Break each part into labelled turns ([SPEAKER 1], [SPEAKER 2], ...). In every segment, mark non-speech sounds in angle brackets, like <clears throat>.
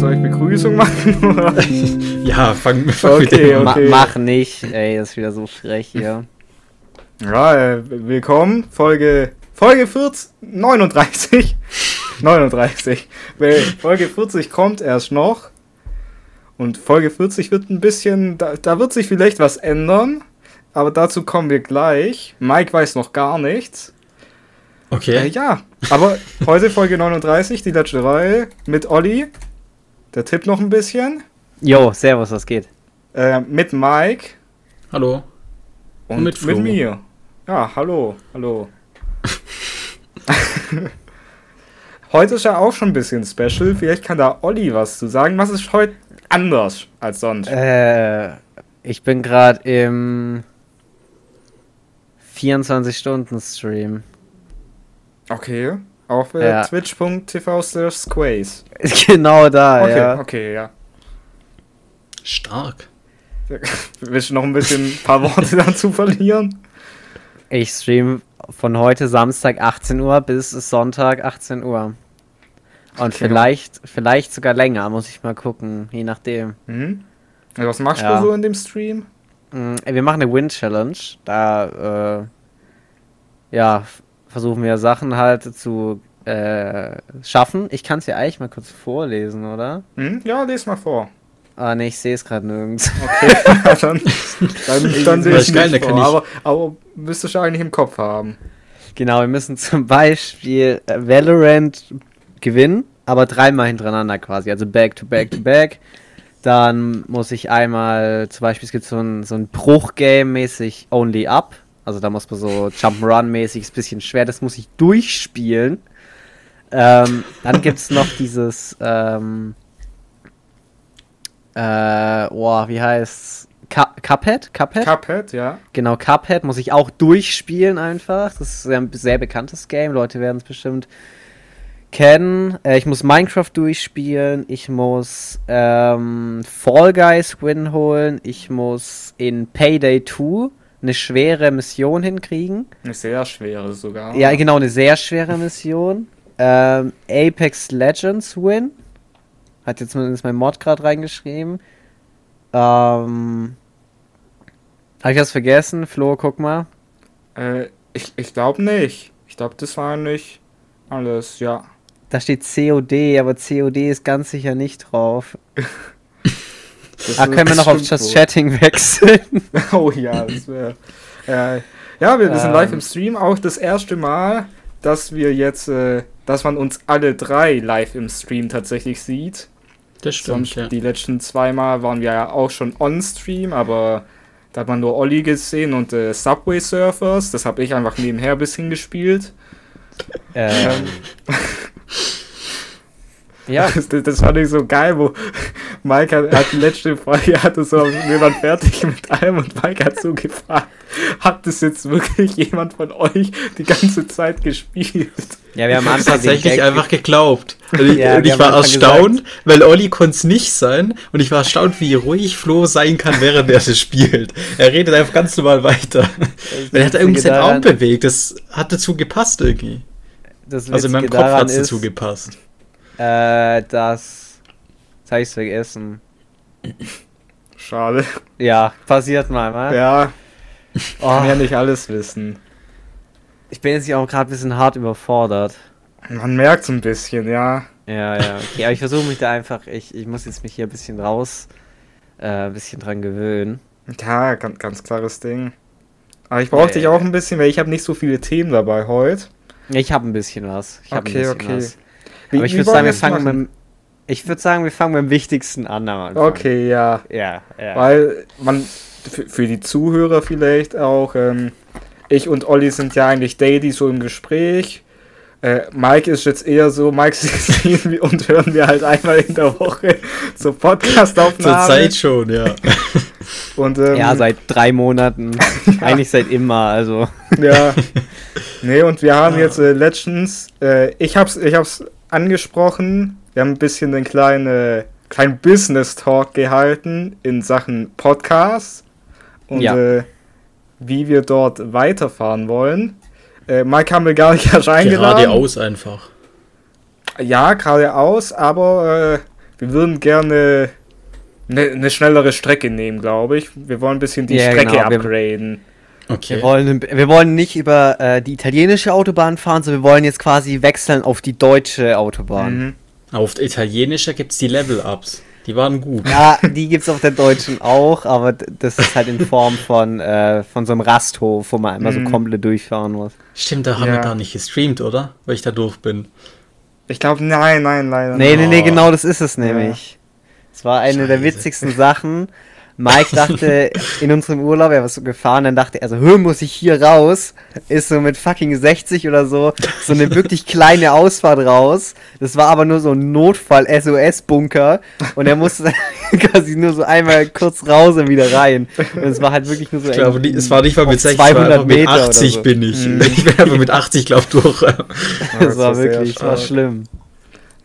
[SPEAKER 1] soll ich Begrüßung machen? <laughs>
[SPEAKER 2] ja, fang, fang
[SPEAKER 1] Okay,
[SPEAKER 2] mit dem
[SPEAKER 1] okay.
[SPEAKER 2] an.
[SPEAKER 3] Ma mach nicht, ey, das ist wieder so frech hier.
[SPEAKER 1] ja, äh, willkommen. Folge, Folge 40, 39. 39. Weil Folge 40 kommt erst noch. Und Folge 40 wird ein bisschen, da, da wird sich vielleicht was ändern. Aber dazu kommen wir gleich. Mike weiß noch gar nichts. Äh,
[SPEAKER 2] Okay.
[SPEAKER 1] ja, aber heute Folge 39, die letzte Reihe mit Olli. Der Tipp noch ein bisschen.
[SPEAKER 3] Jo, servus, was geht?
[SPEAKER 1] Äh, mit Mike.
[SPEAKER 2] Hallo.
[SPEAKER 1] Und
[SPEAKER 2] Und
[SPEAKER 1] mit,
[SPEAKER 2] mit
[SPEAKER 1] mir. Ja, hallo, hallo. <laughs> heute ist ja auch schon ein bisschen special. Vielleicht kann da Olli was zu sagen. Was ist heute anders als sonst?
[SPEAKER 3] Äh, ich bin gerade im 24-Stunden-Stream.
[SPEAKER 1] Okay. Auf äh,
[SPEAKER 3] Ja.
[SPEAKER 1] twitch.tv slash squays. <laughs>
[SPEAKER 3] genau da,
[SPEAKER 1] Okay,
[SPEAKER 3] ja.
[SPEAKER 1] okay, ja.
[SPEAKER 2] Stark. <laughs>
[SPEAKER 1] Willst du noch ein bisschen ein paar Worte <laughs> dazu verlieren?
[SPEAKER 3] Ich stream von heute Samstag 18 Uhr bis Sonntag 18 Uhr. Und
[SPEAKER 1] Okay.
[SPEAKER 3] vielleicht, vielleicht sogar länger, muss ich mal gucken, je nachdem.
[SPEAKER 1] Mhm. Also was machst
[SPEAKER 3] Ja.
[SPEAKER 1] du so in dem Stream?
[SPEAKER 3] Mm, Wir machen eine Win-Challenge. Da, äh, ja, versuchen wir Sachen halt zu äh, schaffen. Ich kann es ja eigentlich mal kurz vorlesen, oder?
[SPEAKER 1] Hm? Ja, les mal vor.
[SPEAKER 3] Ah, ne, ich sehe es gerade nirgends.
[SPEAKER 1] Okay, <laughs> dann, <laughs> dann, dann sehe ich
[SPEAKER 2] geil,
[SPEAKER 1] nicht vor,
[SPEAKER 2] ich-
[SPEAKER 1] aber, aber müsstest du eigentlich im Kopf haben.
[SPEAKER 3] genau, wir müssen zum Beispiel äh, Valorant gewinnen, aber dreimal hintereinander quasi. Also back to back to back. Dann muss ich einmal, zum Beispiel, es gibt so ein, so ein Bruch-Game-mäßig Only Up. Also da muss man so Jump'n'Run-mäßig, ist ein bisschen schwer, das muss ich durchspielen. Ähm, dann gibt es noch dieses, ähm, äh, oh, wie heißt's? Cu Cuphead? Cuphead?
[SPEAKER 1] Cuphead, ja.
[SPEAKER 3] Genau, Cuphead muss ich auch durchspielen einfach. Das ist ein sehr bekanntes Game. Leute werden es bestimmt kennen. Äh, ich muss Minecraft durchspielen. Ich muss ähm, Fall Guys Win holen. Ich muss in Payday 2 eine schwere Mission hinkriegen.
[SPEAKER 1] Eine sehr schwere sogar.
[SPEAKER 3] Ja, genau, eine sehr schwere Mission. Ähm, Apex Legends Win. Hat jetzt zumindest mein Mod gerade reingeschrieben. Ähm, Habe ich was vergessen? Flo, guck mal.
[SPEAKER 1] Äh, ich ich glaube nicht. Ich glaube, das war nicht alles, ja.
[SPEAKER 3] Da steht COD, aber COD ist ganz sicher nicht drauf. <laughs>
[SPEAKER 1] Das
[SPEAKER 3] Ah, können wir noch auf Just
[SPEAKER 1] wohl.
[SPEAKER 3] Chatting <laughs> wechseln?
[SPEAKER 1] Oh ja, das wäre. Äh, ja, wir, wir sind
[SPEAKER 3] Ähm.
[SPEAKER 1] live im Stream. Auch das erste Mal, dass wir jetzt, äh, dass man uns alle drei live im Stream tatsächlich sieht.
[SPEAKER 2] Das stimmt,
[SPEAKER 1] Sonst
[SPEAKER 2] ja.
[SPEAKER 1] die letzten zweimal waren wir ja auch schon on-stream, aber da hat man nur Olli gesehen und äh, Subway Surfers. Das habe ich einfach nebenher ein bisschen gespielt.
[SPEAKER 3] ähm, <laughs> ja,
[SPEAKER 1] Das, das, das fand ich so geil, wo Mike hat, hat die letzte Folge hatte so, wir waren fertig mit allem und Mike hat so gefragt, hat das jetzt wirklich jemand von euch die ganze Zeit gespielt?
[SPEAKER 3] ja, wir haben am Anfang
[SPEAKER 2] tatsächlich einfach geglaubt. Und ich,
[SPEAKER 3] Ja,
[SPEAKER 2] und ich war erstaunt, weil Olli konnte es nicht sein. Und ich war erstaunt, wie ruhig Flo sein kann, während er das spielt. Er redet einfach ganz normal weiter. Er hat irgendwie seinen Arm bewegt. Das hat dazu gepasst irgendwie.
[SPEAKER 3] Das
[SPEAKER 2] Also in meinem Kopf hat es dazu gepasst.
[SPEAKER 3] Äh, dass... Jetzt habe ich's vergessen.
[SPEAKER 1] Schade.
[SPEAKER 3] Ja, passiert mal, wa?
[SPEAKER 1] Ja,
[SPEAKER 3] Oh,
[SPEAKER 1] kann ja nicht alles wissen.
[SPEAKER 3] ich bin jetzt hier auch gerade ein bisschen hart überfordert.
[SPEAKER 1] Man merkt ein bisschen, ja.
[SPEAKER 3] Ja, ja, okay. Aber ich versuche mich da einfach, ich, ich muss jetzt mich hier ein bisschen raus, äh, ein bisschen dran gewöhnen.
[SPEAKER 1] Ja, ganz, ganz klares Ding. Aber ich brauche
[SPEAKER 3] Ja,
[SPEAKER 1] dich auch ein bisschen, weil ich habe nicht so viele Themen dabei heute.
[SPEAKER 3] Ich habe ein bisschen was. Ich
[SPEAKER 1] Okay,
[SPEAKER 3] bisschen
[SPEAKER 1] okay.
[SPEAKER 3] was.
[SPEAKER 1] Wie-
[SPEAKER 3] Aber ich würde sagen, wir fangen
[SPEAKER 1] machen?
[SPEAKER 3] mit, dem- ich würde sagen, wir fangen mit dem Wichtigsten an am Anfang.
[SPEAKER 1] Okay, ja.
[SPEAKER 3] Ja, ja.
[SPEAKER 1] Weil man, für, für die Zuhörer vielleicht auch, ähm, ich und Olli sind ja eigentlich daily so im Gespräch. Äh, Mike ist jetzt eher so, Mike <laughs> sehen wir und hören wir halt einmal in der Woche zur
[SPEAKER 2] Zur
[SPEAKER 1] Podcastaufnahme.
[SPEAKER 2] Zeit schon, ja. <laughs>
[SPEAKER 1] Und, ähm,
[SPEAKER 3] ja, seit drei Monaten. <laughs> Eigentlich seit immer, also.
[SPEAKER 1] Ja. Nee, und wir haben jetzt äh, letztens, äh, ich hab's, ich hab's angesprochen, wir haben ein bisschen den kleinen, kleinen Business-Talk gehalten in Sachen Podcast und
[SPEAKER 3] Ja.
[SPEAKER 1] äh, wie wir dort weiterfahren wollen. Äh, Mike haben wir gar nicht <laughs> erst eingeladen.
[SPEAKER 2] Geradeaus einfach.
[SPEAKER 1] Ja, geradeaus, aber äh, wir würden gerne eine ne schnellere Strecke nehmen, glaube ich. Wir wollen ein bisschen die
[SPEAKER 3] Ja,
[SPEAKER 1] Strecke
[SPEAKER 3] genau, wir-
[SPEAKER 1] upgraden.
[SPEAKER 2] Okay.
[SPEAKER 3] Wir wollen, wir wollen nicht über äh, die italienische Autobahn fahren, sondern wir wollen jetzt quasi wechseln auf die deutsche Autobahn.
[SPEAKER 1] Mhm.
[SPEAKER 2] Auf der italienischer gibt es die Level-Ups. Die waren gut.
[SPEAKER 3] Ja, die gibt's auf der deutschen auch, aber das ist halt in <laughs> Form von, äh, von so einem Rasthof, wo man einmal
[SPEAKER 1] Mhm.
[SPEAKER 3] so komplett durchfahren muss.
[SPEAKER 2] Stimmt, da haben
[SPEAKER 1] Ja.
[SPEAKER 2] wir gar nicht gestreamt, oder? Weil ich da durch bin.
[SPEAKER 1] Ich glaube, nein, nein, leider
[SPEAKER 3] Nee, nee, nee, genau das ist es nämlich. Es war eine der
[SPEAKER 2] Scheiße.
[SPEAKER 3] witzigsten Sachen. Mike <laughs> dachte in unserem Urlaub, er war so gefahren, dann dachte er so, hör, muss ich hier raus? Ist so mit fucking 60 oder so, so eine wirklich kleine Ausfahrt raus. Das war aber nur so ein Notfall-SOS-Bunker und er musste <laughs> quasi nur so einmal kurz raus und wieder rein. Und es war halt wirklich nur so
[SPEAKER 2] Ich glaube, es war nicht mal mit 60, es war
[SPEAKER 3] 200
[SPEAKER 2] einfach mit
[SPEAKER 3] Meter oder
[SPEAKER 2] 80
[SPEAKER 3] so.
[SPEAKER 2] bin ich.
[SPEAKER 1] Mhm.
[SPEAKER 2] Ich bin einfach mit 80, glaube ich, durch. <laughs>
[SPEAKER 3] Das war
[SPEAKER 1] sehr
[SPEAKER 3] wirklich, das war schlimm.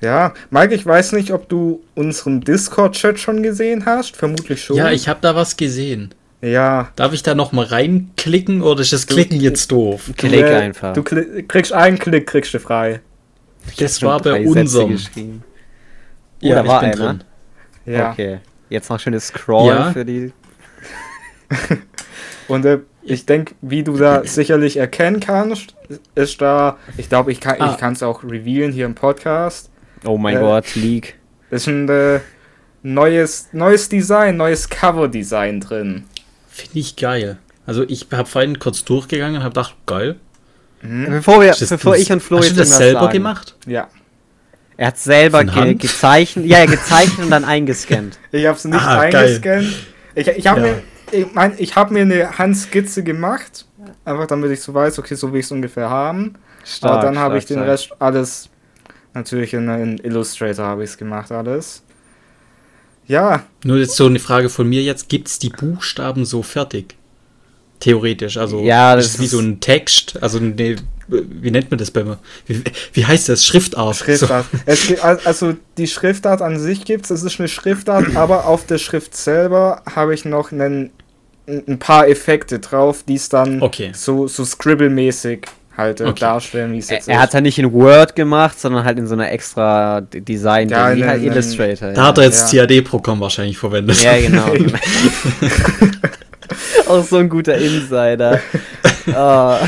[SPEAKER 1] Ja, Mike, ich weiß nicht, ob du unseren Discord-Chat schon gesehen hast. Vermutlich schon.
[SPEAKER 2] Ja, ich habe da was gesehen.
[SPEAKER 1] Ja.
[SPEAKER 2] Darf ich da noch mal reinklicken oder ist das Klicken jetzt doof?
[SPEAKER 3] Klick
[SPEAKER 1] äh,
[SPEAKER 3] einfach.
[SPEAKER 1] Du kli kriegst einen Klick, kriegst du frei.
[SPEAKER 2] Das
[SPEAKER 3] Schon
[SPEAKER 2] war bei unserem.
[SPEAKER 3] geschrieben.
[SPEAKER 2] Ja,
[SPEAKER 3] da
[SPEAKER 2] ich
[SPEAKER 3] war
[SPEAKER 2] bin
[SPEAKER 3] einer.
[SPEAKER 2] drin.
[SPEAKER 1] Ja.
[SPEAKER 3] Okay. Jetzt noch schönes Scroll
[SPEAKER 2] Ja.
[SPEAKER 3] für die. <laughs>
[SPEAKER 1] Und äh, ich denke, wie du da <laughs> sicherlich erkennen kannst, ist da, ich glaube, ich kann
[SPEAKER 2] Ah.
[SPEAKER 1] es auch revealen hier im Podcast.
[SPEAKER 3] Oh mein
[SPEAKER 1] Äh,
[SPEAKER 3] Gott, Leak.
[SPEAKER 1] Ist ein äh, neues, neues Design, neues Cover-Design drin.
[SPEAKER 2] Finde ich geil. Also ich habe vorhin kurz durchgegangen und habe gedacht, geil.
[SPEAKER 1] Mhm.
[SPEAKER 3] Bevor, wir,
[SPEAKER 2] das-
[SPEAKER 3] bevor ich und Flo
[SPEAKER 2] Hast
[SPEAKER 3] jetzt
[SPEAKER 2] du das selber
[SPEAKER 3] sagen.
[SPEAKER 2] gemacht?
[SPEAKER 1] Ja.
[SPEAKER 3] Er hat selber ge
[SPEAKER 2] Hand?
[SPEAKER 3] gezeichnet. Ja, gezeichnet und dann eingescannt. <laughs>
[SPEAKER 1] Ich habe es nicht
[SPEAKER 2] Ah, geil.
[SPEAKER 1] eingescannt. Ich, ich habe
[SPEAKER 2] Ja.
[SPEAKER 1] mir, ich, mein, ich hab mir eine Handskizze gemacht, einfach damit ich so weiß, okay, so will ich es ungefähr haben. Aber dann habe ich den
[SPEAKER 3] stark.
[SPEAKER 1] Rest alles natürlich in, in Illustrator habe ich es gemacht alles. Ja,
[SPEAKER 2] Nur jetzt so eine Frage von mir jetzt, gibt es die Buchstaben so fertig? Theoretisch, also
[SPEAKER 3] Ja,
[SPEAKER 2] ist
[SPEAKER 3] das
[SPEAKER 2] es wie
[SPEAKER 3] ist-
[SPEAKER 2] so ein Text, also eine, wie nennt man das bei mir? Wie, wie heißt das? Schriftart.
[SPEAKER 1] Schriftart. <laughs> Es gibt, al- also die Schriftart an sich gibt es, es ist eine Schriftart, aber auf der Schrift selber habe ich noch einen, ein paar Effekte drauf, die es dann
[SPEAKER 2] Okay.
[SPEAKER 1] so, so Scribble-mäßig halt äh,
[SPEAKER 2] Okay.
[SPEAKER 1] darstellen, wie es
[SPEAKER 3] Er,
[SPEAKER 1] jetzt
[SPEAKER 3] er hat ja nicht in Word gemacht, sondern halt in so einer extra Design,
[SPEAKER 1] Ja,
[SPEAKER 3] wie
[SPEAKER 1] in
[SPEAKER 3] halt Illustrator.
[SPEAKER 2] Da hat er jetzt
[SPEAKER 1] Ja.
[SPEAKER 2] CAD-Programm wahrscheinlich verwendet.
[SPEAKER 3] Ja, genau. <laughs> Auch so ein guter Insider. <laughs> Ah.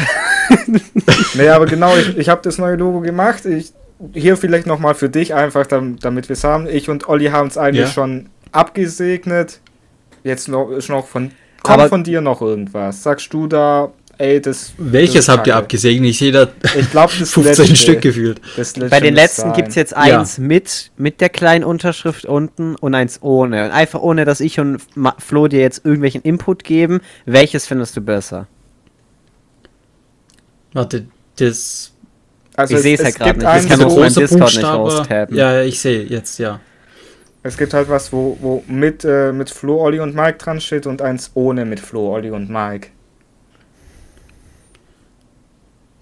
[SPEAKER 1] Nee, aber genau, ich, ich habe das neue Logo gemacht. Ich, hier vielleicht nochmal für dich einfach, dam- damit wir es haben. Ich und Olli haben es eigentlich
[SPEAKER 2] Ja.
[SPEAKER 1] schon abgesegnet. Jetzt noch, ist noch von. Kommt
[SPEAKER 3] Aber-
[SPEAKER 1] von dir noch irgendwas? Sagst du da, ey, das.
[SPEAKER 2] Welches
[SPEAKER 1] das
[SPEAKER 2] habt ihr abgesegnet? Ich sehe da
[SPEAKER 1] Ich glaube, <laughs> das
[SPEAKER 2] 15
[SPEAKER 1] letzte.
[SPEAKER 2] Stück gefühlt.
[SPEAKER 3] Bei den letzten gibt es jetzt
[SPEAKER 2] Ja.
[SPEAKER 3] eins mit, mit der kleinen Unterschrift unten und eins ohne. Und einfach ohne, dass ich und Flo dir jetzt irgendwelchen Input geben. Welches findest du besser?
[SPEAKER 2] Warte, das
[SPEAKER 1] Also
[SPEAKER 3] ich
[SPEAKER 1] es-
[SPEAKER 3] sehe es halt
[SPEAKER 1] es
[SPEAKER 3] gerade nicht. Das kann
[SPEAKER 2] so
[SPEAKER 1] wo,
[SPEAKER 3] meinem
[SPEAKER 2] große
[SPEAKER 3] Discord nicht raustappen.
[SPEAKER 2] Ja, ich sehe jetzt, ja.
[SPEAKER 1] Es gibt halt was, wo, wo mit, äh, mit Flo, Olli und Mike dran steht und eins ohne mit Flo, Olli und Mike.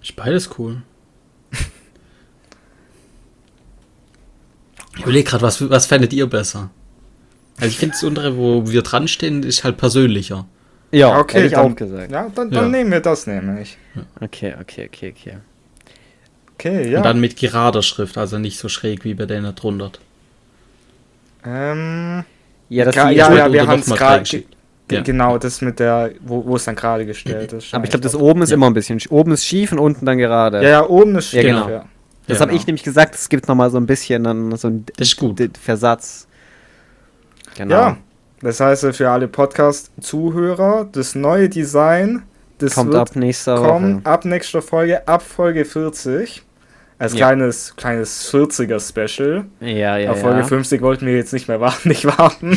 [SPEAKER 2] Ist beides cool. Ich überlege gerade, was, was fändet ihr besser? Also ich finde das untere, wo wir dran stehen, ist halt persönlicher.
[SPEAKER 3] Ja,
[SPEAKER 1] Okay,
[SPEAKER 3] hätte ich
[SPEAKER 1] dann-
[SPEAKER 3] auch gesagt.
[SPEAKER 1] Ja, dann,
[SPEAKER 2] Ja.
[SPEAKER 1] dann nehmen wir das nämlich.
[SPEAKER 3] Okay, okay, okay, okay.
[SPEAKER 1] Okay, ja.
[SPEAKER 2] Und dann mit gerader Schrift, also nicht so schräg wie bei denen drunter.
[SPEAKER 1] ähm,
[SPEAKER 3] Ja, das
[SPEAKER 1] ja, ja, ja, wir haben es gerade.
[SPEAKER 2] Ja.
[SPEAKER 1] Genau, das mit der, wo, wo es dann gerade gestellt ist.
[SPEAKER 3] Aber ich glaube, das oben ist
[SPEAKER 2] Ja.
[SPEAKER 3] immer ein bisschen. sch- Oben ist schief und unten dann gerade.
[SPEAKER 1] Ja, ja, oben ist
[SPEAKER 3] Ja,
[SPEAKER 1] schief,
[SPEAKER 3] genau.
[SPEAKER 1] ja.
[SPEAKER 3] das
[SPEAKER 2] Ja,
[SPEAKER 3] habe
[SPEAKER 1] genau.
[SPEAKER 3] ich nämlich gesagt, es gibt nochmal so ein bisschen dann so ein
[SPEAKER 2] Das ist gut.
[SPEAKER 3] D- Versatz. Genau.
[SPEAKER 1] Ja, das heißt äh, für alle Podcast-Zuhörer, das neue Design, das
[SPEAKER 3] Kommt
[SPEAKER 1] wird
[SPEAKER 3] ab nächster
[SPEAKER 1] kommen
[SPEAKER 3] Woche.
[SPEAKER 1] ab nächster Folge, ab Folge 40. Als
[SPEAKER 3] Ja.
[SPEAKER 1] kleines, kleines 40er-Special.
[SPEAKER 3] Ja, ja,
[SPEAKER 1] Auf Folge
[SPEAKER 3] ja.
[SPEAKER 1] 50 wollten wir jetzt nicht mehr warten, <laughs> nicht warten.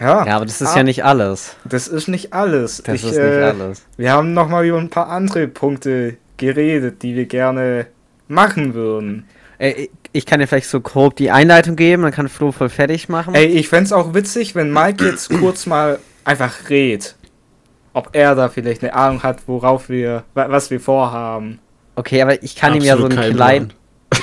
[SPEAKER 1] Ja,
[SPEAKER 3] Ja, aber das ist
[SPEAKER 1] Ah.
[SPEAKER 3] ja nicht alles.
[SPEAKER 1] das ist nicht alles.
[SPEAKER 3] Das
[SPEAKER 1] Ich,
[SPEAKER 3] ist
[SPEAKER 1] äh,
[SPEAKER 3] nicht alles.
[SPEAKER 1] Wir haben nochmal über ein paar andere Punkte geredet, die wir gerne machen würden.
[SPEAKER 3] Ey, ich kann dir vielleicht so grob die Einleitung geben, dann kann Flo voll fertig machen.
[SPEAKER 1] Ey, ich fänd's auch witzig, wenn Mike jetzt <clears throat> kurz mal einfach redet. Ob er da vielleicht eine Ahnung hat, worauf wir, wa- was wir vorhaben.
[SPEAKER 3] Okay, aber ich kann ihm ja so
[SPEAKER 2] Absolut
[SPEAKER 3] einen kleinen,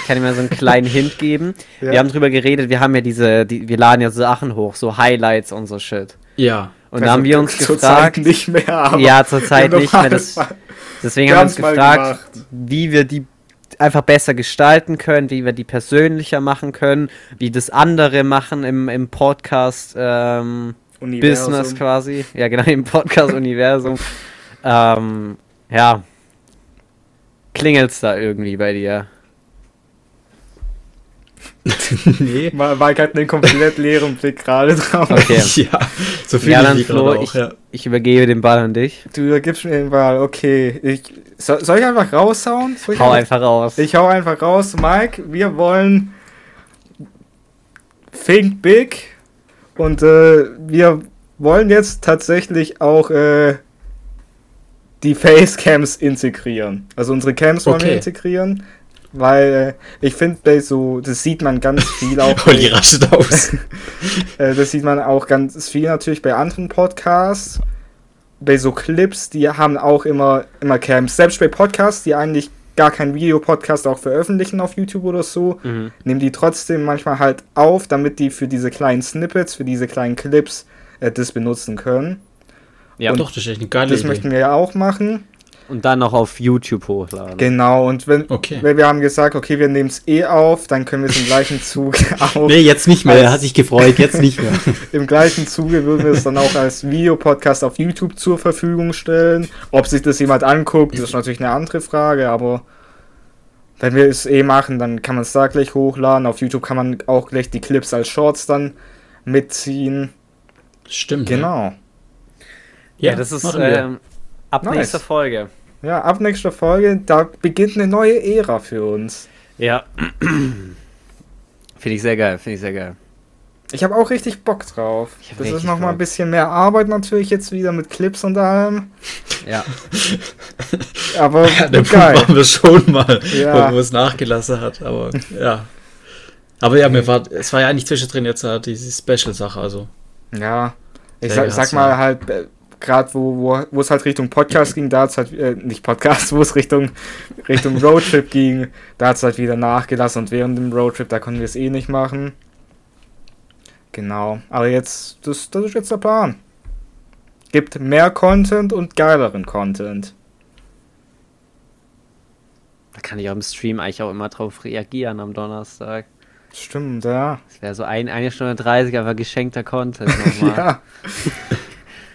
[SPEAKER 3] Ich kann ihm ja so einen kleinen Hint geben. <laughs>
[SPEAKER 1] Ja.
[SPEAKER 3] Wir haben drüber geredet, wir haben ja diese, die, wir laden ja Sachen hoch, so Highlights und so Shit.
[SPEAKER 2] Ja.
[SPEAKER 3] Und da haben wir uns
[SPEAKER 1] Zurzeit
[SPEAKER 3] gefragt,
[SPEAKER 1] nicht mehr, aber
[SPEAKER 3] ja, zurzeit nicht mehr, das, deswegen haben wir uns
[SPEAKER 1] mal
[SPEAKER 3] gefragt,
[SPEAKER 1] gemacht.
[SPEAKER 3] wie wir die einfach besser gestalten können, wie wir die persönlicher machen können, wie das andere machen im, im Podcast ähm,
[SPEAKER 1] Universum.
[SPEAKER 3] Business quasi. Ja, genau, im Podcast-Universum. <laughs> ähm, ja. Klingelt's da irgendwie bei dir? <laughs>
[SPEAKER 2] nee.
[SPEAKER 1] Ma- Mike hat einen komplett leeren Blick gerade drauf.
[SPEAKER 3] Okay. <laughs>
[SPEAKER 2] Ja, so viel
[SPEAKER 3] Ja,
[SPEAKER 2] ich
[SPEAKER 3] dann Flo,
[SPEAKER 2] auch,
[SPEAKER 3] ich,
[SPEAKER 2] ja.
[SPEAKER 3] ich übergebe den Ball an dich.
[SPEAKER 1] Du gibst mir den Ball, okay. Ich, soll, soll ich einfach raushauen? Soll ich
[SPEAKER 3] Hau einfach raus.
[SPEAKER 1] Ich hau einfach raus, Mike. Wir wollen Think Big und äh, wir wollen jetzt tatsächlich auch äh, die Facecams integrieren. Also unsere Cams wollen wir
[SPEAKER 2] Okay.
[SPEAKER 1] integrieren, weil äh, ich finde, so das sieht man ganz viel auch. <laughs>
[SPEAKER 2] Olli rastet aus. <laughs>
[SPEAKER 1] Äh, das sieht man auch ganz viel natürlich bei anderen Podcasts. Bei so Clips, die haben auch immer, immer Cams. Selbst bei Podcasts, die eigentlich gar keinen Videopodcast auch veröffentlichen auf YouTube oder so,
[SPEAKER 3] Mhm.
[SPEAKER 1] nehmen die trotzdem manchmal halt auf, damit die für diese kleinen Snippets, für diese kleinen Clips äh, das benutzen können.
[SPEAKER 3] Ja,
[SPEAKER 1] Und
[SPEAKER 2] Doch, das ist echt eine geile
[SPEAKER 1] Das
[SPEAKER 2] Idee.
[SPEAKER 1] möchten wir ja auch machen.
[SPEAKER 3] Und dann noch auf YouTube hochladen.
[SPEAKER 1] Genau, und wenn,
[SPEAKER 2] Okay.
[SPEAKER 1] wenn wir haben gesagt, okay, wir nehmen es eh auf, dann können wir es im gleichen <laughs> Zug auch
[SPEAKER 2] Nee, jetzt nicht mehr. Er hat sich gefreut, jetzt nicht mehr. <laughs>
[SPEAKER 1] Im gleichen Zuge würden wir es dann auch als Videopodcast auf YouTube zur Verfügung stellen. Ob sich das jemand anguckt, das ist natürlich eine andere Frage, aber wenn wir es eh machen, dann kann man es da gleich hochladen. Auf YouTube kann man auch gleich die Clips als Shorts dann mitziehen.
[SPEAKER 2] Stimmt.
[SPEAKER 1] Genau.
[SPEAKER 3] Ja, das ist ähm, ab
[SPEAKER 1] Nice.
[SPEAKER 3] nächster Folge.
[SPEAKER 1] Ja, ab nächster Folge, da beginnt eine neue Ära für uns.
[SPEAKER 3] Ja. Finde ich sehr geil, finde ich sehr geil.
[SPEAKER 1] Ich habe auch richtig Bock drauf. Das ist nochmal ein bisschen mehr Arbeit natürlich jetzt wieder mit Clips und allem.
[SPEAKER 3] Ja. <laughs>
[SPEAKER 1] Aber
[SPEAKER 2] Ja, der Punkt
[SPEAKER 1] geil.
[SPEAKER 2] waren wir schon mal,
[SPEAKER 1] Ja.
[SPEAKER 2] wo es nachgelassen hat, aber ja. Aber ja, mir war, es war ja eigentlich zwischendrin jetzt äh, diese Special-Sache, also.
[SPEAKER 1] Ja, ich sag, sag mal
[SPEAKER 2] ja.
[SPEAKER 1] halt, gerade wo, wo, wo es halt Richtung Podcast ging, da hat es halt, äh, nicht Podcast, <laughs> wo es Richtung, Richtung Roadtrip <laughs> ging, da hat es halt wieder nachgelassen und während dem Roadtrip, da konnten wir es eh nicht machen. Genau, aber jetzt, das, das ist jetzt der Plan. Gibt mehr Content und geileren Content.
[SPEAKER 3] Da kann ich auch im Stream eigentlich auch immer drauf reagieren am Donnerstag.
[SPEAKER 1] Stimmt, ja.
[SPEAKER 3] Das wäre so ein, eine Stunde 30, aber geschenkter Content <laughs> nochmal.
[SPEAKER 1] Ja,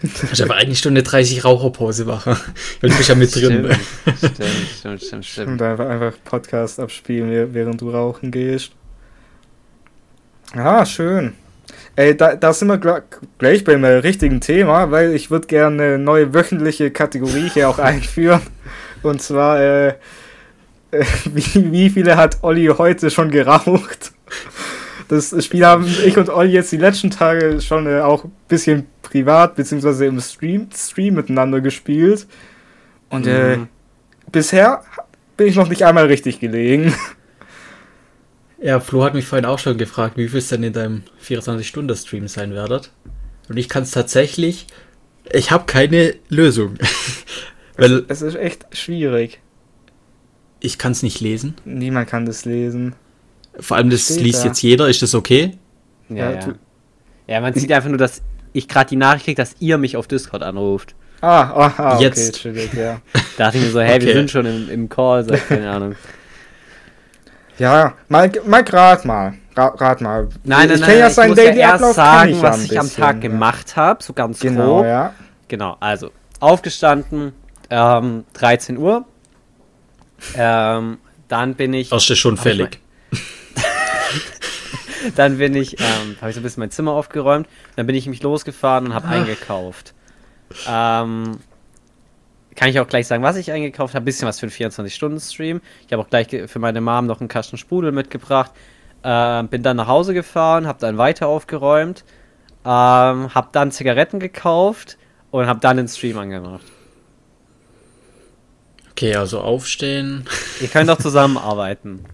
[SPEAKER 2] Kannst aber eine Stunde 30 Raucherpause machen. Weil du bist ja mit drin.
[SPEAKER 3] Stimmt, <laughs> stimmt, stimmt, stimmt, stimmt.
[SPEAKER 1] und einfach, einfach Podcast abspielen, wäh- während du rauchen gehst. Ja, schön. Ey, da, da sind wir gleich beim richtigen Thema, weil ich würde gerne eine neue wöchentliche Kategorie hier auch <laughs> einführen. Und zwar, äh, äh, <laughs> wie, wie viele hat Olli heute schon geraucht? Das Spiel haben ich und Olli jetzt die letzten Tage schon äh, auch ein bisschen privat, beziehungsweise im Stream, Stream miteinander gespielt. Und äh,
[SPEAKER 3] Mhm.
[SPEAKER 1] bisher bin ich noch nicht einmal richtig gelegen. <laughs>
[SPEAKER 2] Ja, Flo hat mich vorhin auch schon gefragt, wie viel es denn in deinem 24-Stunden-Stream sein werdet. Und ich kann es tatsächlich, ich habe keine Lösung. <laughs> Weil
[SPEAKER 1] Es ist echt schwierig.
[SPEAKER 2] ich kann es nicht lesen.
[SPEAKER 1] Niemand kann das lesen.
[SPEAKER 2] Vor allem, das
[SPEAKER 1] Steht
[SPEAKER 2] liest
[SPEAKER 1] da.
[SPEAKER 2] jetzt jeder. Ist das okay?
[SPEAKER 3] Ja,
[SPEAKER 1] Ja,
[SPEAKER 3] ja, man sieht einfach nur, dass ich gerade die Nachricht kriege, dass ihr mich auf Discord anruft.
[SPEAKER 1] Ah, ah, ah okay,
[SPEAKER 2] Jetzt.
[SPEAKER 1] ja. <laughs>
[SPEAKER 3] Da dachte ich mir so, hey, wir
[SPEAKER 2] Okay.
[SPEAKER 3] sind schon im, im Call, seit <laughs> keine Ahnung.
[SPEAKER 1] Ja, mal, mal rat mal. Ra, rat mal.
[SPEAKER 3] Nein, nein,
[SPEAKER 1] ich
[SPEAKER 3] nein,
[SPEAKER 1] ja
[SPEAKER 3] ich muss ja erst sagen,
[SPEAKER 1] ja
[SPEAKER 3] was
[SPEAKER 1] ein
[SPEAKER 3] ich am
[SPEAKER 1] bisschen,
[SPEAKER 3] Tag
[SPEAKER 1] ja.
[SPEAKER 3] gemacht habe, so ganz
[SPEAKER 1] Genau,
[SPEAKER 3] grob.
[SPEAKER 1] ja.
[SPEAKER 3] Genau, also aufgestanden, ähm, 13 Uhr. Ähm, dann bin ich,
[SPEAKER 2] Hast du schon
[SPEAKER 3] Hab ich
[SPEAKER 2] fällig? <laughs>
[SPEAKER 3] dann bin ich, ähm, habe ich so ein bisschen mein Zimmer aufgeräumt. Dann bin ich mich losgefahren und habe eingekauft. Ähm, kann ich auch gleich sagen, was ich eingekauft habe. Bisschen was für einen 24-Stunden-Stream. Ich habe auch gleich für meine Mom noch einen Kasten Sprudel mitgebracht. Ähm, bin dann nach Hause gefahren, habe dann weiter aufgeräumt. Ähm, habe dann Zigaretten gekauft und habe dann den Stream angemacht.
[SPEAKER 2] Okay, also aufstehen.
[SPEAKER 3] Ihr könnt auch <laughs> zusammenarbeiten.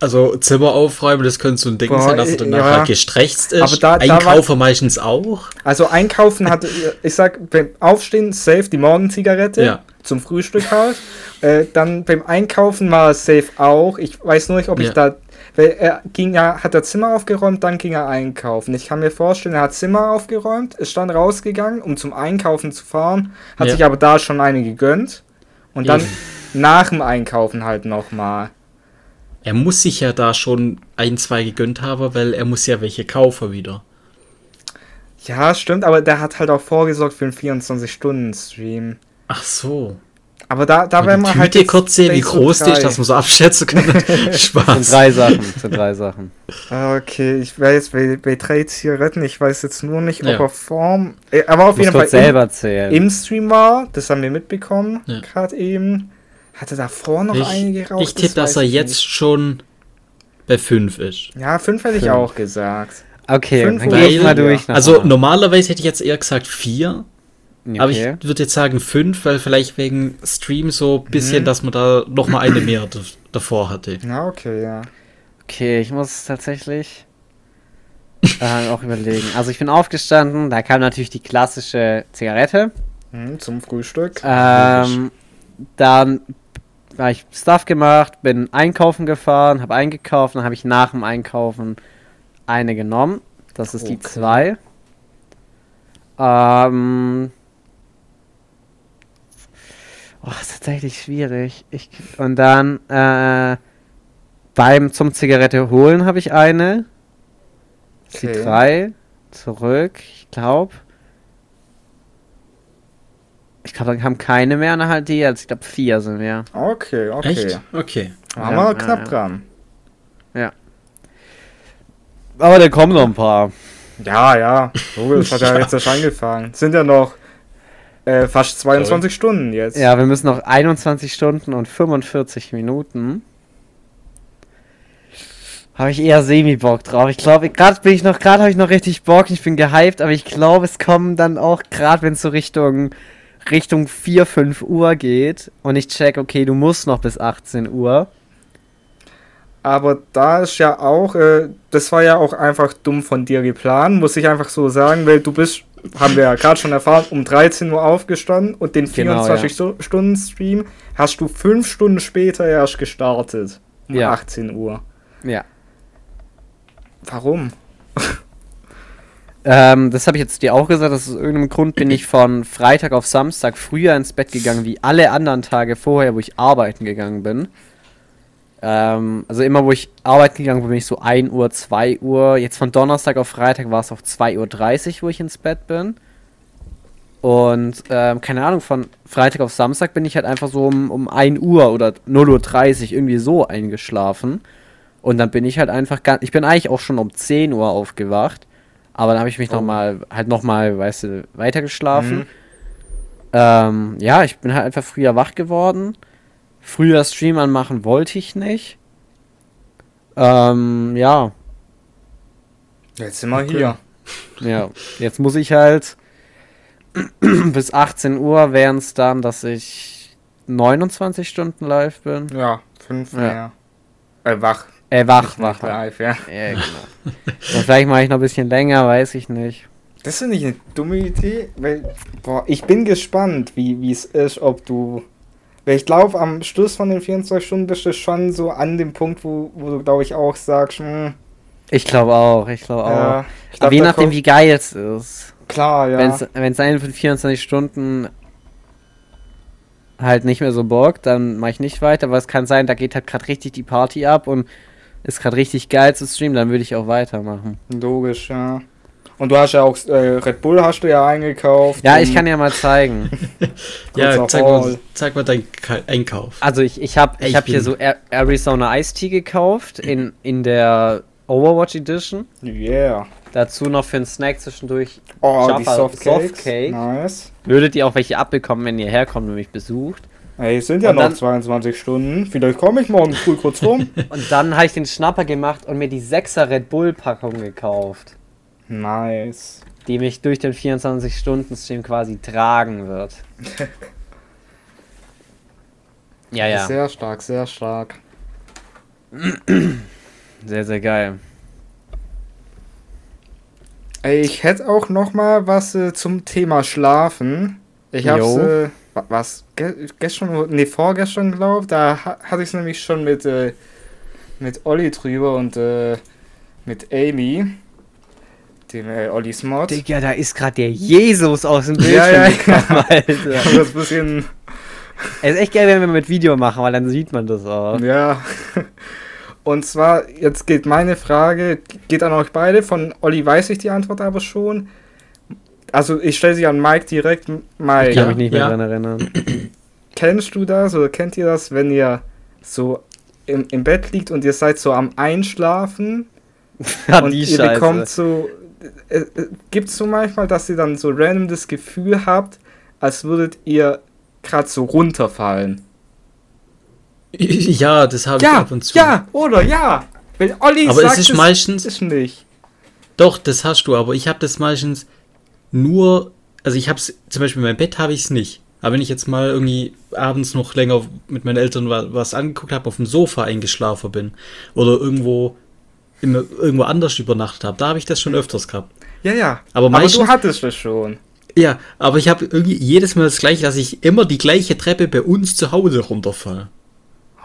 [SPEAKER 2] Also Zimmer aufräumen, das könnte so ein Ding
[SPEAKER 1] Boah,
[SPEAKER 2] sein, dass er danach
[SPEAKER 1] ja.
[SPEAKER 2] halt gestreckt ist.
[SPEAKER 1] Aber da- da
[SPEAKER 2] Einkaufen meistens auch.
[SPEAKER 1] Also einkaufen hatte, ich sag, beim Aufstehen safe die Morgenzigarette
[SPEAKER 2] Ja.
[SPEAKER 1] zum Frühstück halt. Äh, dann beim Einkaufen war es safe auch. Ich weiß nur nicht, ob ich
[SPEAKER 2] Ja.
[SPEAKER 1] da, weil er ging ja, hat er Zimmer aufgeräumt, dann ging er einkaufen. Ich kann mir vorstellen, er hat Zimmer aufgeräumt, ist dann rausgegangen, um zum Einkaufen zu fahren, hat
[SPEAKER 2] Ja.
[SPEAKER 1] sich aber da schon eine gegönnt und dann nach dem Einkaufen halt nochmal.
[SPEAKER 2] Er muss sich ja da schon ein, zwei gegönnt haben, weil er muss ja welche kaufen wieder.
[SPEAKER 1] Ja, stimmt, aber der hat halt auch vorgesorgt für einen 24-Stunden-Stream.
[SPEAKER 2] Ach so.
[SPEAKER 1] Aber da, da werden wir halt. Jetzt
[SPEAKER 2] kurz sehen, wie groß die ist, dass man so abschätzen kann. <laughs>
[SPEAKER 3] Sind
[SPEAKER 2] Spaß.
[SPEAKER 3] drei Sachen. Sind drei Sachen.
[SPEAKER 1] Ah, Okay, ich werde jetzt bei, bei drei Zigaretten, ich weiß jetzt nur nicht, ob
[SPEAKER 2] Ja.
[SPEAKER 1] er Form. äh, Aber auf jeden Fall
[SPEAKER 3] selber zählen.
[SPEAKER 1] im, im Stream war, das haben wir mitbekommen,
[SPEAKER 2] Ja.
[SPEAKER 1] gerade eben. Hatte davor noch
[SPEAKER 2] Ich,
[SPEAKER 1] einige geraucht?
[SPEAKER 2] ich tippe, dass
[SPEAKER 1] weiß
[SPEAKER 2] er
[SPEAKER 1] ich
[SPEAKER 2] jetzt
[SPEAKER 1] nicht.
[SPEAKER 2] schon bei 5 ist.
[SPEAKER 1] Ja, fünf hätte ich
[SPEAKER 3] Fünf.
[SPEAKER 1] auch gesagt.
[SPEAKER 3] Okay,
[SPEAKER 1] Fünf
[SPEAKER 3] dann gehe mal durch.
[SPEAKER 1] ja.
[SPEAKER 2] Also normalerweise hätte ich jetzt eher gesagt 4,
[SPEAKER 3] Okay.
[SPEAKER 2] aber ich würde jetzt sagen 5, weil vielleicht wegen Stream so ein bisschen,
[SPEAKER 1] Mhm.
[SPEAKER 2] dass man da nochmal eine mehr davor hatte.
[SPEAKER 1] Ja, okay, ja.
[SPEAKER 3] Okay, ich muss tatsächlich äh, auch überlegen. Also ich bin aufgestanden, da kam natürlich die klassische Zigarette.
[SPEAKER 1] Hm, zum Frühstück.
[SPEAKER 3] Ähm, dann habe ich Stuff gemacht, bin einkaufen gefahren, habe eingekauft, dann habe ich nach dem Einkaufen eine genommen. Das ist die
[SPEAKER 1] Okay.
[SPEAKER 3] zwei. Ähm, oh, ist tatsächlich schwierig. Ich, und dann äh, beim zum Zigarette holen habe ich eine. Ist Die
[SPEAKER 1] Okay.
[SPEAKER 3] drei. Zurück, ich glaube. Ich glaube, dann kamen keine mehr, dann halt die. Also ich glaube, vier sind wir.
[SPEAKER 1] Okay, okay.
[SPEAKER 2] Echt? Okay.
[SPEAKER 1] Da haben
[SPEAKER 3] Ja,
[SPEAKER 1] wir
[SPEAKER 3] ja,
[SPEAKER 1] knapp
[SPEAKER 3] ja.
[SPEAKER 1] dran.
[SPEAKER 3] Aber da kommen noch ein paar.
[SPEAKER 1] Ja, ja. Logisch, hat <laughs> ja
[SPEAKER 2] Ja.
[SPEAKER 1] jetzt erst angefangen. Sind ja noch äh, fast 22 Stunden jetzt.
[SPEAKER 3] Ja, wir müssen noch 21 Stunden und 45 Minuten. Habe ich eher semi-Bock drauf. Ich glaube, gerade bin ich noch, gerade habe ich noch richtig Bock. Ich bin gehypt, aber ich glaube, es kommen dann auch, gerade wenn es so Richtung, Richtung 4, 5 Uhr geht und ich check, okay, du musst noch bis 18 Uhr.
[SPEAKER 1] Aber da ist ja auch, äh, das war ja auch einfach dumm von dir geplant, muss ich einfach so sagen, weil du bist, haben wir ja gerade schon erfahren, um 13 Uhr aufgestanden und den
[SPEAKER 3] Genau,
[SPEAKER 1] 24-Stunden-Stream hast du fünf Stunden später erst gestartet. Um
[SPEAKER 3] Ja.
[SPEAKER 1] 18 Uhr.
[SPEAKER 3] Ja.
[SPEAKER 1] Warum? <laughs>
[SPEAKER 3] Ähm, das habe ich jetzt dir auch gesagt, dass aus irgendeinem Grund bin ich von Freitag auf Samstag früher ins Bett gegangen, wie alle anderen Tage vorher, wo ich arbeiten gegangen bin. Ähm, also immer, wo ich arbeiten gegangen bin, bin ich so 1 Uhr, 2 Uhr. Jetzt von Donnerstag auf Freitag war es auf 2.30 Uhr, wo ich ins Bett bin. Und ähm, keine Ahnung, von Freitag auf Samstag bin ich halt einfach so um, um 1 Uhr oder 0.30 Uhr irgendwie so eingeschlafen. Und dann bin ich halt einfach ganz. Ich bin eigentlich auch schon um 10 Uhr aufgewacht. Aber dann habe ich mich
[SPEAKER 1] Oh.
[SPEAKER 3] noch mal halt nochmal, weißt du, weitergeschlafen.
[SPEAKER 1] Mhm.
[SPEAKER 3] Ähm, ja, ich bin halt einfach früher wach geworden. Früher Stream anmachen wollte ich nicht. Ähm, ja.
[SPEAKER 1] Jetzt sind wir
[SPEAKER 2] Okay.
[SPEAKER 1] hier.
[SPEAKER 3] Ja. Jetzt muss ich halt <clears throat> bis 18 Uhr wären es dann, dass ich 29 Stunden live bin.
[SPEAKER 1] Ja, fünf
[SPEAKER 3] Ja.
[SPEAKER 1] mehr. Äh, wach.
[SPEAKER 3] Äh, wach, wach.
[SPEAKER 1] ja.
[SPEAKER 3] Ja, genau. Vielleicht mache ich noch ein bisschen länger, weiß ich nicht.
[SPEAKER 1] Das finde ich eine dumme Idee, weil, boah, ich bin gespannt, wie es ist, ob du. Weil ich glaube, am Schluss von den 24 Stunden bist du schon so an dem Punkt, wo, wo du, glaube ich, auch sagst, hm,
[SPEAKER 3] Ich glaube auch, ich glaube auch.
[SPEAKER 1] ja, ich
[SPEAKER 3] Aber
[SPEAKER 1] glaub,
[SPEAKER 3] je
[SPEAKER 1] da
[SPEAKER 3] nachdem, wie geil es ist.
[SPEAKER 1] Klar, ja.
[SPEAKER 3] Wenn es eine von 24 Stunden halt nicht mehr so bockt, dann mache ich nicht weiter, aber es kann sein, da geht halt gerade richtig die Party ab und ist gerade richtig geil zu streamen, dann würde ich auch weitermachen.
[SPEAKER 1] Logisch, ja. Und du hast ja auch äh, Red Bull hast du ja eingekauft.
[SPEAKER 3] Ja, ich kann ja mal zeigen. <laughs> <laughs>
[SPEAKER 2] Ja, zeig mal, zeig mal deinen Ka- Einkauf.
[SPEAKER 3] Also ich, ich habe ich
[SPEAKER 2] Ich
[SPEAKER 3] hab hier so Ar- Arizona Ice Tea gekauft in, in der Overwatch Edition.
[SPEAKER 1] Yeah.
[SPEAKER 3] Dazu noch für einen Snack zwischendurch.
[SPEAKER 1] Oh, die
[SPEAKER 3] Jaffa
[SPEAKER 1] Softcakes.
[SPEAKER 3] Softcake.
[SPEAKER 1] Nice.
[SPEAKER 3] Würdet ihr auch welche abbekommen, wenn ihr herkommt und mich besucht.
[SPEAKER 1] Ey, es sind ja
[SPEAKER 3] Und
[SPEAKER 1] noch
[SPEAKER 3] dann-
[SPEAKER 1] 22 Stunden. Vielleicht komme ich morgen früh kurz rum. <laughs>
[SPEAKER 3] Und dann habe ich den Schnapper gemacht und mir die 6er Red Bull Packung gekauft.
[SPEAKER 1] nice.
[SPEAKER 3] die mich durch den 24-Stunden-Stream quasi tragen wird. <laughs> ja, ja.
[SPEAKER 1] Sehr stark, sehr stark. <clears throat>
[SPEAKER 3] Sehr, sehr geil.
[SPEAKER 1] Ich hätte auch noch mal was äh, zum Thema Schlafen. Ich hab's,
[SPEAKER 3] Jo.
[SPEAKER 1] Wa- was, ge gestern, nee, vorgestern, glaub, da ha hatte ich es nämlich schon mit, äh, mit Olli drüber und, äh, mit Amy, dem, äh, Ollis Mod.
[SPEAKER 3] Digga, da ist gerade der Jesus aus dem Bildschirm
[SPEAKER 1] Ja, ja,
[SPEAKER 3] gekommen,
[SPEAKER 1] Ich
[SPEAKER 3] Alter. <laughs>
[SPEAKER 1] das bisschen
[SPEAKER 3] Es ist echt geil, wenn wir mit Video machen, weil dann sieht man das auch.
[SPEAKER 1] Ja. Und zwar, jetzt geht meine Frage, geht an euch beide. Von Olli weiß ich die Antwort aber schon. Also ich stelle sie an Mike direkt. Mike,
[SPEAKER 3] Ich kann mich nicht mehr
[SPEAKER 2] Ja.
[SPEAKER 3] dran erinnern. <clears throat>
[SPEAKER 1] kennst du das oder kennt ihr das, wenn ihr so im, im Bett liegt und ihr seid so am Einschlafen <laughs>
[SPEAKER 3] Ja,
[SPEAKER 1] und
[SPEAKER 3] die
[SPEAKER 1] ihr
[SPEAKER 3] Scheiße.
[SPEAKER 1] bekommt so... Äh, äh, Gibt es so manchmal, dass ihr dann so random das Gefühl habt, als würdet ihr gerade so runterfallen? <laughs>
[SPEAKER 2] Ja, das habe ich
[SPEAKER 1] Ja,
[SPEAKER 2] ab und zu.
[SPEAKER 1] ja, oder ja. Wenn Olli
[SPEAKER 2] aber
[SPEAKER 1] sagt,
[SPEAKER 2] es ist
[SPEAKER 1] es
[SPEAKER 2] meistens,
[SPEAKER 1] ist nicht.
[SPEAKER 2] doch, das hast du, aber ich habe das meistens nur, also ich habe es, zum Beispiel in meinem Bett habe ich es nicht. Aber wenn ich jetzt mal irgendwie abends noch länger mit meinen Eltern wa- was angeguckt habe, auf dem Sofa eingeschlafen bin oder irgendwo immer, irgendwo anders übernachtet habe, da habe ich das schon öfters gehabt.
[SPEAKER 1] Ja, ja.
[SPEAKER 2] Aber
[SPEAKER 1] Aber
[SPEAKER 2] meistens-
[SPEAKER 1] du hattest das schon.
[SPEAKER 2] Ja, aber ich habe irgendwie jedes Mal das gleiche, dass ich immer die gleiche Treppe bei uns zu Hause runterfalle.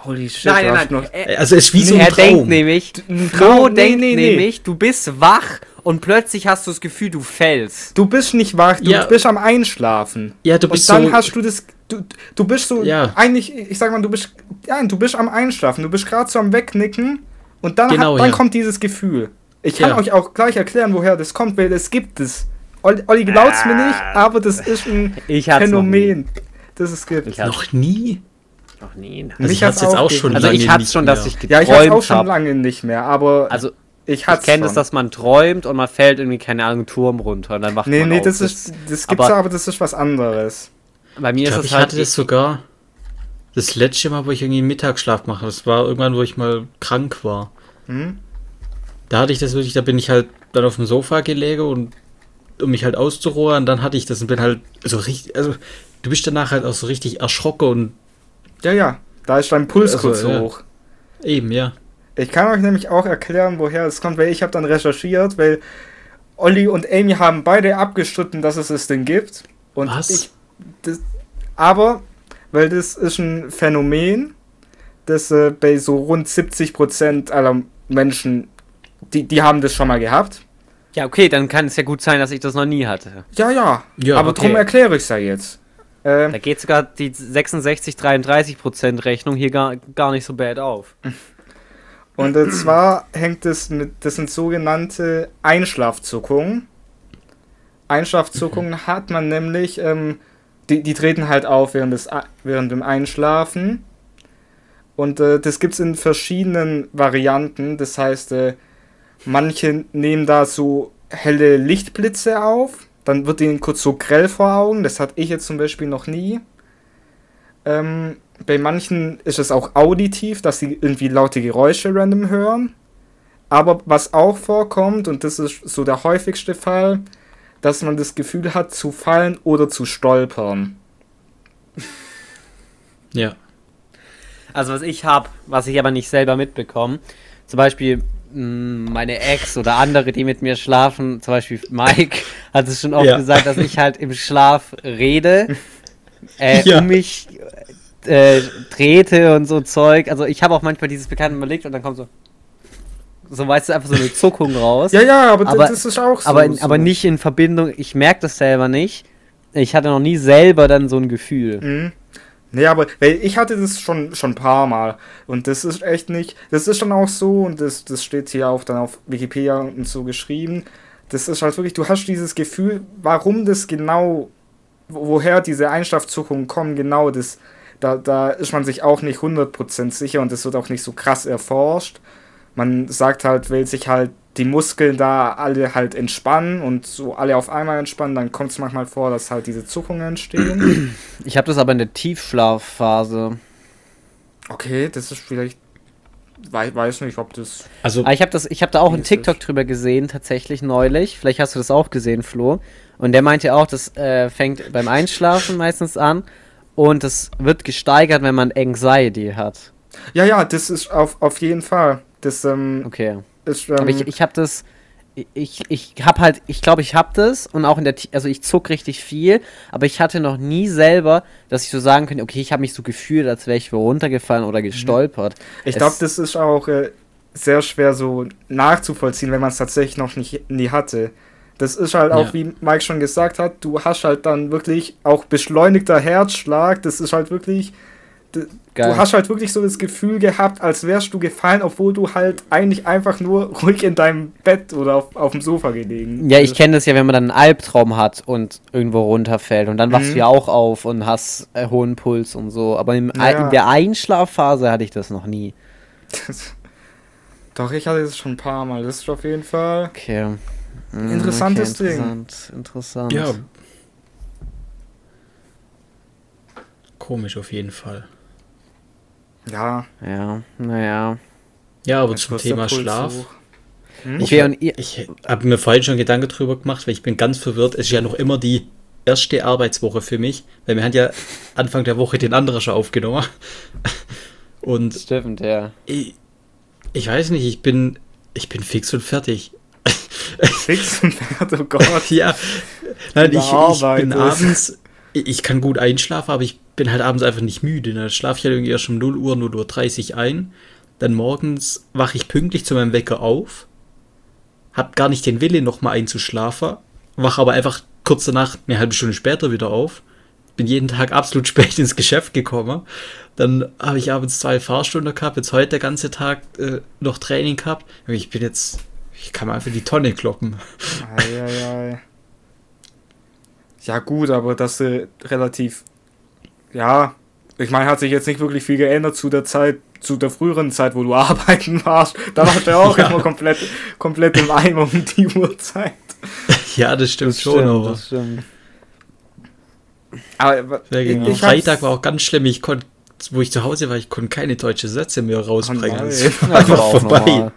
[SPEAKER 1] Holy shit,
[SPEAKER 3] Nein,
[SPEAKER 1] du
[SPEAKER 3] nein,
[SPEAKER 1] hast
[SPEAKER 3] nein.
[SPEAKER 1] noch-
[SPEAKER 3] Er,
[SPEAKER 2] Also es ist wie so ein
[SPEAKER 3] er
[SPEAKER 2] Traum.
[SPEAKER 3] denkt nämlich,
[SPEAKER 1] Traum? Nee,
[SPEAKER 3] denkt
[SPEAKER 1] nee, nee.
[SPEAKER 3] nämlich, du bist wach und plötzlich hast du das Gefühl, du fällst.
[SPEAKER 1] Du bist nicht wach, du
[SPEAKER 2] Ja.
[SPEAKER 1] bist am Einschlafen.
[SPEAKER 2] Ja, du bist
[SPEAKER 1] Und dann
[SPEAKER 2] so-
[SPEAKER 1] hast du das. Du, du bist so.
[SPEAKER 2] Ja.
[SPEAKER 1] Eigentlich, ich sag mal, du bist. Ja, du bist am Einschlafen. Du bist gerade so am Wegnicken. Und dann,
[SPEAKER 2] Genau,
[SPEAKER 1] hat, dann
[SPEAKER 2] ja.
[SPEAKER 1] kommt dieses Gefühl. Ich kann
[SPEAKER 2] Ja.
[SPEAKER 1] euch auch gleich erklären, woher das kommt, weil es gibt es. Olli, Olli glaubt's mir nicht, aber das ist ein Phänomen, das es gibt.
[SPEAKER 3] Ich
[SPEAKER 2] Noch nie?
[SPEAKER 3] Noch nie.
[SPEAKER 2] Also
[SPEAKER 1] Mich
[SPEAKER 2] ich hatte
[SPEAKER 1] hat's
[SPEAKER 2] jetzt
[SPEAKER 1] auch
[SPEAKER 2] schon.
[SPEAKER 3] Also ich hatte schon,
[SPEAKER 2] mehr.
[SPEAKER 3] dass ich
[SPEAKER 1] Ja, ich hab's auch
[SPEAKER 3] geträumt
[SPEAKER 1] schon
[SPEAKER 3] habe.
[SPEAKER 1] lange nicht mehr, aber
[SPEAKER 3] Also
[SPEAKER 1] ich
[SPEAKER 3] ich
[SPEAKER 1] hatte
[SPEAKER 3] kenne es, dass man träumt und man fällt irgendwie, keine Ahnung, Turm runter und dann wacht
[SPEAKER 1] Nee,
[SPEAKER 3] man
[SPEAKER 1] nee,
[SPEAKER 3] auf.
[SPEAKER 1] das ist. Das gibt's
[SPEAKER 3] aber-
[SPEAKER 1] aber, aber das ist was anderes.
[SPEAKER 3] Bei mir
[SPEAKER 2] Ich
[SPEAKER 3] ist
[SPEAKER 2] glaube,
[SPEAKER 3] es
[SPEAKER 2] ich
[SPEAKER 3] halt...
[SPEAKER 2] hatte das sogar das letzte Mal, wo ich irgendwie Mittagsschlaf mache. Das war irgendwann, wo ich mal krank war.
[SPEAKER 1] Hm?
[SPEAKER 2] Da hatte ich das wirklich, da bin ich halt dann auf dem Sofa gelegen und um mich halt auszuruhen, dann hatte ich das und bin halt so richtig, also du bist danach halt auch so richtig erschrocken und
[SPEAKER 1] Ja, ja. Da ist dein Puls
[SPEAKER 2] Also,
[SPEAKER 1] kurz so
[SPEAKER 2] ja.
[SPEAKER 1] hoch.
[SPEAKER 2] eben, ja.
[SPEAKER 1] Ich kann euch nämlich auch erklären, woher es kommt, weil ich habe dann recherchiert, weil Olli und Amy haben beide abgestritten, dass es das Ding gibt. Und
[SPEAKER 2] Was?
[SPEAKER 1] ich. Das, aber, weil das ist ein Phänomen, das äh, bei so rund 70% aller Menschen, die, die haben das schon mal gehabt.
[SPEAKER 3] Ja, okay, dann kann es ja gut sein, dass ich das noch nie hatte.
[SPEAKER 1] Ja, ja.
[SPEAKER 2] Ja,
[SPEAKER 1] aber
[SPEAKER 3] okay.
[SPEAKER 1] drum erkläre ich es ja jetzt. Ähm,
[SPEAKER 3] Da geht sogar die 66-33% Rechnung hier gar, gar nicht so bad auf. <laughs>
[SPEAKER 1] Und äh, zwar hängt es mit, das sind sogenannte Einschlafzuckungen. Einschlafzuckungen hat man nämlich, ähm, die, die treten halt auf während, des, während dem Einschlafen. Und äh, das gibt es in verschiedenen Varianten. Das heißt, äh, manche nehmen da so helle Lichtblitze auf. Dann wird ihnen kurz so grell vor Augen. Das hatte ich jetzt zum Beispiel noch nie. Ähm, bei manchen ist es auch auditiv, dass sie irgendwie laute Geräusche random hören. Aber was auch vorkommt, und das ist so der häufigste Fall, dass man das Gefühl hat, zu fallen oder zu stolpern.
[SPEAKER 2] Ja.
[SPEAKER 3] Also was ich habe, was ich aber nicht selber mitbekomme, zum Beispiel meine Ex oder andere, die mit mir schlafen, zum Beispiel Mike, <laughs> hat es schon oft
[SPEAKER 2] Ja.
[SPEAKER 3] gesagt, dass ich halt im Schlaf rede, <laughs> äh,
[SPEAKER 2] Ja.
[SPEAKER 3] um mich äh, trete und so Zeug. Also ich habe auch manchmal dieses bekannte überlegt und dann kommt so, so weißt du, einfach so eine Zuckung raus. <laughs>
[SPEAKER 1] Ja, ja, aber,
[SPEAKER 3] Aber-
[SPEAKER 1] das ist auch so.
[SPEAKER 3] aber,
[SPEAKER 1] so.
[SPEAKER 3] aber nicht in Verbindung, ich merke das selber nicht. Ich hatte noch nie selber dann so ein Gefühl.
[SPEAKER 1] Mhm. Nee, aber weil ich hatte das schon schon ein paar Mal und das ist echt nicht, das ist dann auch so und das, das steht hier auch dann auf Wikipedia und so geschrieben. Das ist halt wirklich, du hast dieses Gefühl, warum das genau, wo- woher diese Einschlafzuckungen kommen, genau das, da, da ist man sich auch nicht 100% sicher und das wird auch nicht so krass erforscht. Man sagt halt, weil sich halt die Muskeln da alle halt entspannen und so alle auf einmal entspannen, dann kommt es manchmal vor, dass halt diese Zuckungen entstehen.
[SPEAKER 3] Ich habe das aber in der Tiefschlafphase.
[SPEAKER 1] Okay, das ist vielleicht. Weiß, weiß nicht, ob das.
[SPEAKER 2] Also,
[SPEAKER 3] Aber ich habe das, ich habe da auch einen. TikTok drüber gesehen, tatsächlich neulich. Vielleicht hast du das auch gesehen, Flo. Und der meinte auch, das äh, fängt beim Einschlafen <laughs> meistens an und das wird gesteigert, wenn man Anxiety hat.
[SPEAKER 1] Ja, ja, das ist auf, auf jeden Fall. Das ähm,
[SPEAKER 3] Okay.
[SPEAKER 1] Ist. Ähm,
[SPEAKER 3] Aber ich, ich habe das, ich, ich habe halt, ich glaube, ich habe das und auch in der, also ich zuck richtig viel, aber ich hatte noch nie selber, dass ich so sagen könnte, okay, ich habe mich so gefühlt, als wäre ich runtergefallen oder gestolpert.
[SPEAKER 1] ich glaube, das ist auch äh, sehr schwer so nachzuvollziehen, wenn man es tatsächlich noch nicht nie hatte. Das ist halt auch,
[SPEAKER 2] Ja.
[SPEAKER 1] wie Mike schon gesagt hat, du hast halt dann wirklich auch beschleunigter Herzschlag. Das ist halt wirklich.
[SPEAKER 3] Geil.
[SPEAKER 1] Du hast halt wirklich so das Gefühl gehabt, als wärst du gefallen, obwohl du halt eigentlich einfach nur <laughs> ruhig in deinem Bett oder auf, auf dem Sofa gelegen
[SPEAKER 3] Ja, ich kenne das ja, wenn man dann einen Albtraum hat und irgendwo runterfällt und dann wachst
[SPEAKER 1] Mhm.
[SPEAKER 3] du ja auch auf und hast äh, hohen Puls und so. Aber im,
[SPEAKER 1] Ja.
[SPEAKER 3] in der Einschlafphase hatte ich das noch nie. <laughs>
[SPEAKER 1] Doch, ich hatte es schon ein paar Mal. Das ist auf jeden Fall.
[SPEAKER 3] Okay. Mm,
[SPEAKER 1] Interessantes Ding.
[SPEAKER 3] interessant, Interessant.
[SPEAKER 2] Ja. Komisch auf jeden Fall.
[SPEAKER 1] Ja,
[SPEAKER 3] Ja, naja.
[SPEAKER 2] Ja, aber zum Thema Schlaf.
[SPEAKER 1] Hm?
[SPEAKER 3] Ihr,
[SPEAKER 2] Ich habe mir vorhin schon Gedanken drüber gemacht, weil ich bin ganz verwirrt. Es ist ja noch immer die erste Arbeitswoche für mich, weil wir haben ja Anfang der Woche den anderen schon aufgenommen. <laughs> Und
[SPEAKER 3] stimmt, ja.
[SPEAKER 2] ich, ich weiß nicht, ich bin, ich bin fix und fertig. <laughs>
[SPEAKER 1] Fix und fertig, oh Gott. <laughs>
[SPEAKER 2] Ja, nein, ich, ich bin abends, ich ich kann gut einschlafen, aber ich bin halt abends einfach nicht müde. Dann schlafe ich halt irgendwie erst um 0 Uhr, 0 Uhr 30 ein. Dann morgens wache ich pünktlich zu meinem Wecker auf. Hab gar nicht den Wille, nochmal einzuschlafen. Wache aber einfach kurz danach, eine halbe Stunde später wieder auf. Bin jeden Tag absolut <laughs> spät ins Geschäft gekommen. Dann habe ich abends zwei Fahrstunden gehabt, jetzt heute der ganze Tag äh, noch Training gehabt. Ich bin jetzt, ich kann mir einfach die Tonne kloppen.
[SPEAKER 1] Eieiei. Ja, gut, aber das äh, relativ. Ja, ich meine, hat sich jetzt nicht wirklich viel geändert zu der Zeit, zu der früheren Zeit, wo du <laughs> arbeiten warst. Da warst du ja auch
[SPEAKER 2] Ja.
[SPEAKER 1] immer komplett, komplett im Eimer um die Uhrzeit. <laughs>
[SPEAKER 2] Ja, das stimmt
[SPEAKER 3] Das
[SPEAKER 2] schon,
[SPEAKER 3] stimmt,
[SPEAKER 2] aber.
[SPEAKER 3] das stimmt.
[SPEAKER 1] Aber ich
[SPEAKER 2] Freitag war auch ganz schlimm. Ich konnte, wo ich zu Hause war, ich konnte keine deutschen Sätze mehr rausbringen.
[SPEAKER 1] Oh
[SPEAKER 3] das war
[SPEAKER 2] einfach vorbei.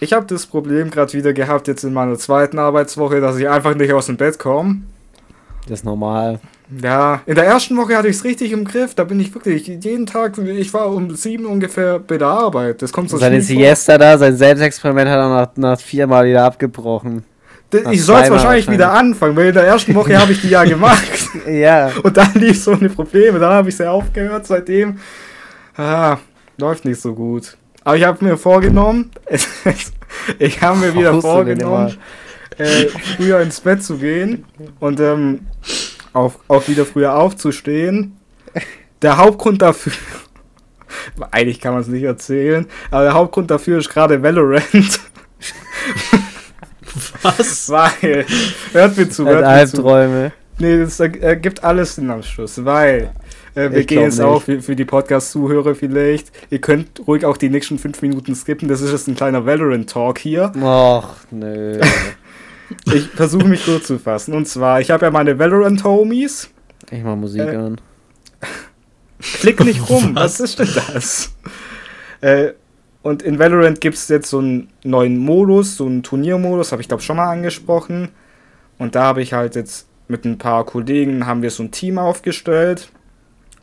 [SPEAKER 1] Ich habe das Problem gerade wieder gehabt, jetzt in meiner zweiten Arbeitswoche, dass ich einfach nicht aus dem Bett komme.
[SPEAKER 3] Das ist normal.
[SPEAKER 1] Ja, in der ersten Woche hatte ich es richtig im Griff. Da bin ich wirklich jeden Tag, ich war um sieben ungefähr bei der Arbeit. Das kommt so
[SPEAKER 3] Seine
[SPEAKER 1] vor.
[SPEAKER 3] Siesta da, sein Selbstexperiment hat er nach, nach viermal wieder abgebrochen. Nach
[SPEAKER 1] Ich soll es
[SPEAKER 3] zweimal
[SPEAKER 1] wahrscheinlich wieder anfangen, weil in der ersten Woche habe ich die ja gemacht. <laughs>
[SPEAKER 3] Ja.
[SPEAKER 1] Und dann lief so eine Probleme. Dann habe ich sie aufgehört. Seitdem ah, läuft nicht so gut. Aber ich habe mir vorgenommen, <laughs> ich habe mir wieder vorgenommen, äh, früher ins Bett zu gehen und ähm, auch, auch wieder früher aufzustehen. Der Hauptgrund dafür, <laughs> eigentlich kann man es nicht erzählen, aber der Hauptgrund dafür ist gerade Valorant. <laughs>
[SPEAKER 2] Was?
[SPEAKER 1] Weil, hört mir zu,
[SPEAKER 3] Hat
[SPEAKER 1] hört mir zu.
[SPEAKER 3] Albträume.
[SPEAKER 1] Nee, das ergibt alles den Anschluss, weil äh, wir
[SPEAKER 3] Ich
[SPEAKER 1] gehen jetzt
[SPEAKER 3] nicht.
[SPEAKER 1] auch für, für die Podcast-Zuhörer vielleicht. Ihr könnt ruhig auch die nächsten fünf Minuten skippen. Das ist jetzt ein kleiner Valorant-Talk hier.
[SPEAKER 3] Och, nö. <laughs> <laughs>
[SPEAKER 1] Ich versuche mich kurz zu fassen. Und zwar, ich habe ja meine Valorant-Homies.
[SPEAKER 3] Ich mach Musik
[SPEAKER 1] Äh,
[SPEAKER 3] an. <laughs>
[SPEAKER 1] Klick nicht rum.
[SPEAKER 2] Was?
[SPEAKER 1] Was ist denn das? Äh, und in Valorant gibt es jetzt so einen neuen Modus, so einen Turniermodus, habe ich glaube schon mal angesprochen. Und da habe ich halt jetzt mit ein paar Kollegen haben wir so ein Team aufgestellt.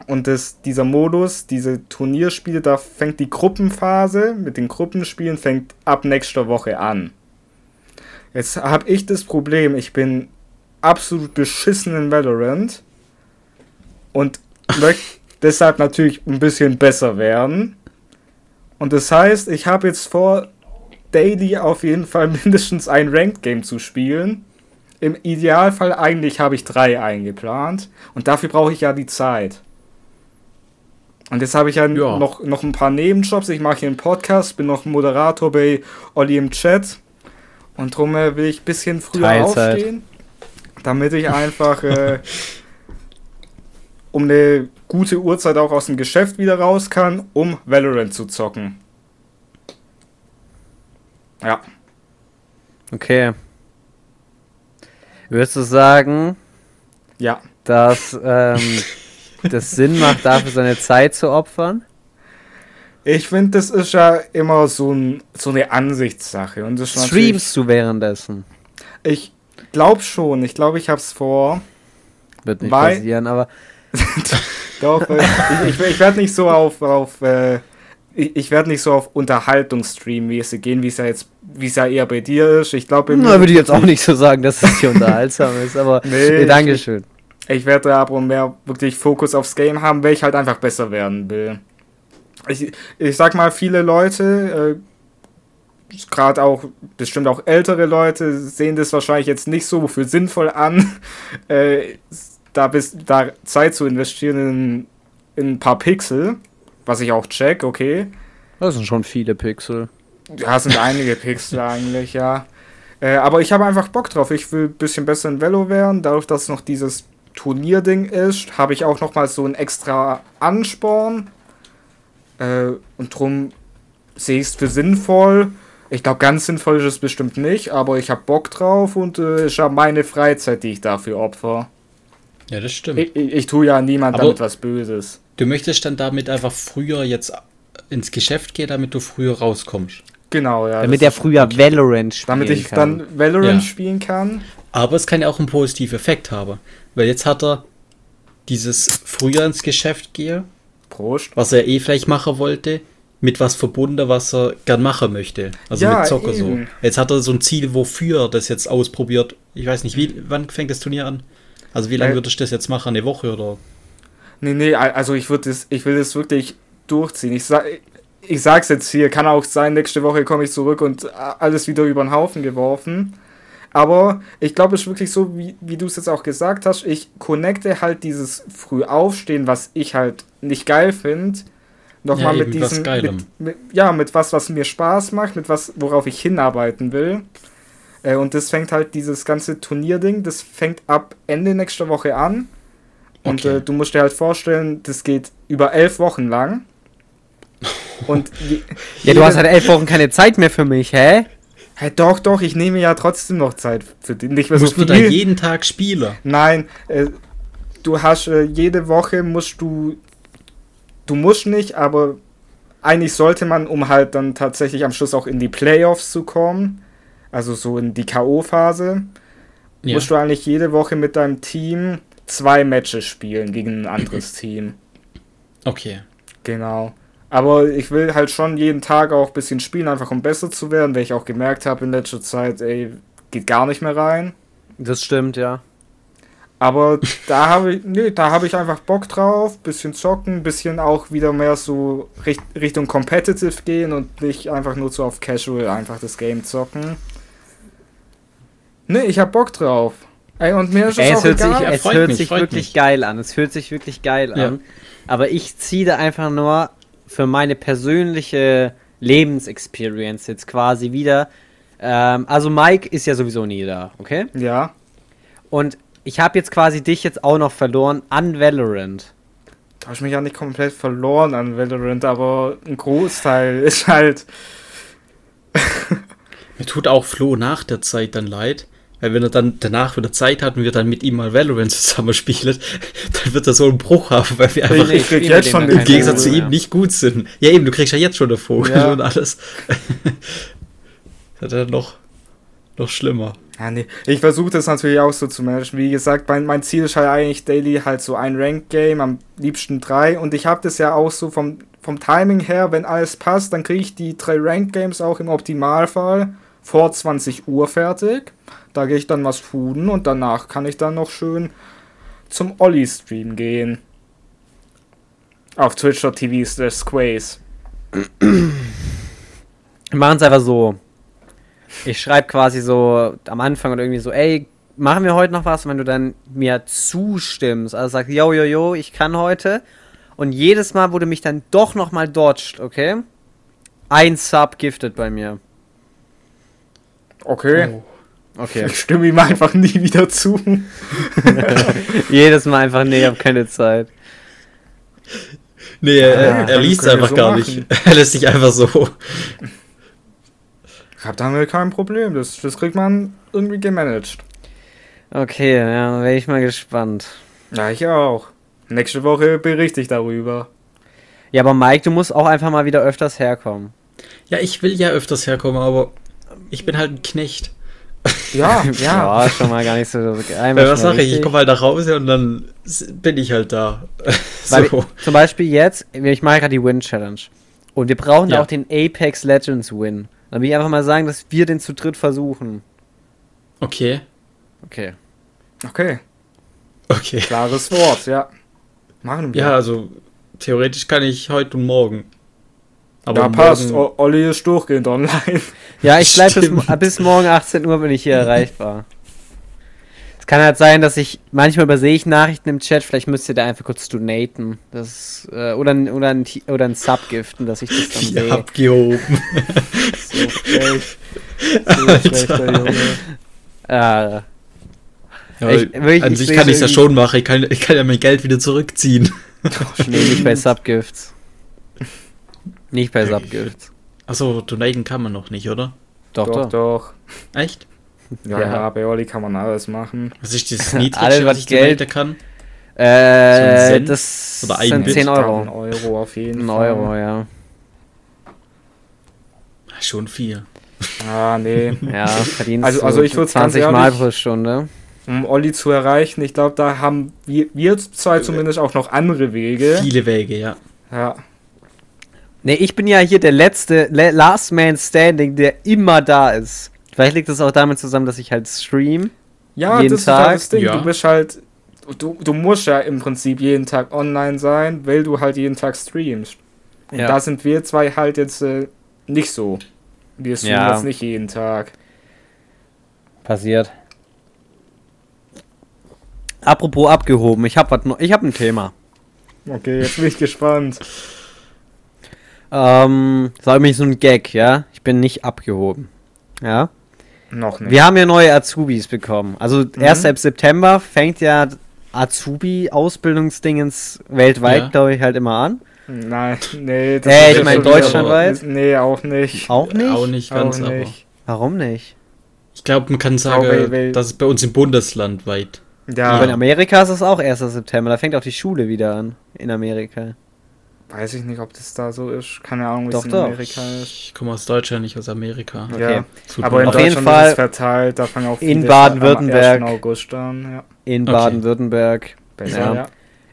[SPEAKER 1] Und das, dieser Modus, diese Turnierspiele, da fängt die Gruppenphase mit den Gruppenspielen fängt ab nächster Woche an. Jetzt habe ich das Problem, ich bin absolut beschissen in Valorant und <laughs> möchte deshalb natürlich ein bisschen besser werden. Und das heißt, ich habe jetzt vor, daily auf jeden Fall <laughs> mindestens ein Ranked Game zu spielen. Im Idealfall eigentlich habe ich drei eingeplant. Und dafür brauche ich ja die Zeit. Und jetzt habe ich ja,
[SPEAKER 2] Ja.
[SPEAKER 1] Noch, noch ein paar Nebenjobs. Ich mache hier einen Podcast, bin noch Moderator bei Olli im Chat. Und darum äh, will ich ein bisschen früher
[SPEAKER 3] Teilzeit.
[SPEAKER 1] aufstehen. Damit ich einfach äh, um eine gute Uhrzeit auch aus dem Geschäft wieder raus kann, um Valorant zu zocken. Ja.
[SPEAKER 3] Okay. Würdest du sagen,
[SPEAKER 1] Ja.
[SPEAKER 3] dass ähm, das Sinn macht, dafür seine Zeit zu opfern?
[SPEAKER 1] Ich finde, das ist ja immer so, ein, so eine Ansichtssache. Und das
[SPEAKER 3] Streamst du währenddessen?
[SPEAKER 1] Ich glaube schon. Ich glaube, ich habe es vor.
[SPEAKER 3] Wird nicht
[SPEAKER 1] Weil-
[SPEAKER 3] passieren, aber <laughs>
[SPEAKER 1] Doch, äh, ich, ich, ich werde nicht so auf, auf äh, ich, ich werde nicht so auf Unterhaltungsstream-mäßig gehen, wie es ja jetzt, wie es ja eher bei dir ist. Ich glaube,
[SPEAKER 3] na, würde ich jetzt auch <laughs> nicht so sagen, dass es hier unterhaltsam ist, aber <laughs>
[SPEAKER 1] Nee,
[SPEAKER 3] nee, Dankeschön.
[SPEAKER 1] Ich werde da aber mehr wirklich Fokus aufs Game haben, weil ich halt einfach besser werden will. Ich, ich sag mal, viele Leute gerade auch bestimmt auch ältere Leute sehen das wahrscheinlich jetzt nicht so für sinnvoll an, <laughs> äh, da, bis, da Zeit zu investieren in, in ein paar Pixel, was ich auch check, okay.
[SPEAKER 3] Das sind schon viele Pixel.
[SPEAKER 1] Ja, sind <laughs> einige Pixel eigentlich, ja. Äh, aber ich habe einfach Bock drauf. Ich will ein bisschen besser in Velo werden. Dadurch, dass noch dieses Turnierding ist, habe ich auch noch mal so einen extra Ansporn. Äh, und drum sehe ich es für sinnvoll. Ich glaube, ganz sinnvoll ist es bestimmt nicht, aber ich habe Bock drauf und äh, ich habe meine Freizeit, die ich dafür opfer.
[SPEAKER 2] Ja, das stimmt.
[SPEAKER 1] Ich, ich, ich tue ja niemand
[SPEAKER 2] Aber-
[SPEAKER 1] damit was Böses.
[SPEAKER 2] Du möchtest dann damit einfach früher jetzt ins Geschäft gehen, damit du früher rauskommst.
[SPEAKER 1] Genau, ja.
[SPEAKER 3] Damit er früher Valorant spielen
[SPEAKER 1] damit ich
[SPEAKER 3] kann.
[SPEAKER 1] dann Valorant
[SPEAKER 2] Ja.
[SPEAKER 1] spielen kann.
[SPEAKER 2] Aber es kann ja auch einen positiven Effekt haben. Weil jetzt hat er dieses früher ins Geschäft gehen,
[SPEAKER 1] Prost.
[SPEAKER 2] was er eh vielleicht machen wollte, mit was verbunden, was er gern machen möchte. Also
[SPEAKER 1] Ja,
[SPEAKER 2] mit Zocker so. Jetzt hat er so ein Ziel, wofür er das jetzt ausprobiert. Ich weiß nicht, wie, wann fängt das Turnier an? Also wie lange
[SPEAKER 1] Äh,
[SPEAKER 2] würdest du das jetzt machen? Eine Woche oder?
[SPEAKER 1] Nee, nee, al- also ich würde das, ich will das wirklich durchziehen. Ich sag, ich sag's jetzt hier, kann auch sein, nächste Woche komme ich zurück und alles wieder über den Haufen geworfen. Aber ich glaube, es ist wirklich so, wie, wie du es jetzt auch gesagt hast, ich connecte halt dieses Frühaufstehen, was ich halt nicht geil finde, nochmal
[SPEAKER 2] Ja,
[SPEAKER 1] mit diesem, mit, mit, ja, mit was, was mir Spaß macht, mit was, worauf ich hinarbeiten will. Äh, und das fängt halt dieses ganze Turnierding, das fängt ab Ende nächster Woche an. Und
[SPEAKER 2] Okay.
[SPEAKER 1] äh, du musst dir halt vorstellen, das geht über elf Wochen lang. <laughs> Und je,
[SPEAKER 3] Ja, du hast halt elf Wochen keine Zeit mehr für mich, hä?
[SPEAKER 1] Hey, doch, doch, ich nehme ja trotzdem noch Zeit für dich. Nicht mehr so
[SPEAKER 2] Musst du da
[SPEAKER 1] viel.
[SPEAKER 2] jeden Tag spielen?
[SPEAKER 1] Nein, äh, du hast äh, jede Woche musst du. Du musst nicht, aber eigentlich sollte man, um halt dann tatsächlich am Schluss auch in die Playoffs zu kommen, also so in die K.O.-Phase,
[SPEAKER 2] Ja.
[SPEAKER 1] musst du eigentlich jede Woche mit deinem Team zwei Matches spielen gegen ein anderes <clears throat> Team.
[SPEAKER 2] Okay.
[SPEAKER 1] Genau. Aber ich will halt schon jeden Tag auch ein bisschen spielen, einfach um besser zu werden, weil ich auch gemerkt habe in letzter Zeit, ey, geht gar nicht mehr rein.
[SPEAKER 3] Das stimmt, ja.
[SPEAKER 1] Aber da habe ich, nee, da habe ich einfach Bock drauf, bisschen zocken, bisschen auch wieder mehr so richt Richtung Competitive gehen und nicht einfach nur so auf Casual einfach das Game zocken. Nee, ich hab Bock drauf. Ey, und mir ist
[SPEAKER 3] Ey,
[SPEAKER 1] es
[SPEAKER 3] es
[SPEAKER 1] auch
[SPEAKER 3] hört sich,
[SPEAKER 1] egal.
[SPEAKER 3] es
[SPEAKER 2] freut
[SPEAKER 3] hört
[SPEAKER 2] mich,
[SPEAKER 3] sich wirklich
[SPEAKER 2] mich.
[SPEAKER 3] geil an. Es hört sich wirklich geil
[SPEAKER 2] Ja.
[SPEAKER 3] an. Aber ich ziehe da einfach nur für meine persönliche Lebensexperience jetzt quasi wieder. Ähm, also Mike ist ja sowieso nie da, okay?
[SPEAKER 1] Ja,
[SPEAKER 3] Und ich habe jetzt quasi dich jetzt auch noch verloren an Valorant.
[SPEAKER 1] da habe ich mich ja nicht komplett verloren an Valorant, aber ein Großteil ist halt.
[SPEAKER 2] Mir tut auch Flo nach der Zeit dann leid. Weil wenn er dann danach wieder Zeit hat und wir dann mit ihm mal Valorant zusammen spielen, <laughs> dann wird er so einen Bruch haben, weil wir einfach
[SPEAKER 1] ich
[SPEAKER 3] spiele
[SPEAKER 1] jetzt schon
[SPEAKER 2] im Gegensatz zu
[SPEAKER 3] Ruhe
[SPEAKER 2] ihm
[SPEAKER 3] mehr.
[SPEAKER 2] nicht gut sind. Ja eben, du kriegst ja jetzt schon den Vogel
[SPEAKER 1] Ja.
[SPEAKER 2] und alles. <laughs> das ist dann noch, noch schlimmer.
[SPEAKER 1] Ja, nee. Ich versuche das natürlich auch so zu managen. Wie gesagt, mein, mein Ziel ist halt eigentlich daily halt so ein Rank-Game, am liebsten drei. Und ich habe das ja auch so vom, vom Timing her, wenn alles passt, dann kriege ich die drei Rank-Games auch im Optimalfall vor 20 Uhr fertig. Da gehe ich dann was fooden und danach kann ich dann noch schön zum Olli-Stream gehen. Auf twitch.tv slash squays.
[SPEAKER 3] Wir machen es einfach so. Ich schreibe quasi so am Anfang oder irgendwie so, ey, machen wir heute noch was? Und wenn du dann mir zustimmst, also sagst, yo, yo, yo, ich kann heute. Und jedes Mal, wo du mich dann doch noch mal dodged, okay? Ein Sub giftet bei mir.
[SPEAKER 1] Okay.
[SPEAKER 2] Oh.
[SPEAKER 3] Okay.
[SPEAKER 1] Ich stimme ihm einfach nie wieder zu. <laughs>
[SPEAKER 3] jedes Mal einfach, nee, ich hab keine Zeit.
[SPEAKER 2] Nee, er,
[SPEAKER 1] Ja,
[SPEAKER 2] er liest einfach
[SPEAKER 1] so
[SPEAKER 2] gar
[SPEAKER 1] machen.
[SPEAKER 2] nicht. <laughs> Er lässt sich einfach so.
[SPEAKER 1] Ich habe damit kein Problem. Das, das kriegt man irgendwie gemanagt.
[SPEAKER 3] Okay, ja, dann wäre ich mal gespannt.
[SPEAKER 1] Ja, ich auch. Nächste Woche berichte ich darüber.
[SPEAKER 3] Ja, aber Mike, du musst auch einfach mal wieder öfters herkommen.
[SPEAKER 2] Ja, ich will ja öfters herkommen, aber ich bin halt ein Knecht.
[SPEAKER 1] Ja, <laughs> ja.
[SPEAKER 3] Ja, schon mal gar nicht so. Einmal
[SPEAKER 2] Weil
[SPEAKER 3] schon
[SPEAKER 2] was sage ich? Ich komme halt nach Hause und dann bin ich halt da. <laughs>
[SPEAKER 3] Weil
[SPEAKER 2] so.
[SPEAKER 3] Zum Beispiel jetzt, ich mache gerade die Win-Challenge. Und wir brauchen da
[SPEAKER 2] Ja.
[SPEAKER 3] auch den Apex Legends Win. Dann will ich einfach mal sagen, dass wir den zu dritt versuchen.
[SPEAKER 2] Okay.
[SPEAKER 3] Okay.
[SPEAKER 1] Okay,
[SPEAKER 2] Okay.
[SPEAKER 1] klares Wort, ja. Machen wir.
[SPEAKER 2] Ja, also theoretisch kann ich heute und morgen. Aber
[SPEAKER 1] da passt,
[SPEAKER 2] morgen-
[SPEAKER 1] O- Olli ist durchgehend online.
[SPEAKER 3] Ja, ich bleibe bis, bis morgen 18 Uhr bin ich hier erreichbar. Es kann halt sein, dass ich manchmal übersehe ich Nachrichten im Chat, vielleicht müsst ihr da einfach kurz donaten. Das, äh, oder, ein- oder, ein, oder ein Sub giften, dass ich das dann
[SPEAKER 2] Ja,
[SPEAKER 3] sehe.
[SPEAKER 2] abgehoben.
[SPEAKER 1] So frech.
[SPEAKER 2] Alter.
[SPEAKER 1] Schlechter Junge.
[SPEAKER 2] Ja,
[SPEAKER 3] Ich- wirklich,
[SPEAKER 2] an
[SPEAKER 3] ich
[SPEAKER 2] sich kann ich es ja schon machen. Ich kann, ich kann ja mein Geld wieder zurückziehen.
[SPEAKER 3] nee, nicht bei <laughs> Subgifts. Nicht bei Subgifts.
[SPEAKER 2] Achso, donaten kann man noch nicht, oder?
[SPEAKER 3] Doch,
[SPEAKER 1] Doch,
[SPEAKER 3] doch.
[SPEAKER 1] doch.
[SPEAKER 2] Echt?
[SPEAKER 1] Ja,
[SPEAKER 3] Ja.
[SPEAKER 1] ja, bei Olli kann man alles machen.
[SPEAKER 2] Was ist das <laughs>
[SPEAKER 3] Alles,
[SPEAKER 2] Niedrigste,
[SPEAKER 3] was
[SPEAKER 2] was ich
[SPEAKER 3] Geld-
[SPEAKER 2] kann?
[SPEAKER 3] Äh,
[SPEAKER 2] Cent?
[SPEAKER 3] das
[SPEAKER 2] Oder ein
[SPEAKER 3] sind
[SPEAKER 2] Bit?
[SPEAKER 3] 10
[SPEAKER 1] Ein
[SPEAKER 3] Euro.
[SPEAKER 1] Euro auf jeden
[SPEAKER 3] Ein
[SPEAKER 1] Fall.
[SPEAKER 3] Euro, ja.
[SPEAKER 2] Schon viel.
[SPEAKER 1] Ah, nee. <laughs>
[SPEAKER 3] Ja, verdienst
[SPEAKER 1] Also-
[SPEAKER 3] du
[SPEAKER 1] also ich ganz
[SPEAKER 3] 20 Mal
[SPEAKER 1] ehrlich-
[SPEAKER 3] pro Stunde.
[SPEAKER 1] Um Olli zu erreichen, ich glaube, da haben wir, wir zwei zumindest auch noch andere Wege.
[SPEAKER 2] Viele Wege, ja.
[SPEAKER 1] Ja.
[SPEAKER 3] Nee, ich bin ja hier der letzte, le Last Man Standing, der immer da ist. Vielleicht liegt es auch damit zusammen, dass ich halt stream.
[SPEAKER 1] Ja,
[SPEAKER 3] Jeden
[SPEAKER 1] das ist
[SPEAKER 3] Tag?
[SPEAKER 1] halt das Ding.
[SPEAKER 2] Ja.
[SPEAKER 1] Du bist halt. Du, du musst ja im Prinzip jeden Tag online sein, weil du halt jeden Tag streamst. Und da sind wir zwei halt jetzt äh, nicht so. Wir streamen
[SPEAKER 3] Ja.
[SPEAKER 1] jetzt nicht jeden Tag.
[SPEAKER 3] passiert. Apropos abgehoben, ich hab was noch, ich hab ein Thema.
[SPEAKER 1] Okay, jetzt bin ich gespannt.
[SPEAKER 3] Ähm, das war übrigens so ein Gag, ja? Ich bin nicht abgehoben. Ja?
[SPEAKER 1] Noch nicht.
[SPEAKER 3] Wir haben ja neue Azubis bekommen. Also erst ab September fängt ja Azubi-Ausbildungsdingens weltweit,
[SPEAKER 2] Ja.
[SPEAKER 3] glaube ich, halt immer an.
[SPEAKER 1] Nein, nee.
[SPEAKER 3] Äh,
[SPEAKER 1] ist
[SPEAKER 3] ich
[SPEAKER 1] jetzt
[SPEAKER 3] mein
[SPEAKER 1] schon wieder-
[SPEAKER 3] deutschlandweit?
[SPEAKER 1] Nee, auch nicht.
[SPEAKER 3] Auch nicht?
[SPEAKER 2] Auch nicht ganz,
[SPEAKER 1] auch
[SPEAKER 2] aber.
[SPEAKER 1] nicht.
[SPEAKER 3] Warum nicht?
[SPEAKER 2] Ich glaube, man kann sagen,
[SPEAKER 1] weil- weil-
[SPEAKER 2] dass es bei uns im Bundesland weit.
[SPEAKER 1] Ja,
[SPEAKER 3] Aber in Amerika ist es auch 1. September. Da fängt auch die Schule wieder an. In Amerika.
[SPEAKER 1] Weiß ich nicht, ob das da so ist. Keine Ahnung, wie
[SPEAKER 3] Doch,
[SPEAKER 1] es in
[SPEAKER 3] doch.
[SPEAKER 1] Amerika ist.
[SPEAKER 2] Ich komme aus Deutschland, nicht aus Amerika.
[SPEAKER 3] Okay.
[SPEAKER 1] Ja. Aber in
[SPEAKER 3] Auf
[SPEAKER 2] leid.
[SPEAKER 3] jeden
[SPEAKER 1] Deutschland
[SPEAKER 3] Fall
[SPEAKER 1] ist es verteilt, da fangen auch
[SPEAKER 3] in
[SPEAKER 1] viele
[SPEAKER 3] Baden-Württemberg.
[SPEAKER 1] am 1. August an. Ja.
[SPEAKER 3] In
[SPEAKER 2] Okay.
[SPEAKER 3] Baden-Württemberg.
[SPEAKER 1] Besser,
[SPEAKER 3] Ja.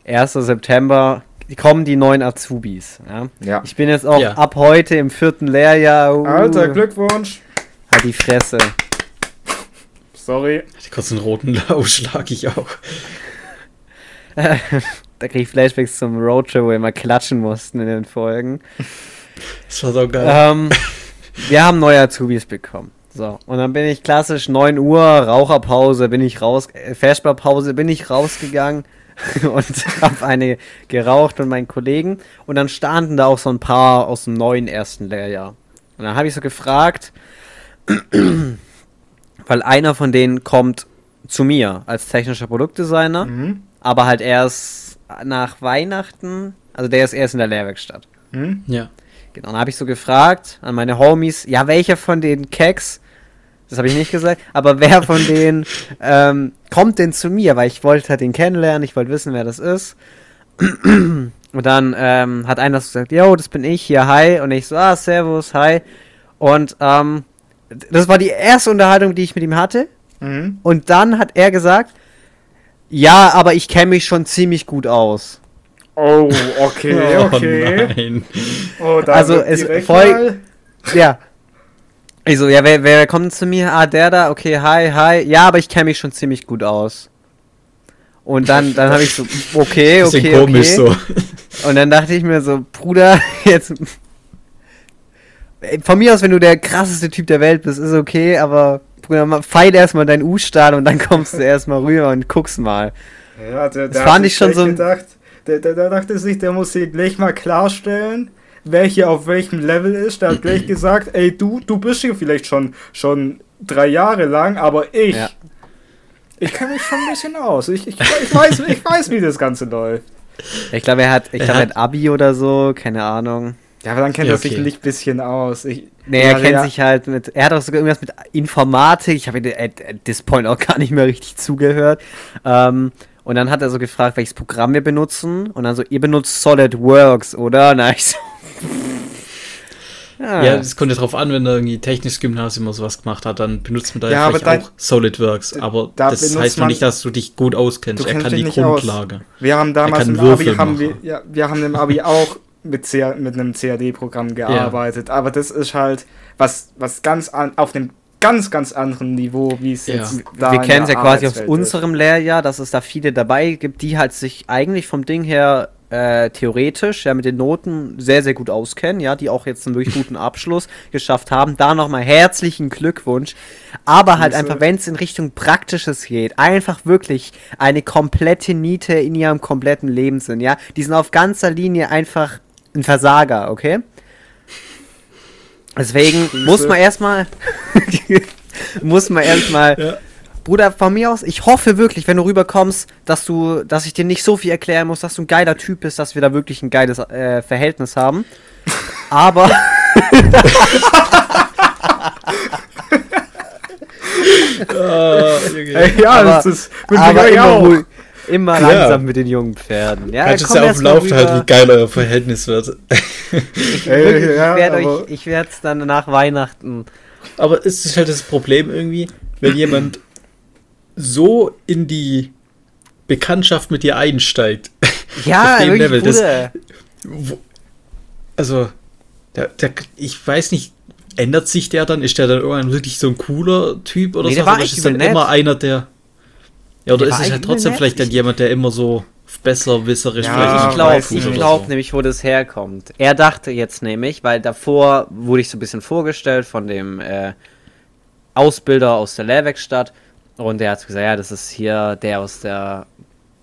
[SPEAKER 1] ja.
[SPEAKER 3] 1. September kommen die neuen Azubis. Ja?
[SPEAKER 1] ja.
[SPEAKER 3] Ich bin jetzt auch
[SPEAKER 2] Ja.
[SPEAKER 3] ab heute im vierten Lehrjahr. Uh,
[SPEAKER 1] Alter, Glückwunsch.
[SPEAKER 3] Halt die Fresse.
[SPEAKER 1] Sorry.
[SPEAKER 2] Hatte kurz einen roten Ausschlag, <laughs> ich auch. <laughs>
[SPEAKER 3] da krieg ich Flashbacks zum Roadshow, wo wir immer klatschen mussten in den Folgen.
[SPEAKER 2] Das war so geil.
[SPEAKER 3] Ähm, wir haben neue Azubis bekommen. So, und dann bin ich klassisch 9 Uhr, Raucherpause, bin ich raus, äh, Versparpause, bin ich rausgegangen <laughs> und <laughs> habe eine geraucht mit meinen Kollegen. Und dann standen da auch so ein paar aus dem neuen ersten Lehrjahr. Und dann habe ich so gefragt, <clears throat> weil einer von denen kommt zu mir als technischer Produktdesigner,
[SPEAKER 1] Mhm.
[SPEAKER 3] aber halt erst nach Weihnachten, also der ist erst in der Lehrwerkstatt.
[SPEAKER 1] Mhm.
[SPEAKER 2] ja.
[SPEAKER 3] Genau, dann habe ich so gefragt an meine Homies, ja, welcher von den Keks, das habe ich nicht gesagt, aber wer von <laughs> denen ähm, kommt denn zu mir, weil ich wollte halt den kennenlernen, ich wollte wissen, wer das ist. Und dann ähm, hat einer so gesagt, yo, das bin ich hier, hi. Und ich so, ah, servus, hi. Und ähm, das war die erste Unterhaltung, die ich mit ihm hatte.
[SPEAKER 1] Mhm.
[SPEAKER 3] Und dann hat er gesagt, ja, aber ich kenne mich schon ziemlich gut aus.
[SPEAKER 1] Oh, okay, <laughs> okay.
[SPEAKER 2] Oh nein.
[SPEAKER 1] Oh, da
[SPEAKER 3] Also, es voll-
[SPEAKER 1] mal-
[SPEAKER 3] Ja. Ich so, ja, wer, wer kommt zu mir? Ah, der da, okay, hi, hi. Ja, aber ich kenne mich schon ziemlich gut aus. Und dann, dann habe ich so, okay,
[SPEAKER 2] Bisschen
[SPEAKER 3] okay,
[SPEAKER 2] komisch
[SPEAKER 3] okay.
[SPEAKER 2] so.
[SPEAKER 3] Und dann dachte ich mir so, Bruder, <laughs> jetzt. Von mir aus, wenn du der krasseste Typ der Welt bist, ist okay, aber Bruder, feil erstmal deinen U-Stahl und dann kommst du erstmal rüber und guckst mal.
[SPEAKER 1] Ja, der,
[SPEAKER 3] Das
[SPEAKER 1] der
[SPEAKER 3] fand
[SPEAKER 1] hat
[SPEAKER 3] ich schon so
[SPEAKER 1] Gedacht, der, der, der dachte sich, der muss hier gleich mal klarstellen, wer hier auf welchem Level ist. Der hat gleich <clears throat> gesagt, ey, du, du bist hier vielleicht schon, schon drei Jahre lang, aber ich.
[SPEAKER 3] Ja.
[SPEAKER 1] Ich kenne mich schon ein bisschen aus. Ich, ich, ich, weiß, ich weiß, wie das Ganze läuft.
[SPEAKER 3] Ich glaube, er hat, ich glaube, er
[SPEAKER 2] hat
[SPEAKER 3] Abi oder so, keine Ahnung.
[SPEAKER 1] Ja, aber dann kennt
[SPEAKER 2] Ja,
[SPEAKER 1] er sich
[SPEAKER 2] okay.
[SPEAKER 1] nicht ein bisschen aus. Ich,
[SPEAKER 3] Nee, er
[SPEAKER 1] Ja,
[SPEAKER 3] kennt
[SPEAKER 1] ja.
[SPEAKER 3] sich halt mit. Er hat auch sogar irgendwas mit Informatik. Ich habe at, at this point auch gar nicht mehr richtig zugehört. Ähm, und dann hat er so gefragt, welches Programm wir benutzen. Und dann so, ihr benutzt SolidWorks, oder? Na, ich so. <laughs> Ah.
[SPEAKER 2] Ja, es kommt ja drauf an, wenn er irgendwie technisches Gymnasium oder sowas gemacht hat, dann benutzt man da
[SPEAKER 1] Ja,
[SPEAKER 2] ja,
[SPEAKER 1] aber
[SPEAKER 2] vielleicht
[SPEAKER 1] dann-
[SPEAKER 2] auch SolidWorks. Aber
[SPEAKER 1] da
[SPEAKER 2] das heißt noch nicht, dass du dich gut auskennst.
[SPEAKER 1] Du
[SPEAKER 2] Er
[SPEAKER 1] kennst
[SPEAKER 2] kann
[SPEAKER 1] dich
[SPEAKER 2] die
[SPEAKER 1] nicht aus.
[SPEAKER 2] Grundlage.
[SPEAKER 1] Wir haben damals im Abi, haben wir, ja, wir haben im Abi auch mit, C mit einem CAD-Programm gearbeitet. Aber das ist halt was, was ganz an, auf einem ganz, ganz anderen Niveau, wie es
[SPEAKER 2] Ja.
[SPEAKER 1] jetzt da
[SPEAKER 3] wir kennen es ja quasi aus unserem Lehrjahr, dass es da viele dabei gibt, die halt sich eigentlich vom Ding her äh, theoretisch ja mit den Noten sehr, sehr gut auskennen, ja, die auch jetzt einen wirklich guten Abschluss geschafft haben. Da nochmal herzlichen Glückwunsch. Aber halt einfach, wenn es in Richtung Praktisches geht, einfach wirklich eine komplette Niete in ihrem kompletten Leben sind, ja. Die sind auf ganzer Linie einfach ein Versager, okay? Deswegen <laughs>
[SPEAKER 1] Grüße.
[SPEAKER 3] muss man erstmal <laughs> muss man erstmal
[SPEAKER 2] Ja.
[SPEAKER 3] Bruder, von mir aus, ich hoffe wirklich, wenn du rüberkommst, dass du, dass ich dir nicht so viel erklären muss, dass du ein geiler Typ bist, dass wir da wirklich ein geiles äh, Verhältnis haben. Aber <laughs>
[SPEAKER 1] Ey, ja,
[SPEAKER 3] Aber-
[SPEAKER 1] das ist
[SPEAKER 3] aber immer, ruhig, immer
[SPEAKER 2] Ja.
[SPEAKER 3] langsam mit den jungen Pferden. Ja,
[SPEAKER 2] Halt es
[SPEAKER 3] komm
[SPEAKER 2] ja auf Laufenden halt, wie geil euer Verhältnis wird.
[SPEAKER 3] Ich, <laughs> wirklich, ich
[SPEAKER 1] ja,
[SPEAKER 3] werde
[SPEAKER 1] aber-
[SPEAKER 3] euch, ich werde es dann nach Weihnachten.
[SPEAKER 2] Aber es ist halt das Problem irgendwie, wenn jemand so in die Bekanntschaft mit dir einsteigt.
[SPEAKER 3] Ja,
[SPEAKER 2] Auf dem Level, das-. Wo, also, der, der, ich weiß nicht, ändert sich der dann? Ist der dann irgendwann wirklich so ein cooler Typ oder
[SPEAKER 3] Nee,
[SPEAKER 2] so?
[SPEAKER 3] der war
[SPEAKER 2] Oder
[SPEAKER 3] echt
[SPEAKER 2] ist es dann
[SPEAKER 3] nett.
[SPEAKER 2] immer einer, der. Ja, oder
[SPEAKER 3] Der
[SPEAKER 2] ist es halt trotzdem
[SPEAKER 3] nett.
[SPEAKER 2] vielleicht dann jemand, der immer so besserwisserisch
[SPEAKER 1] Ja,
[SPEAKER 2] vielleicht
[SPEAKER 3] ich glaube, ich glaube
[SPEAKER 2] so.
[SPEAKER 3] nämlich, wo das herkommt. Er dachte jetzt nämlich, weil davor wurde ich so ein bisschen vorgestellt von dem äh, Ausbilder aus der Lehrwerkstatt und der hat gesagt, ja, das ist hier der aus der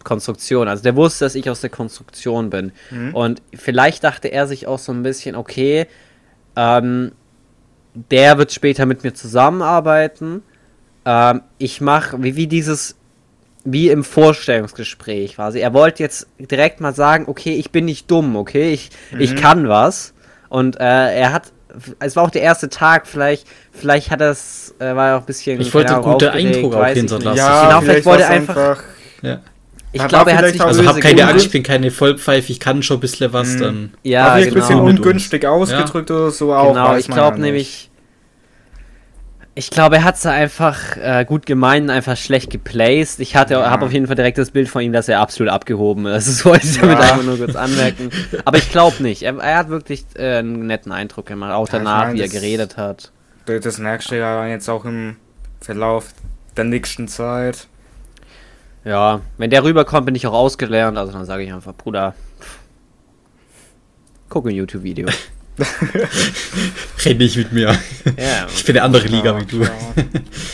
[SPEAKER 3] Konstruktion. Also der wusste, dass ich aus der Konstruktion bin.
[SPEAKER 1] Mhm.
[SPEAKER 3] Und vielleicht dachte er sich auch so ein bisschen, okay, ähm, der wird später mit mir zusammenarbeiten. Ähm, ich mache, wie, wie dieses, wie im Vorstellungsgespräch quasi. Er wollte jetzt direkt mal sagen, okay, ich bin nicht dumm, okay, ich, ich kann was. Und äh, er hat, es war auch der erste Tag, vielleicht, vielleicht hat er es, äh, war er auch ein bisschen.
[SPEAKER 2] Ich wollte
[SPEAKER 3] Ahnung,
[SPEAKER 2] guten Eindruck
[SPEAKER 3] weiß ich
[SPEAKER 2] hinterlassen.
[SPEAKER 3] nicht.
[SPEAKER 1] Ja,
[SPEAKER 3] Genau, vielleicht wollte er
[SPEAKER 1] war's
[SPEAKER 3] einfach-
[SPEAKER 2] Ja.
[SPEAKER 3] Ich glaube, er hat
[SPEAKER 1] vielleicht
[SPEAKER 3] sich
[SPEAKER 2] Also hab keine. Angst, ich bin keine Vollpfeife, ich kann schon ein bisschen was
[SPEAKER 1] Mhm.
[SPEAKER 2] dann.
[SPEAKER 3] Ja,
[SPEAKER 1] war vielleicht ein
[SPEAKER 3] genau.
[SPEAKER 1] bisschen
[SPEAKER 2] Mit uns.
[SPEAKER 1] ungünstig ausgedrückt oder so auch.
[SPEAKER 3] Genau, ich glaube
[SPEAKER 1] ja nicht.
[SPEAKER 3] nämlich. Ich glaube, er hat es einfach äh, gut gemeint, und einfach schlecht geplaced. Ich hatte,
[SPEAKER 1] Ja.
[SPEAKER 3] habe auf jeden Fall direkt das Bild von ihm, dass er absolut abgehoben ist. <laughs> Das wollte ich damit
[SPEAKER 1] Ja.
[SPEAKER 3] einfach nur kurz anmerken. <laughs> Aber ich glaube nicht. Er, er hat wirklich äh, einen netten Eindruck gemacht, auch
[SPEAKER 1] Ja,
[SPEAKER 3] danach,
[SPEAKER 1] mein,
[SPEAKER 3] wie er geredet hat.
[SPEAKER 1] Das merkst du ja jetzt auch im Verlauf der nächsten Zeit.
[SPEAKER 3] Ja, wenn der rüberkommt, bin ich auch ausgelernt. Also dann sage ich einfach, Bruder, guck ein YouTube-Video. <laughs> <laughs>
[SPEAKER 2] Red nicht mit mir.
[SPEAKER 3] ja,
[SPEAKER 2] Ich bin eine andere Liga wie du.
[SPEAKER 1] Ja.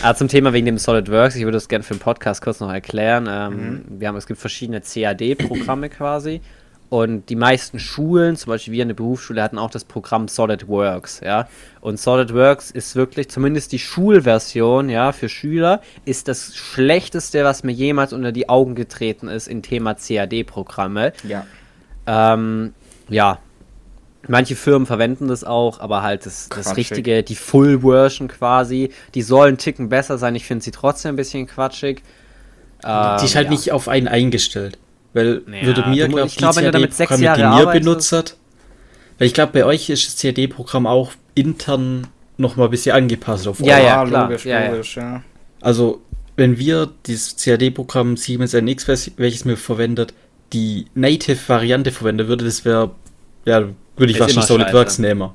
[SPEAKER 3] Ah, zum Thema wegen dem SolidWorks, ich würde das gerne für den Podcast kurz noch erklären. Ähm,
[SPEAKER 1] Mhm.
[SPEAKER 3] Wir haben, es gibt verschiedene CAD-Programme quasi. Und die meisten Schulen, zum Beispiel wir in der Berufsschule, hatten auch das Programm SolidWorks, ja. Und SolidWorks ist wirklich, zumindest die Schulversion, ja, für Schüler, ist das Schlechteste, was mir jemals unter die Augen getreten ist im Thema CAD-Programme.
[SPEAKER 1] ja.
[SPEAKER 3] Ähm, ja. Manche Firmen verwenden das auch, aber halt das, das
[SPEAKER 1] Quatschig.
[SPEAKER 3] richtige, die Full Version quasi, die sollen Ticken besser sein. Ich finde sie trotzdem ein bisschen quatschig. Ähm,
[SPEAKER 2] Die ist halt
[SPEAKER 3] ja.
[SPEAKER 2] nicht auf einen eingestellt. Weil
[SPEAKER 3] Ja,
[SPEAKER 2] würde mir, glaube
[SPEAKER 3] ich glaub, wenn du damit sechs
[SPEAKER 2] CAD-Programme, die
[SPEAKER 3] Jahre
[SPEAKER 2] ihr benutzt hat. Weil ich glaube, bei euch ist das CAD-Programm auch intern nochmal ein bisschen angepasst auf
[SPEAKER 3] Ja, ja, klar.
[SPEAKER 1] logisch,
[SPEAKER 3] Ja,
[SPEAKER 1] logisch, ja.
[SPEAKER 2] Also, wenn wir dieses CAD-Programm Siemens NX, welch- welches mir verwendet, die Native-Variante verwenden würde, das wäre, ja, würde ich wahrscheinlich SolidWorks nehmen.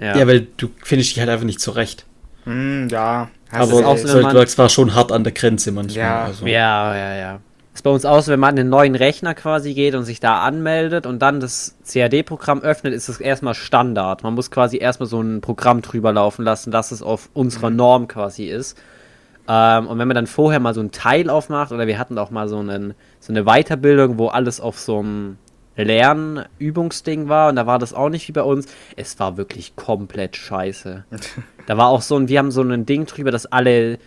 [SPEAKER 3] Ja.
[SPEAKER 2] Ja. weil du findest dich halt einfach nicht zurecht.
[SPEAKER 1] Hm, ja. hast
[SPEAKER 2] Aber
[SPEAKER 1] du
[SPEAKER 3] auch so
[SPEAKER 2] SolidWorks war schon hart an der Grenze manchmal.
[SPEAKER 1] Ja.
[SPEAKER 2] also.
[SPEAKER 3] ja, ja, ja. Ist bei uns auch so, wenn man an den neuen Rechner quasi geht und sich da anmeldet und dann das CAD-Programm öffnet, ist es erstmal Standard. Man muss quasi erstmal so ein Programm drüber laufen lassen, dass es auf unserer Norm quasi ist. Ähm, und wenn man dann vorher mal so ein Teil aufmacht, oder wir hatten auch mal so, einen, so eine Weiterbildung, wo alles auf so einem Lernübungsding war, und da war das auch nicht wie bei uns. Es war wirklich komplett scheiße. <laughs> da war auch so ein, wir haben so ein Ding drüber, dass alle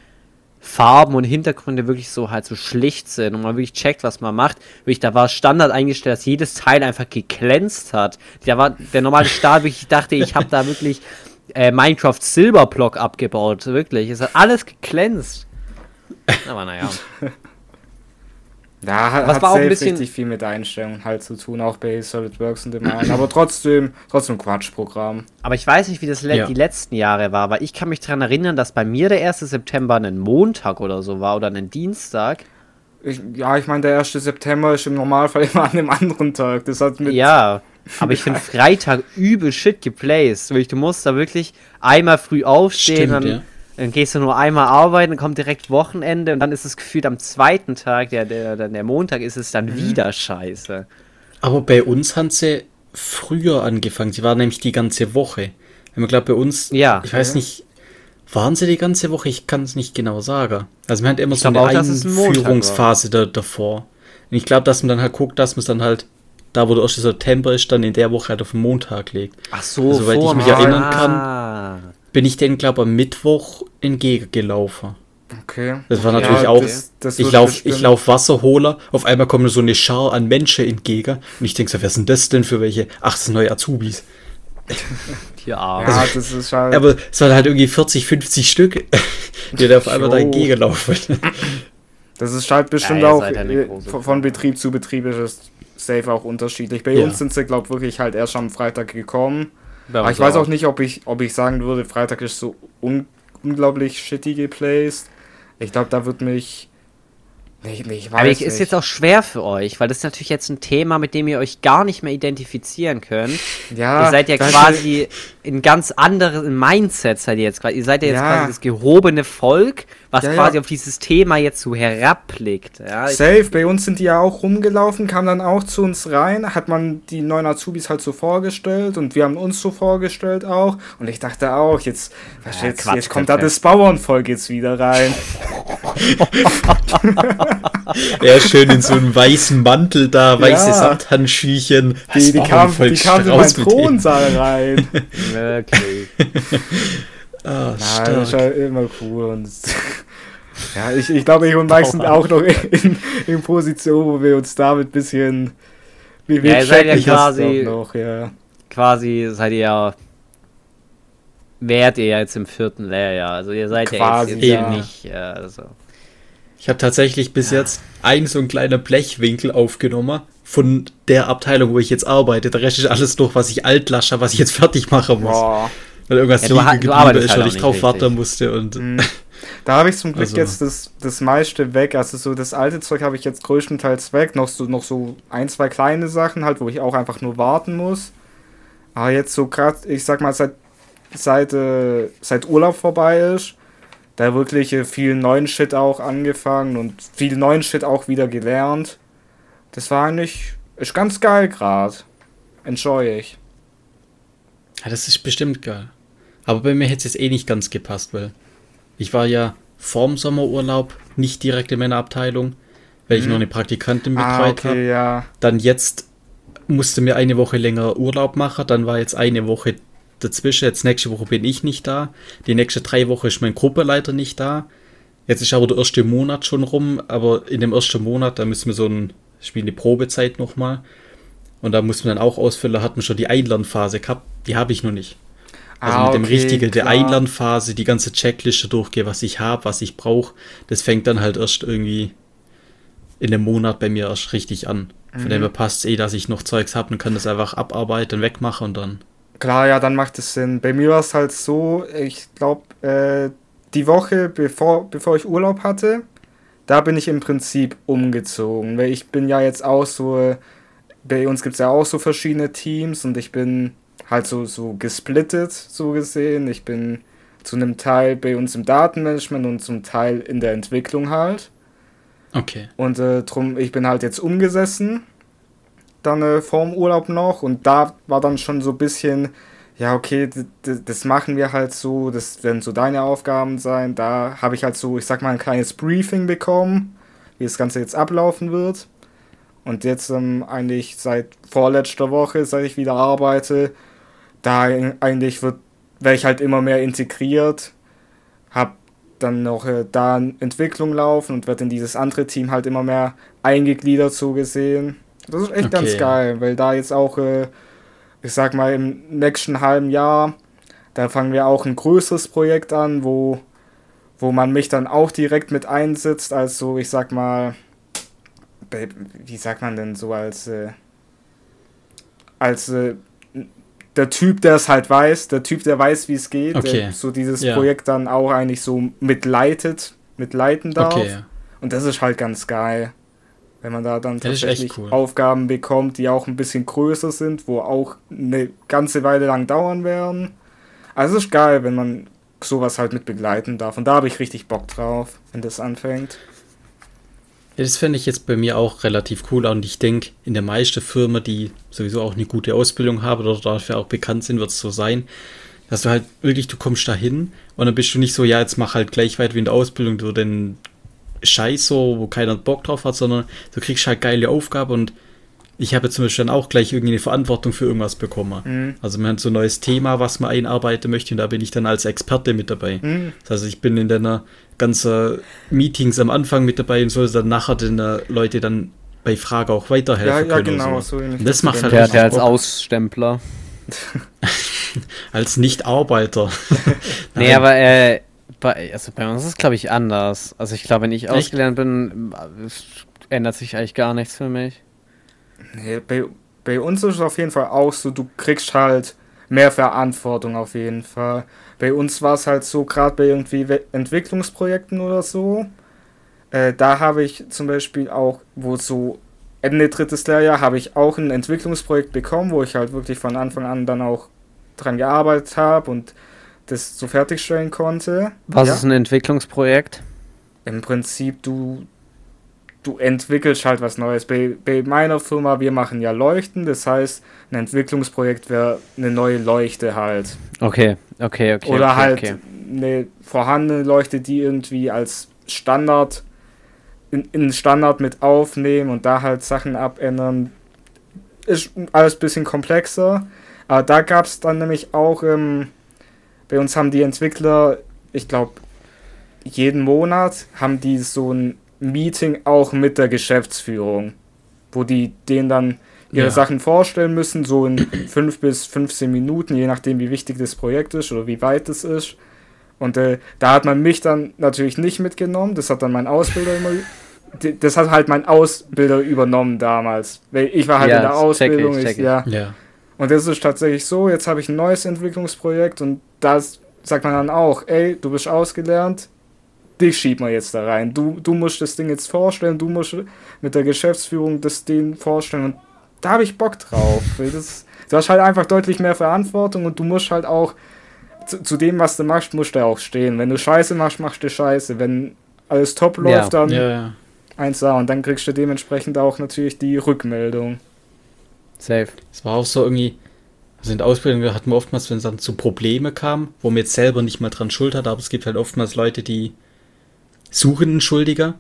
[SPEAKER 3] Farben und Hintergründe wirklich so halt so schlicht sind und man wirklich checkt, was man macht. Wirklich, da war Standard eingestellt, dass jedes Teil einfach geglänzt hat. Da war der normale Stahl, wirklich, ich dachte, ich habe da wirklich äh, Minecraft Silberblock abgebaut. Wirklich. Es hat alles geglänzt. Aber naja. <laughs>
[SPEAKER 1] Ja, hat,
[SPEAKER 3] Was
[SPEAKER 1] hat
[SPEAKER 3] war auch ein bisschen-
[SPEAKER 1] richtig viel mit der Einstellung halt zu tun, auch bei SolidWorks und dem allen. Aber trotzdem, trotzdem Quatschprogramm.
[SPEAKER 3] Aber ich weiß nicht, wie das le
[SPEAKER 2] Ja.
[SPEAKER 3] die letzten Jahre war, weil ich kann mich daran erinnern, dass bei mir der 1. September ein Montag oder so war oder ein Dienstag.
[SPEAKER 1] Ich, ja, ich meine, der 1. September ist im Normalfall <laughs> immer an einem anderen Tag. Das hat mit.
[SPEAKER 3] Ja, aber ich finde Freitag übel shit geplaced. Du musst da wirklich einmal früh aufstehen,
[SPEAKER 2] Stimmt,
[SPEAKER 3] dann,
[SPEAKER 2] ja.
[SPEAKER 3] Dann gehst du nur einmal arbeiten, dann kommt direkt Wochenende und dann ist es gefühlt am zweiten Tag, der, der, der, Montag, ist es dann wieder scheiße.
[SPEAKER 2] Aber bei uns haben sie früher angefangen. Sie waren nämlich die ganze Woche. Wenn man glaubt, bei uns,
[SPEAKER 3] Ja.
[SPEAKER 2] ich weiß nicht, waren sie die ganze Woche? Ich kann es nicht genau sagen. Also man hat immer
[SPEAKER 3] Ich
[SPEAKER 2] so eine
[SPEAKER 3] auch, ein.
[SPEAKER 2] Einführungsphase da, davor. Und ich glaube, dass man dann halt guckt, dass man es dann halt, da wo der 1. September ist, dann in der Woche halt auf den Montag legt.
[SPEAKER 3] Ach so,
[SPEAKER 2] Soweit ich mich erinnern
[SPEAKER 3] Ah.
[SPEAKER 2] Bin ich denn, glaube am Mittwoch entgegengelaufen.
[SPEAKER 1] Okay.
[SPEAKER 2] Das war
[SPEAKER 1] Ja,
[SPEAKER 2] natürlich auch.
[SPEAKER 1] das- das
[SPEAKER 2] ich
[SPEAKER 1] wird
[SPEAKER 2] lauf,
[SPEAKER 1] bestimmt-
[SPEAKER 2] ich lauf Wasserholer, auf einmal kommen so eine Schar an Menschen entgegen und ich denke so, wer sind das denn für welche? Ach, das sind neue Azubis. <laughs>
[SPEAKER 3] Ja,
[SPEAKER 1] Ja, das ist halt.
[SPEAKER 2] Aber es waren halt irgendwie 40, 50 Stück, <laughs> die da auf einmal da
[SPEAKER 1] Jo.
[SPEAKER 2] entgegenlaufen.
[SPEAKER 1] Das ist halt bestimmt
[SPEAKER 3] Ja,
[SPEAKER 1] auch
[SPEAKER 3] ja
[SPEAKER 1] äh, von, von Betrieb zu Betrieb ist es safe auch unterschiedlich. Bei
[SPEAKER 2] Ja.
[SPEAKER 1] uns sind sie, glaube ich, wirklich halt erst am Freitag gekommen. Aber ich weiß auch nicht, ob ich, ob ich sagen würde, Freitag ist so un unglaublich shitty geplaced. Ich glaube, da wird mich. Nee, nee, ich weiß
[SPEAKER 3] Aber
[SPEAKER 1] nicht.
[SPEAKER 3] ist jetzt auch schwer für euch, weil das ist natürlich jetzt ein Thema, mit dem ihr euch gar nicht mehr identifizieren könnt.
[SPEAKER 1] ja,
[SPEAKER 3] ihr seid ja quasi in ganz anderen Mindset seid ihr jetzt quasi. Ihr seid ja jetzt
[SPEAKER 1] Ja.
[SPEAKER 3] quasi das gehobene Volk, was
[SPEAKER 1] Ja,
[SPEAKER 3] quasi
[SPEAKER 1] ja.
[SPEAKER 3] auf dieses Thema jetzt so herabblickt. Ja,
[SPEAKER 1] Safe, bei uns sind die ja auch rumgelaufen, kamen dann auch zu uns rein, hat man die neuen Azubis halt so vorgestellt und wir haben uns so vorgestellt auch. Und ich dachte auch, jetzt, was
[SPEAKER 3] Ja,
[SPEAKER 1] jetzt,
[SPEAKER 3] Quatsch,
[SPEAKER 1] jetzt kommt da das Bauernvolk jetzt wieder rein.
[SPEAKER 2] Ja, <laughs> schön in so einem weißen Mantel da, weiße
[SPEAKER 1] Ja.
[SPEAKER 2] Samthandschüchen.
[SPEAKER 1] Die, die kamen kamen in meinen. Thronsaal rein. <laughs>
[SPEAKER 3] wirklich. <laughs>
[SPEAKER 2] Ah,
[SPEAKER 1] Nein, das ja immer cool. Und <laughs> ja, ich, ich glaube, ich und Mike sind auch noch in, in Position, wo wir uns damit ein bisschen. Wir, wir
[SPEAKER 3] Ja, ihr seid ja quasi-
[SPEAKER 1] noch, ja.
[SPEAKER 3] quasi seid ihr ja. Wärt ihr ja jetzt im vierten Lehrjahr. Also ihr seid
[SPEAKER 1] Quasi,
[SPEAKER 3] ja jetzt,
[SPEAKER 2] ja.
[SPEAKER 3] nicht. Äh, also.
[SPEAKER 2] Ich habe tatsächlich bis jetzt ein so ein kleiner Blechwinkel aufgenommen von der Abteilung, wo ich jetzt arbeite. Der Rest ist alles durch, was ich altlasche, was ich jetzt fertig machen muss.
[SPEAKER 1] Boah.
[SPEAKER 2] Weil irgendwas
[SPEAKER 3] Ja, du
[SPEAKER 2] liegen geblieben ist,
[SPEAKER 3] halt
[SPEAKER 2] weil ich drauf
[SPEAKER 3] richtig.
[SPEAKER 2] warten musste. Und
[SPEAKER 1] Mhm. Da habe ich zum Glück
[SPEAKER 2] Also-
[SPEAKER 1] jetzt das, das meiste weg. Also so das alte Zeug habe ich jetzt größtenteils weg. Noch so, noch so ein, zwei kleine Sachen halt, wo ich auch einfach nur warten muss. Aber jetzt so gerade, ich sag mal, seit, seit, äh, seit Urlaub vorbei ist, da wirklich äh, viel neuen Shit auch angefangen und viel neuen Shit auch wieder gelernt. Das war eigentlich, ist ganz geil gerade. Enjoy ich.
[SPEAKER 2] Ja, das ist bestimmt geil. Aber bei mir hätte es jetzt eh nicht ganz gepasst, weil ich war ja vorm Sommerurlaub nicht direkt in meiner Abteilung, weil ich
[SPEAKER 1] Mhm.
[SPEAKER 2] noch eine Praktikantin
[SPEAKER 1] Ah,
[SPEAKER 2] betreut habe.
[SPEAKER 1] okay, ja.
[SPEAKER 2] Dann jetzt musste mir eine Woche länger Urlaub machen, dann war jetzt eine Woche dazwischen, jetzt nächste Woche bin ich nicht da, die nächste drei Wochen ist mein Gruppenleiter nicht da. Jetzt ist aber der erste Monat schon rum, aber in dem ersten Monat, da müssen wir so ein Spiel eine Probezeit nochmal. Und da muss man dann auch ausfüllen, hat man schon die Einlernphase gehabt, die habe ich noch nicht. Also
[SPEAKER 1] Ah,
[SPEAKER 2] mit dem
[SPEAKER 1] okay,
[SPEAKER 2] richtigen, der. Einlernphase, die ganze Checkliste durchgehe, was ich habe, was ich brauche, das fängt dann halt erst irgendwie in einem Monat bei mir erst richtig an. Von
[SPEAKER 1] Mhm.
[SPEAKER 2] dem her passt es eh, dass ich noch Zeugs habe und kann das einfach abarbeiten, wegmachen und dann.
[SPEAKER 1] Klar, ja, dann macht es Sinn. Bei mir war es halt so, ich glaube, äh, die Woche bevor, bevor ich Urlaub hatte, da bin ich im Prinzip umgezogen. Weil ich bin ja jetzt auch so, bei uns gibt es ja auch so verschiedene Teams und ich bin halt so, so gesplittet, so gesehen. Ich bin zu einem Teil bei uns im Datenmanagement und zum Teil in der Entwicklung halt.
[SPEAKER 2] Okay.
[SPEAKER 1] Und äh, drum, ich bin halt jetzt umgesessen, dann äh, vorm Urlaub noch. Und da war dann schon so ein bisschen, ja, okay, das machen wir halt so, das werden so deine Aufgaben sein. Da habe ich halt so, ich sag mal, ein kleines Briefing bekommen, wie das Ganze jetzt ablaufen wird. Und jetzt ähm, eigentlich seit vorletzter Woche, seit ich wieder arbeite, da eigentlich wird, werde ich halt immer mehr integriert, hab dann noch äh, da eine Entwicklung laufen und wird in dieses andere Team halt immer mehr eingegliedert so gesehen. Das ist echt
[SPEAKER 2] Okay.
[SPEAKER 1] ganz geil, weil da jetzt auch, äh, ich sag mal, im nächsten halben Jahr, da fangen wir auch ein größeres Projekt an, wo, wo man mich dann auch direkt mit einsetzt, als so, ich sag mal, wie sagt man denn so, als, äh, als äh, der Typ, der es halt weiß, der Typ, der weiß, wie es geht,
[SPEAKER 2] Okay.
[SPEAKER 1] der so dieses
[SPEAKER 2] Ja.
[SPEAKER 1] Projekt dann auch eigentlich so mitleitet, mitleiten darf.
[SPEAKER 2] Okay, ja.
[SPEAKER 1] Und das ist halt ganz geil. Wenn man da dann
[SPEAKER 2] Das
[SPEAKER 1] tatsächlich
[SPEAKER 2] cool.
[SPEAKER 1] Aufgaben bekommt, die auch ein bisschen größer sind, wo auch eine ganze Weile lang dauern werden. Also es ist geil, wenn man sowas halt mit begleiten darf. Und da habe ich richtig Bock drauf, wenn das anfängt.
[SPEAKER 2] Das fände ich jetzt bei mir auch relativ cool und ich denke, in der meisten Firmen, die sowieso auch eine gute Ausbildung haben oder dafür auch bekannt sind, wird es so sein, dass du halt wirklich, du kommst da hin und dann bist du nicht so, ja, jetzt mach halt gleich weit wie in der Ausbildung, du den Scheiß so, wo keiner Bock drauf hat, sondern du kriegst halt geile Aufgabe und ich habe zum Beispiel dann auch gleich irgendwie eine Verantwortung für irgendwas bekommen.
[SPEAKER 1] Mhm.
[SPEAKER 2] Also man hat so ein neues Thema, was man einarbeiten möchte und da bin ich dann als Experte mit dabei.
[SPEAKER 1] Mhm.
[SPEAKER 2] Das heißt, ich bin in deiner ganzen Meetings am Anfang mit dabei und soll dann nachher den äh, Leute dann bei Frage auch weiterhelfen
[SPEAKER 1] Ja, ja,
[SPEAKER 2] können.
[SPEAKER 1] genau,
[SPEAKER 2] so.
[SPEAKER 1] so
[SPEAKER 2] das macht halt
[SPEAKER 3] Der, der als. Ausstempler. <laughs>
[SPEAKER 2] als Nicht-Arbeiter. <laughs>
[SPEAKER 3] Nee, aber äh, bei, also bei uns ist es, glaube ich, anders. Also ich glaube, wenn ich
[SPEAKER 2] Echt?
[SPEAKER 3] ausgelernt bin, ändert sich eigentlich gar nichts für mich.
[SPEAKER 1] Nee, bei, bei uns ist es auf jeden Fall auch so, du kriegst halt mehr Verantwortung auf jeden Fall. Bei uns war es halt so, gerade bei irgendwie Entwicklungsprojekten oder so, äh, da habe ich zum Beispiel auch, wo so Ende drittes Lehrjahr, habe ich auch ein Entwicklungsprojekt bekommen, wo ich halt wirklich von Anfang an dann auch dran gearbeitet habe und das so fertigstellen konnte.
[SPEAKER 3] Was
[SPEAKER 1] Ja.
[SPEAKER 3] ist ein Entwicklungsprojekt?
[SPEAKER 1] Im Prinzip, du, du entwickelst halt was Neues. Bei, bei meiner Firma, wir machen ja Leuchten, das heißt, ein Entwicklungsprojekt wäre eine neue Leuchte halt.
[SPEAKER 3] Okay, okay, okay.
[SPEAKER 1] Oder
[SPEAKER 3] okay,
[SPEAKER 1] halt
[SPEAKER 3] Okay.
[SPEAKER 1] eine vorhandene Leuchte, die irgendwie als Standard in, in den Standard mit aufnehmen und da halt Sachen abändern. Ist alles ein bisschen komplexer. Aber da gab es dann nämlich auch, ähm, bei uns haben die Entwickler, ich glaube, jeden Monat haben die so ein Meeting auch mit der Geschäftsführung, wo die denen dann ihre
[SPEAKER 2] Ja.
[SPEAKER 1] Sachen vorstellen müssen, so in 5 bis 15 Minuten, je nachdem, wie wichtig das Projekt ist oder wie weit es ist. Und äh, da hat man mich dann natürlich nicht mitgenommen, das hat dann mein Ausbilder immer, das hat halt mein Ausbilder übernommen damals, weil ich war halt
[SPEAKER 3] Ja,
[SPEAKER 1] in der
[SPEAKER 3] das check ich,
[SPEAKER 1] Ausbildung,
[SPEAKER 3] check
[SPEAKER 1] ich. ja.
[SPEAKER 2] Ja.
[SPEAKER 1] Und das ist tatsächlich so, jetzt habe ich ein neues Entwicklungsprojekt und das sagt man dann auch, ey, du bist ausgelernt, dich schiebt man jetzt da rein. Du, du musst das Ding jetzt vorstellen, du musst mit der Geschäftsführung das Ding vorstellen und da habe ich Bock drauf. das, du hast halt einfach deutlich mehr Verantwortung und du musst halt auch zu, zu dem, was du machst, musst du auch stehen. Wenn du Scheiße machst, machst du Scheiße. Wenn alles top
[SPEAKER 3] Ja.
[SPEAKER 1] läuft, dann
[SPEAKER 2] Ja, ja.
[SPEAKER 1] 1A und dann kriegst du dementsprechend auch natürlich die Rückmeldung.
[SPEAKER 3] Safe.
[SPEAKER 2] Es war auch so irgendwie, also in der Ausbildung hatten wir oftmals, wenn es dann zu Probleme kam, wo man jetzt selber nicht mal dran schuld hat, aber es gibt halt oftmals Leute, die suchen einen Schuldiger,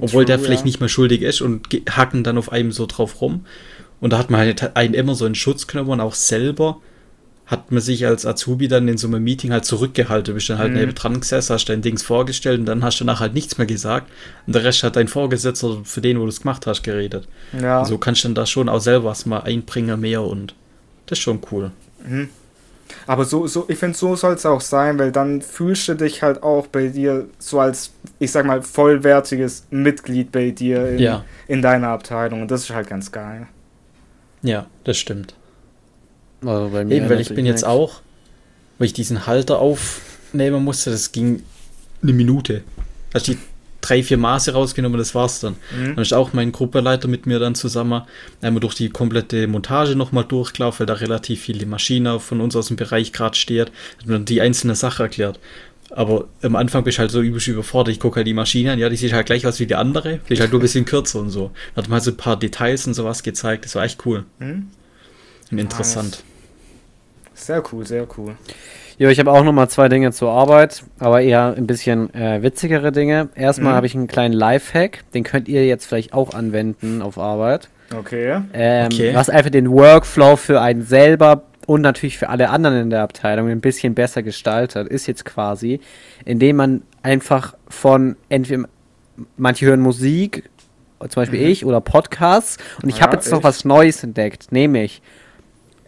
[SPEAKER 2] obwohl
[SPEAKER 1] True,
[SPEAKER 2] der vielleicht
[SPEAKER 1] ja.
[SPEAKER 2] nicht mehr schuldig ist und hacken dann auf einem so drauf rum. Und da hat man halt einen immer so einen Schutz genommen und auch selber hat man sich als Azubi dann in so einem Meeting halt zurückgehalten. Du bist dann halt
[SPEAKER 1] Mhm.
[SPEAKER 2] neben dran gesessen, hast dein Dings vorgestellt und dann hast du danach halt nichts mehr gesagt. Und der Rest hat dein Vorgesetzter für den, wo du es gemacht hast, geredet.
[SPEAKER 1] Ja.
[SPEAKER 2] So kannst du dann da schon auch selber was mal einbringen mehr und das ist schon cool.
[SPEAKER 1] Mhm. Aber so, so, ich finde, so soll es auch sein, weil dann fühlst du dich halt auch bei dir so als, ich sag mal, vollwertiges Mitglied bei dir in,
[SPEAKER 2] Ja.
[SPEAKER 1] in deiner Abteilung. Und das ist halt ganz geil.
[SPEAKER 2] Ja, das stimmt.
[SPEAKER 3] Also bei mir
[SPEAKER 2] Eben, weil ich bin jetzt
[SPEAKER 3] nix.
[SPEAKER 2] auch, weil ich diesen Halter aufnehmen musste, das ging eine Minute. Hast die drei, vier Maße rausgenommen, das war's dann.
[SPEAKER 1] Mhm.
[SPEAKER 2] Dann ist auch mein Gruppenleiter mit mir dann zusammen einmal durch die komplette Montage nochmal durchgelaufen, weil da relativ viele Maschine von uns aus dem Bereich gerade steht, hat mir dann die einzelne Sache erklärt. Aber am Anfang bin ich halt so übelst überfordert. Ich gucke halt die Maschine an, ja, die sieht halt gleich aus wie die andere, die ist halt nur ein bisschen kürzer und so. Da hat man halt so ein paar Details und sowas gezeigt, das war echt cool
[SPEAKER 1] Mhm.
[SPEAKER 2] und interessant.
[SPEAKER 1] Sehr cool, sehr cool.
[SPEAKER 3] Jo, ich habe auch noch mal zwei Dinge zur Arbeit, aber eher ein bisschen äh, witzigere Dinge. Erstmal
[SPEAKER 1] Mhm.
[SPEAKER 3] habe ich einen kleinen Lifehack, den könnt ihr jetzt vielleicht auch anwenden auf Arbeit.
[SPEAKER 1] Okay.
[SPEAKER 3] Ähm,
[SPEAKER 2] Okay.
[SPEAKER 3] Was einfach den Workflow für einen selber und natürlich für alle anderen in der Abteilung ein bisschen besser gestaltet, ist jetzt quasi, indem man einfach von entweder manche hören Musik, zum Beispiel
[SPEAKER 1] Mhm.
[SPEAKER 3] ich, oder Podcasts, und ich
[SPEAKER 1] Ja,
[SPEAKER 3] habe jetzt noch
[SPEAKER 1] ich.
[SPEAKER 3] was Neues entdeckt, nämlich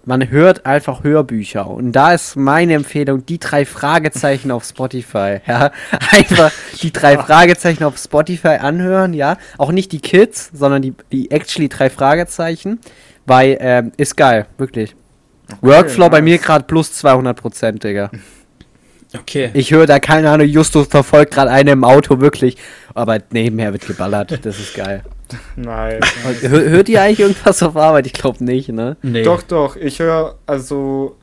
[SPEAKER 3] man hört einfach Hörbücher. Und da ist meine Empfehlung, die drei Fragezeichen auf Spotify. Ja, <laughs> einfach die drei Fragezeichen auf Spotify anhören, ja. Auch nicht die Kids, sondern die, die actually drei Fragezeichen. Weil, ähm, ist geil, wirklich. Workflow bei
[SPEAKER 1] nice.
[SPEAKER 3] mir gerade plus 200 Prozent, Digga.
[SPEAKER 2] Okay.
[SPEAKER 3] Ich höre da, keine Ahnung, Justus verfolgt gerade eine im Auto, wirklich. Aber nebenher wird geballert, das ist geil.
[SPEAKER 1] Nice. <laughs>
[SPEAKER 3] Hör, hört ihr eigentlich irgendwas auf Arbeit? Ich glaube nicht, ne?
[SPEAKER 2] nee.
[SPEAKER 1] Doch, doch. Ich höre, also,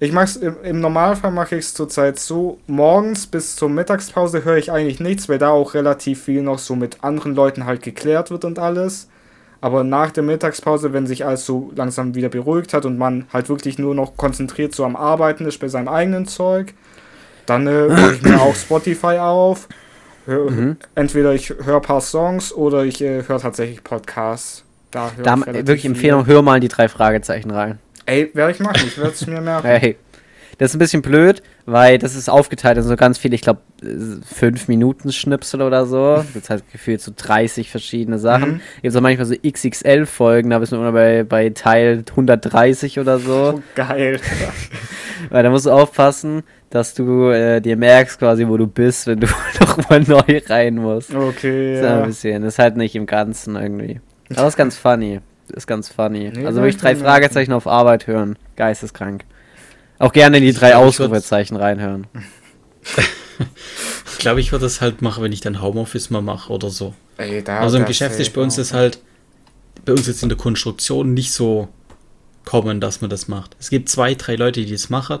[SPEAKER 1] Ich mach's im, im Normalfall mache ich es zurzeit so, morgens bis zur Mittagspause höre ich eigentlich nichts, weil da auch relativ viel noch so mit anderen Leuten halt geklärt wird und alles. Aber nach der Mittagspause, wenn sich alles so langsam wieder beruhigt hat und man halt wirklich nur noch konzentriert so am Arbeiten ist bei seinem eigenen Zeug, dann äh, mache ich mir auch Spotify auf. Hör,
[SPEAKER 3] Mhm.
[SPEAKER 1] Entweder ich höre ein paar Songs oder ich äh, höre tatsächlich Podcasts. Da höre
[SPEAKER 3] Da
[SPEAKER 1] ich relativ
[SPEAKER 3] wirklich
[SPEAKER 1] viel.
[SPEAKER 3] Empfehlung, hör mal in die drei Fragezeichen rein.
[SPEAKER 1] Ey, werde ich machen, ich werde es mir merken. <laughs>
[SPEAKER 3] Hey. Das ist ein bisschen blöd, weil das ist aufgeteilt in so ganz viele, ich glaube, fünf Minuten Schnipsel oder so. Das heißt gefühlt so 30 verschiedene Sachen.
[SPEAKER 1] Mhm.
[SPEAKER 3] Gibt auch manchmal so XXL-Folgen, da bist du immer bei, bei Teil 130 oder so.
[SPEAKER 1] Oh, <laughs> geil.
[SPEAKER 3] Weil da musst du aufpassen, dass du äh, dir merkst quasi, wo du bist, wenn du <laughs> nochmal neu rein musst.
[SPEAKER 1] Okay,
[SPEAKER 3] Das ist ein
[SPEAKER 1] ja.
[SPEAKER 3] bisschen, das ist halt nicht im Ganzen irgendwie. Aber das ist ganz funny. Das ist ganz funny.
[SPEAKER 1] Nee,
[SPEAKER 3] also wirklich
[SPEAKER 1] ich
[SPEAKER 3] drei. Fragezeichen auf Arbeit hören. Geisteskrank. Auch gerne in die
[SPEAKER 2] Ich
[SPEAKER 3] drei Ausrufezeichen reinhören. <laughs>
[SPEAKER 2] Ich glaube, ich würde das halt machen, wenn ich dann Homeoffice mal mache oder so.
[SPEAKER 1] Ey, da,
[SPEAKER 2] also im Geschäft ist bei uns das halt, bei uns jetzt in der Konstruktion nicht so kommen, dass man das macht. Es gibt zwei, drei Leute, die das machen.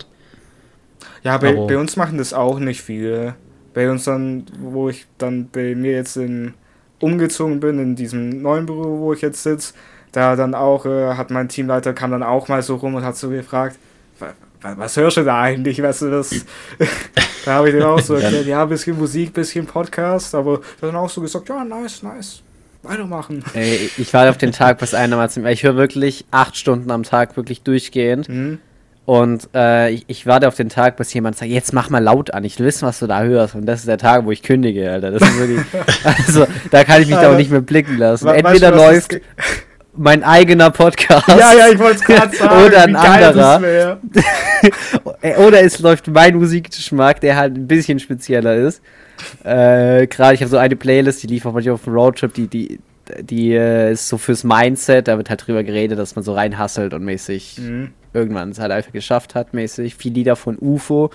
[SPEAKER 1] Ja, bei, bei uns machen das auch nicht viele. Bei uns dann, wo ich dann bei mir jetzt in, umgezogen bin, in diesem neuen Büro, wo ich jetzt sitze, da dann auch, äh, hat mein Teamleiter kam dann auch mal so rum und hat so gefragt, "Wa- wa- was hörst du da eigentlich, weißt du, das, <laughs> da habe ich dem auch so erklärt, ja, bisschen Musik, bisschen Podcast, aber dann auch so gesagt, ja, nice, nice, weitermachen.
[SPEAKER 3] Ey, ich war auf den Tag, was einer mal zu mir. Ich höre wirklich acht Stunden am Tag wirklich durchgehend.
[SPEAKER 1] Mhm.
[SPEAKER 3] Und äh, ich, ich warte auf den Tag, bis jemand sagt, jetzt mach mal laut an, ich will wissen, was du da hörst. Und das ist der Tag, wo ich kündige, Alter. Das ist wirklich, <laughs> also, da kann ich mich
[SPEAKER 1] Alter.
[SPEAKER 3] nicht mehr blicken lassen.
[SPEAKER 1] Du,
[SPEAKER 3] Entweder
[SPEAKER 1] das
[SPEAKER 3] läuft mein eigener Podcast.
[SPEAKER 1] Ja, ja, ich wollte es gerade <laughs> sagen,
[SPEAKER 3] Oder ein anderer. <laughs> Äh, Oder es läuft mein Musikgeschmack, der halt ein bisschen spezieller ist. Äh, Gerade ich habe so eine Playlist, die lief auch manchmal auf dem Roadtrip, die, die, die äh, ist so fürs Mindset, da wird halt drüber geredet, dass man so reinhasselt und mäßig
[SPEAKER 1] Mhm.
[SPEAKER 3] Irgendwann es halt einfach geschafft hat, mäßig. Viele Lieder von UFO.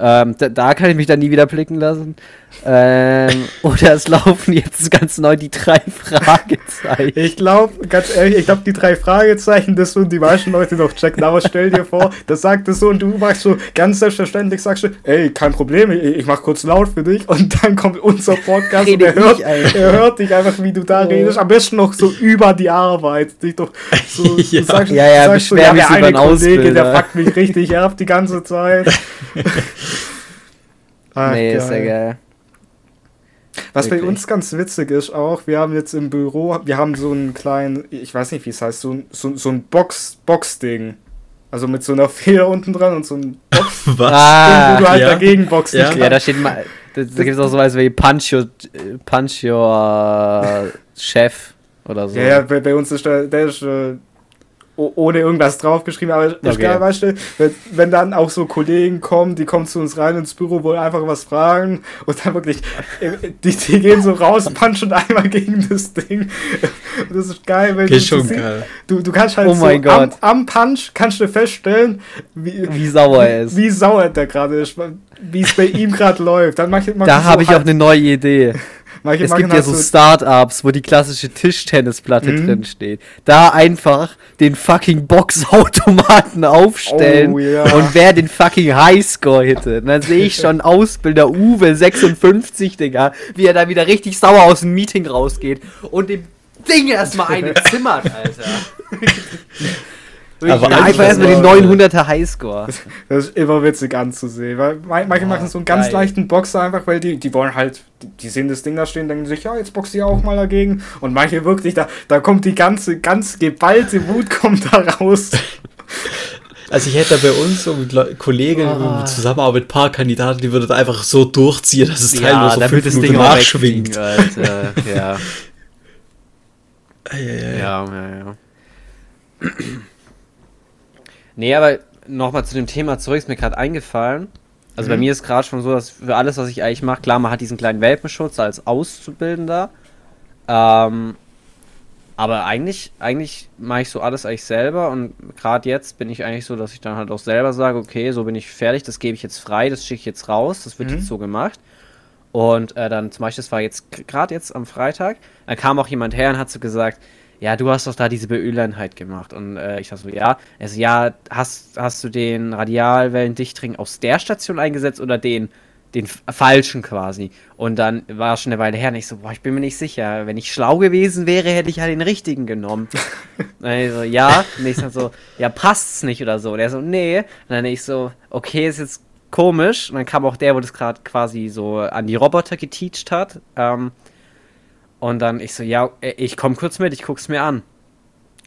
[SPEAKER 3] Ähm, da, da kann ich mich dann nie wieder blicken lassen. Ähm, <laughs> oder es laufen jetzt ganz neu die drei Fragezeichen.
[SPEAKER 1] Ich glaube, ganz ehrlich, ich glaube, die drei Fragezeichen, das würden die meisten Leute noch checken. Aber stell dir vor, das sagt es so und du machst so ganz selbstverständlich, sagst du, ey, kein Problem, ich, ich mach kurz laut für dich und dann kommt unser Podcast und
[SPEAKER 3] Rede
[SPEAKER 1] er hört, er hört dich einfach, wie du da redest. Am besten noch so über die Arbeit. Dich doch so, <laughs>
[SPEAKER 2] Ja.
[SPEAKER 1] sagst,
[SPEAKER 3] Ja, ja,
[SPEAKER 1] sagst so, ja,
[SPEAKER 3] mich
[SPEAKER 1] der
[SPEAKER 3] über
[SPEAKER 1] eine Kollege, der fuckt mich richtig ab die ganze Zeit. <laughs> Ach,
[SPEAKER 3] nee, ist ja
[SPEAKER 1] geil.
[SPEAKER 3] geil.
[SPEAKER 1] Was bei
[SPEAKER 3] Wirklich.
[SPEAKER 1] uns ganz witzig ist auch, wir haben jetzt im Büro, wir haben so einen kleinen, ich weiß nicht, wie es heißt, so ein, so, so ein Box, Box-Ding. Also mit so einer Feder unten dran und so ein <laughs> Box,
[SPEAKER 2] Was?
[SPEAKER 3] Ah,
[SPEAKER 1] wo du halt
[SPEAKER 2] ja.
[SPEAKER 1] dagegen boxen
[SPEAKER 2] Ja.
[SPEAKER 1] kannst.
[SPEAKER 3] Ja, da steht mal. Da, da gibt es auch sowas wie Punch Your, äh, Punch Your äh, Chef oder so.
[SPEAKER 1] Ja, ja, bei, bei uns ist der, der ist äh, ohne irgendwas draufgeschrieben, aber
[SPEAKER 3] Okay.
[SPEAKER 1] geil, weißt du, wenn, wenn dann auch so Kollegen kommen, die kommen zu uns rein ins Büro, wollen einfach was fragen und dann wirklich, die, die gehen so raus, punchen einmal gegen das Ding. Und das ist geil, weil
[SPEAKER 2] Okay,
[SPEAKER 1] du,
[SPEAKER 2] geil.
[SPEAKER 1] du, du kannst halt
[SPEAKER 3] Oh
[SPEAKER 1] so am, am Punch kannst du feststellen, wie,
[SPEAKER 3] Wie sauer er ist.
[SPEAKER 1] wie sauer der gerade ist, wie es bei ihm gerade <laughs> läuft. Dann mach, mach
[SPEAKER 3] da
[SPEAKER 1] so
[SPEAKER 3] habe ich
[SPEAKER 1] halt,
[SPEAKER 3] auch eine neue Idee.
[SPEAKER 1] Manche
[SPEAKER 3] Es gibt ja so Startups, wo die klassische Tischtennisplatte
[SPEAKER 1] Mhm.
[SPEAKER 3] drin steht. Da einfach den fucking Boxautomaten aufstellen
[SPEAKER 1] Oh, ja.
[SPEAKER 3] und wer den fucking Highscore hittet. Und dann sehe ich schon Ausbilder Uwe 56, Digga, wie er da wieder richtig sauer aus dem Meeting rausgeht und dem Ding erstmal eine <laughs> zimmert, Alter.
[SPEAKER 2] Aber
[SPEAKER 3] Aber
[SPEAKER 2] eigentlich
[SPEAKER 3] einfach erstmal den
[SPEAKER 2] war-
[SPEAKER 3] 900er Highscore.
[SPEAKER 1] Das ist immer witzig anzusehen. Weil man- manche machen so einen ganz
[SPEAKER 3] geil.
[SPEAKER 1] leichten Boxer einfach, weil die, die wollen halt, die, sehen das Ding da stehen, denken sich, ja, jetzt boxe ich auch mal dagegen. Und manche wirklich, da, da kommt die ganze, ganz geballte Wut kommt da raus. <laughs>
[SPEAKER 2] Also ich hätte bei uns so mit Le Kollegen
[SPEAKER 3] Ah.
[SPEAKER 2] oh. Zusammenarbeit, paar Kandidaten, die würden da einfach so durchziehen, dass es teilweise so fünf Minuten
[SPEAKER 3] auch
[SPEAKER 2] nachschwingt.
[SPEAKER 3] Alter. <laughs> Ja.
[SPEAKER 2] Ja, ja, ja.
[SPEAKER 3] Ja, ja, ja. Nee, aber nochmal zu dem Thema zurück, ist mir gerade eingefallen. Also bei
[SPEAKER 1] Mhm.
[SPEAKER 3] mir ist gerade schon so, dass für alles, was ich eigentlich mache, klar, man hat diesen kleinen Welpenschutz als Auszubildender. Ähm, aber eigentlich, eigentlich mache ich so alles eigentlich selber und gerade jetzt bin ich eigentlich so, dass ich dann halt auch selber sage, okay, so bin ich fertig, das gebe ich jetzt frei, das schicke ich jetzt raus, das wird
[SPEAKER 1] Mhm.
[SPEAKER 3] jetzt so gemacht. Und äh, dann zum Beispiel, das war jetzt gerade jetzt am Freitag, dann kam auch jemand her und hat so gesagt, ja, du hast doch da diese Beöleinheit gemacht. Und äh, ich sag so, ja. Er so, ja, hast, hast du den Radialwellendichtring aus der Station eingesetzt oder den, den falschen quasi? Und dann war es schon eine Weile her und ich so, boah, ich bin mir nicht sicher. Wenn ich schlau gewesen wäre, hätte ich ja den richtigen genommen. <laughs> und ich so, ja. Und ich sag so, ja, passt's nicht oder so. Und er so, nee. Und dann ich so, okay, ist jetzt komisch. Und dann kam auch der, wo das gerade quasi so an die Roboter geteacht hat. Ähm, und dann ich so, ja, äh, ich komm kurz mit, ich guck's mir an.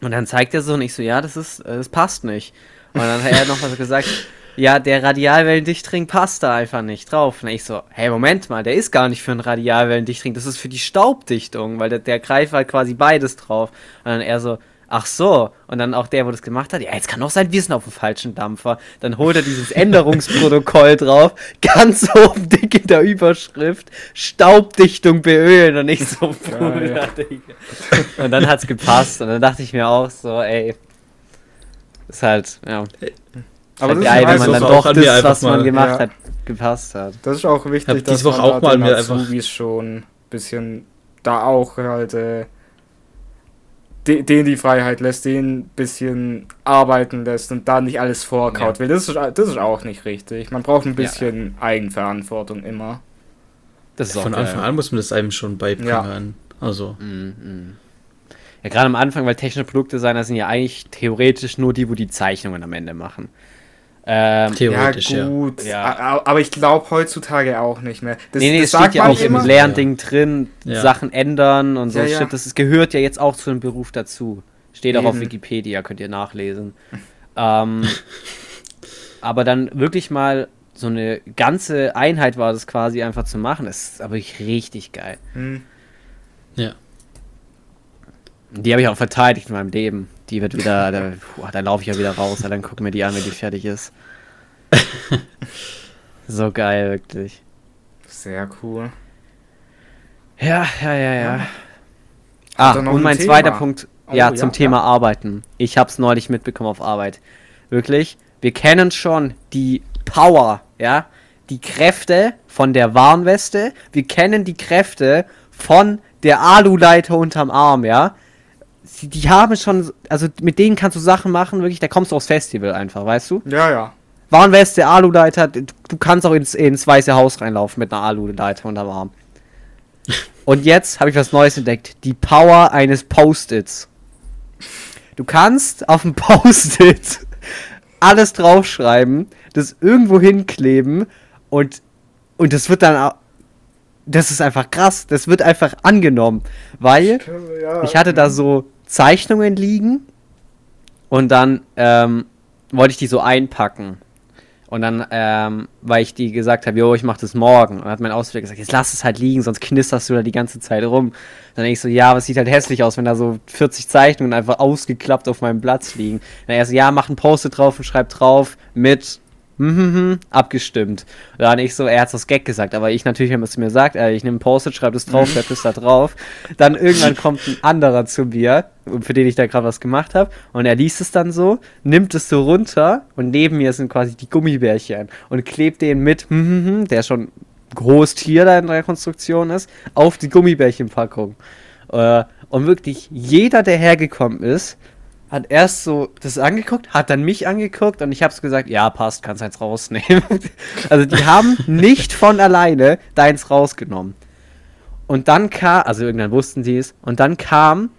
[SPEAKER 3] Und dann zeigt er so und ich so, ja, das ist, äh, das passt nicht. Und dann hat er noch so gesagt, <laughs> ja, der Radialwellendichtring passt da einfach nicht drauf. Und ich so, hey, Moment mal, der ist gar nicht für einen Radialwellendichtring, das ist für die Staubdichtung, weil der, der greift halt quasi beides drauf. Und dann er so, ach so. Und dann auch der, wo das gemacht hat, ja, jetzt kann doch sein, wir sind auf dem falschen Dampfer. Dann holt er dieses Änderungsprotokoll <laughs> drauf, ganz <laughs> oben dick in der Überschrift, Staubdichtung beölen. Und ich so. Bruder, Digga. Und dann hat's gepasst. Und dann dachte ich mir auch so, ey, ist halt, ja.
[SPEAKER 1] Aber das
[SPEAKER 3] geil,
[SPEAKER 1] ist
[SPEAKER 3] wenn man dann
[SPEAKER 2] auch
[SPEAKER 3] doch das, was man
[SPEAKER 2] mal-
[SPEAKER 3] gemacht
[SPEAKER 1] Ja.
[SPEAKER 3] hat, gepasst hat.
[SPEAKER 1] Das ist auch wichtig,
[SPEAKER 2] Woche
[SPEAKER 1] man
[SPEAKER 2] auch
[SPEAKER 1] da
[SPEAKER 2] mal mir einfach-
[SPEAKER 1] Azubis schon ein bisschen da auch halt äh, de, denen die Freiheit lässt, den ein bisschen arbeiten lässt und da nicht alles vorkaut
[SPEAKER 3] Ja.
[SPEAKER 1] will. Das ist, das ist auch nicht richtig. Man braucht ein bisschen Eigenverantwortung immer.
[SPEAKER 3] Das ist
[SPEAKER 2] Von. Anfang an muss man das einem schon beibringen. Also,
[SPEAKER 3] Mhm, mhm. Ja, gerade am Anfang, weil technische Produktdesigner sind ja eigentlich theoretisch nur die, wo die Zeichnungen am Ende machen. Ähm,
[SPEAKER 2] theoretisch, ja.
[SPEAKER 1] ja, gut.
[SPEAKER 3] Ja.
[SPEAKER 1] Aber ich glaube heutzutage auch nicht mehr. Das,
[SPEAKER 3] nee, nee,
[SPEAKER 1] das
[SPEAKER 3] es steht ja auch im
[SPEAKER 1] immer.
[SPEAKER 3] Lernding drin,
[SPEAKER 2] Ja.
[SPEAKER 3] Sachen ändern und so
[SPEAKER 1] Ja, ja.
[SPEAKER 3] Shit. Das ist, gehört ja jetzt auch zu dem Beruf dazu. Steht auch auf
[SPEAKER 1] Eben.
[SPEAKER 3] Wikipedia, könnt ihr nachlesen. ähm, <laughs> aber dann wirklich mal so eine ganze Einheit war das quasi einfach zu machen, das ist aber wirklich richtig geil.
[SPEAKER 1] Hm.
[SPEAKER 2] Ja.
[SPEAKER 3] Die habe ich auch verteidigt in meinem Leben. Die wird wieder, da, puh, da laufe ich ja wieder raus, ja, dann gucken wir die an, wenn die fertig ist. <laughs> so geil, wirklich.
[SPEAKER 1] Sehr cool.
[SPEAKER 3] Ja, ja, ja, ja.
[SPEAKER 1] Ja.
[SPEAKER 3] Ah, und
[SPEAKER 1] ein
[SPEAKER 3] mein
[SPEAKER 1] Thema?
[SPEAKER 3] zweiter Punkt,
[SPEAKER 1] Oh,
[SPEAKER 3] ja,
[SPEAKER 1] ja,
[SPEAKER 3] zum
[SPEAKER 1] ja.
[SPEAKER 3] Thema Arbeiten. Ich habe es neulich mitbekommen auf Arbeit. Wirklich, wir kennen schon die Power, ja, die Kräfte von der Warnweste. Wir kennen die Kräfte von der Aluleiter unterm Arm, ja. Sie, die haben schon, also mit denen kannst du Sachen machen, wirklich, da kommst du aufs Festival einfach, weißt du?
[SPEAKER 1] Ja, ja.
[SPEAKER 3] Warnweste, Aluleiter, du du kannst auch ins, ins Weiße Haus reinlaufen mit einer Aluleiter unterm Arm. <laughs> Und jetzt habe ich was Neues entdeckt. Die Power eines Post-its. Du kannst auf dem <laughs> Post-it alles draufschreiben, das irgendwo hinkleben und, und das wird dann. Das ist einfach krass. Das wird einfach angenommen. Weil ich hatte da so Zeichnungen liegen und dann ähm, wollte ich die so einpacken. Und dann, ähm, weil ich die gesagt habe, jo, ich mach das morgen. Und dann hat mein Ausbilder gesagt, jetzt lass es halt liegen, sonst knisterst du da die ganze Zeit rum. Dann denke ich so, ja, aber es sieht halt hässlich aus, wenn da so 40 Zeichnungen einfach ausgeklappt auf meinem Platz liegen. Dann er so, ja, mach ein Post-it drauf und schreib drauf mit mhm, abgestimmt. Und dann ich so, er hat das Gag gesagt, aber ich natürlich, wenn man es mir sagt, äh, ich nehme ein Post-it, schreibe das drauf, schreib das da drauf. Dann irgendwann kommt ein anderer zu mir, für den ich da gerade was gemacht habe, und er liest es dann so, nimmt es so runter und neben mir sind quasi die Gummibärchen und klebt den mit, hm, hm, hm, der schon groß Tier da in der Konstruktion ist, auf die Gummibärchenpackung. Äh, und wirklich jeder, der hergekommen ist, hat erst so das angeguckt, hat dann mich angeguckt und ich hab's gesagt, ja, passt, kannst eins rausnehmen. <laughs> also die haben nicht von alleine deins rausgenommen. Und dann kam, also irgendwann wussten sie es, und dann kam,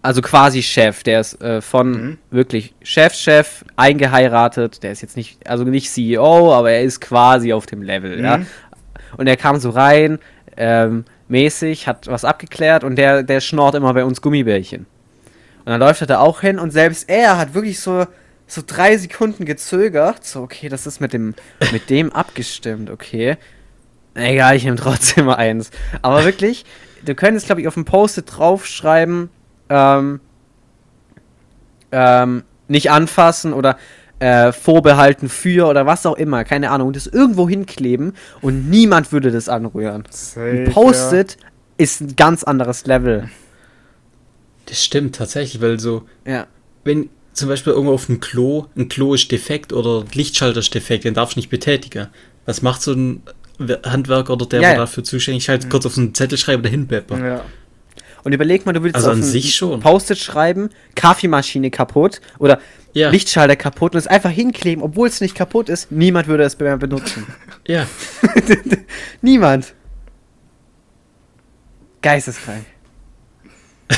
[SPEAKER 3] also quasi Chef, der ist äh, von
[SPEAKER 1] Mhm.
[SPEAKER 3] wirklich Chef, Chef, eingeheiratet, der ist jetzt nicht, also nicht CEO, aber er ist quasi auf dem Level, ja.
[SPEAKER 1] Mhm.
[SPEAKER 3] Und er kam so rein, ähm, mäßig, hat was abgeklärt und der, der schnort immer bei uns Gummibärchen. Und dann läuft er da auch hin und selbst er hat wirklich so, so drei Sekunden gezögert. So, okay, das ist mit dem, mit dem <laughs> abgestimmt, okay. Egal, ich nehme trotzdem mal eins. Aber wirklich, du könntest, glaube ich, auf dem Post-it draufschreiben, ähm, ähm, nicht anfassen oder äh, vorbehalten für oder was auch immer, keine Ahnung, das irgendwo hinkleben und niemand würde das anrühren.
[SPEAKER 1] Safe,
[SPEAKER 3] Ein Post-it ist ein ganz anderes Level.
[SPEAKER 2] Das stimmt tatsächlich, weil so,
[SPEAKER 3] Ja.
[SPEAKER 2] wenn zum Beispiel irgendwo auf dem Klo, ein Klo ist defekt oder Lichtschalter ist defekt, den darfst du nicht betätigen. Was macht so ein We- Handwerker oder der,
[SPEAKER 3] Ja,
[SPEAKER 2] der dafür zuständig ist, halt kurz auf einen Zettel schreiben,
[SPEAKER 1] Ja.
[SPEAKER 2] beppen.
[SPEAKER 1] ja.
[SPEAKER 3] Und überleg mal, du würdest
[SPEAKER 2] Also an
[SPEAKER 3] ein
[SPEAKER 2] sich schon.
[SPEAKER 3] Post-it schreiben, Kaffeemaschine kaputt oder
[SPEAKER 2] Ja.
[SPEAKER 3] Lichtschalter kaputt und es einfach hinkleben, obwohl es nicht kaputt ist. Niemand würde es benutzen.
[SPEAKER 2] Ja. <laughs>
[SPEAKER 3] Niemand. Geisteskrank.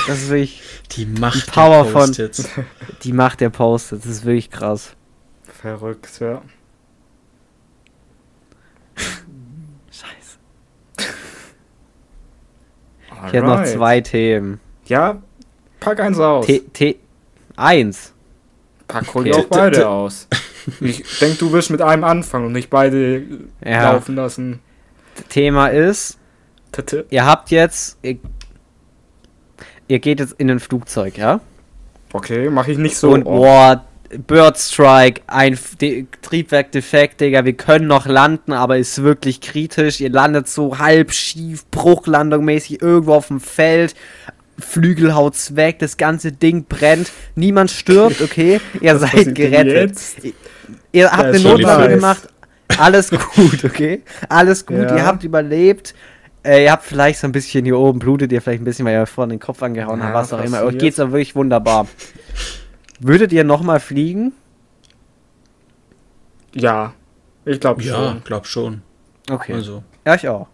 [SPEAKER 3] Das ist wirklich
[SPEAKER 2] Die Macht
[SPEAKER 3] Die Power
[SPEAKER 2] der
[SPEAKER 3] von-
[SPEAKER 2] Post-its. <laughs>
[SPEAKER 3] die Macht der Post-its. Das ist wirklich krass.
[SPEAKER 1] Verrückt, ja.
[SPEAKER 3] Scheiße. Ich hätte noch
[SPEAKER 1] Alright.
[SPEAKER 3] zwei Themen.
[SPEAKER 1] Ja, pack eins aus.
[SPEAKER 3] T T eins.
[SPEAKER 1] Pack ruhig
[SPEAKER 2] Okay.
[SPEAKER 1] auch beide aus. Ich denke, du wirst mit einem anfangen und nicht beide
[SPEAKER 3] Ja.
[SPEAKER 1] laufen lassen.
[SPEAKER 3] Thema ist, ihr habt jetzt, ihr, geht jetzt in ein Flugzeug, ja?
[SPEAKER 1] Okay, mache ich nicht so.
[SPEAKER 3] und boah, Bird Strike, ein De Triebwerk defekt, Digga, wir können noch landen, aber ist wirklich kritisch. Ihr landet so halb schief, Bruchlandung mäßig irgendwo auf dem Feld. Flügel haut's weg, das ganze Ding brennt, niemand stirbt, okay? <laughs> Ihr seid gerettet. Ihr habt eine
[SPEAKER 1] nice.
[SPEAKER 3] gemacht. Alles gut, okay? Alles gut,
[SPEAKER 1] Ja.
[SPEAKER 3] ihr habt überlebt. Äh, ihr habt vielleicht so ein bisschen hier oben, blutet ihr vielleicht ein bisschen, weil ihr vorne den Kopf angehauen
[SPEAKER 1] Ja,
[SPEAKER 3] habt, was auch immer. Euch
[SPEAKER 1] passiert.
[SPEAKER 3] geht's aber wirklich wunderbar. Würdet ihr nochmal fliegen?
[SPEAKER 1] Ja, ich glaube
[SPEAKER 2] Ja,
[SPEAKER 1] schon.
[SPEAKER 2] glaub schon.
[SPEAKER 3] Okay.
[SPEAKER 2] Also.
[SPEAKER 3] Ja, ich auch.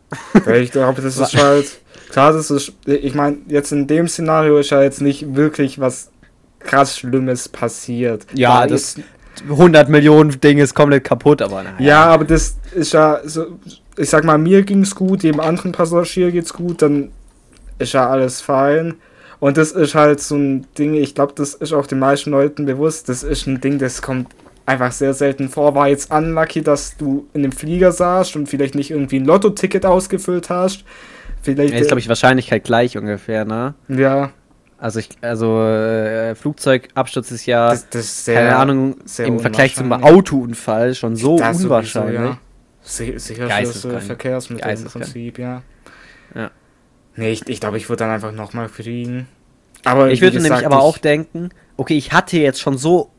[SPEAKER 1] Weil ich glaube, das ist <laughs> halt. Klar, das ist. Ich meine, jetzt in dem Szenario ist ja jetzt nicht wirklich was krass Schlimmes passiert.
[SPEAKER 3] Ja,
[SPEAKER 1] Da
[SPEAKER 3] das
[SPEAKER 1] ist-
[SPEAKER 3] 100 Millionen Ding ist komplett kaputt, aber naja.
[SPEAKER 1] Ja, aber das ist ja so. Ich sag mal, mir ging's gut, dem anderen Passagier geht's gut, dann ist ja alles fein. Und das ist halt so ein Ding, ich glaube, das ist auch den meisten Leuten bewusst. Das ist ein Ding, das kommt einfach sehr selten vor. War jetzt unlucky, dass du in dem Flieger saßt und vielleicht nicht irgendwie ein Lotto-Ticket ausgefüllt hast. Vielleicht.
[SPEAKER 3] Ja, ist, glaube ich, Wahrscheinlichkeit gleich ungefähr, ne?
[SPEAKER 1] ja,
[SPEAKER 3] Also, ich, also äh, Flugzeugabsturz ist ja,
[SPEAKER 1] das, das ist sehr.
[SPEAKER 3] keine Ahnung, im Vergleich zum. Autounfall schon so
[SPEAKER 1] Das sowieso,
[SPEAKER 3] unwahrscheinlich.
[SPEAKER 1] ja.
[SPEAKER 3] Geisteskrank.
[SPEAKER 1] äh, Verkehrsmittel im. Prinzip, ja.
[SPEAKER 3] Ja.
[SPEAKER 1] Nee, ich glaube, ich, glaub, ich würde dann einfach nochmal fliegen. Aber
[SPEAKER 3] Ich würde
[SPEAKER 1] gesagt,
[SPEAKER 3] nämlich aber auch denken, okay, ich hatte jetzt schon so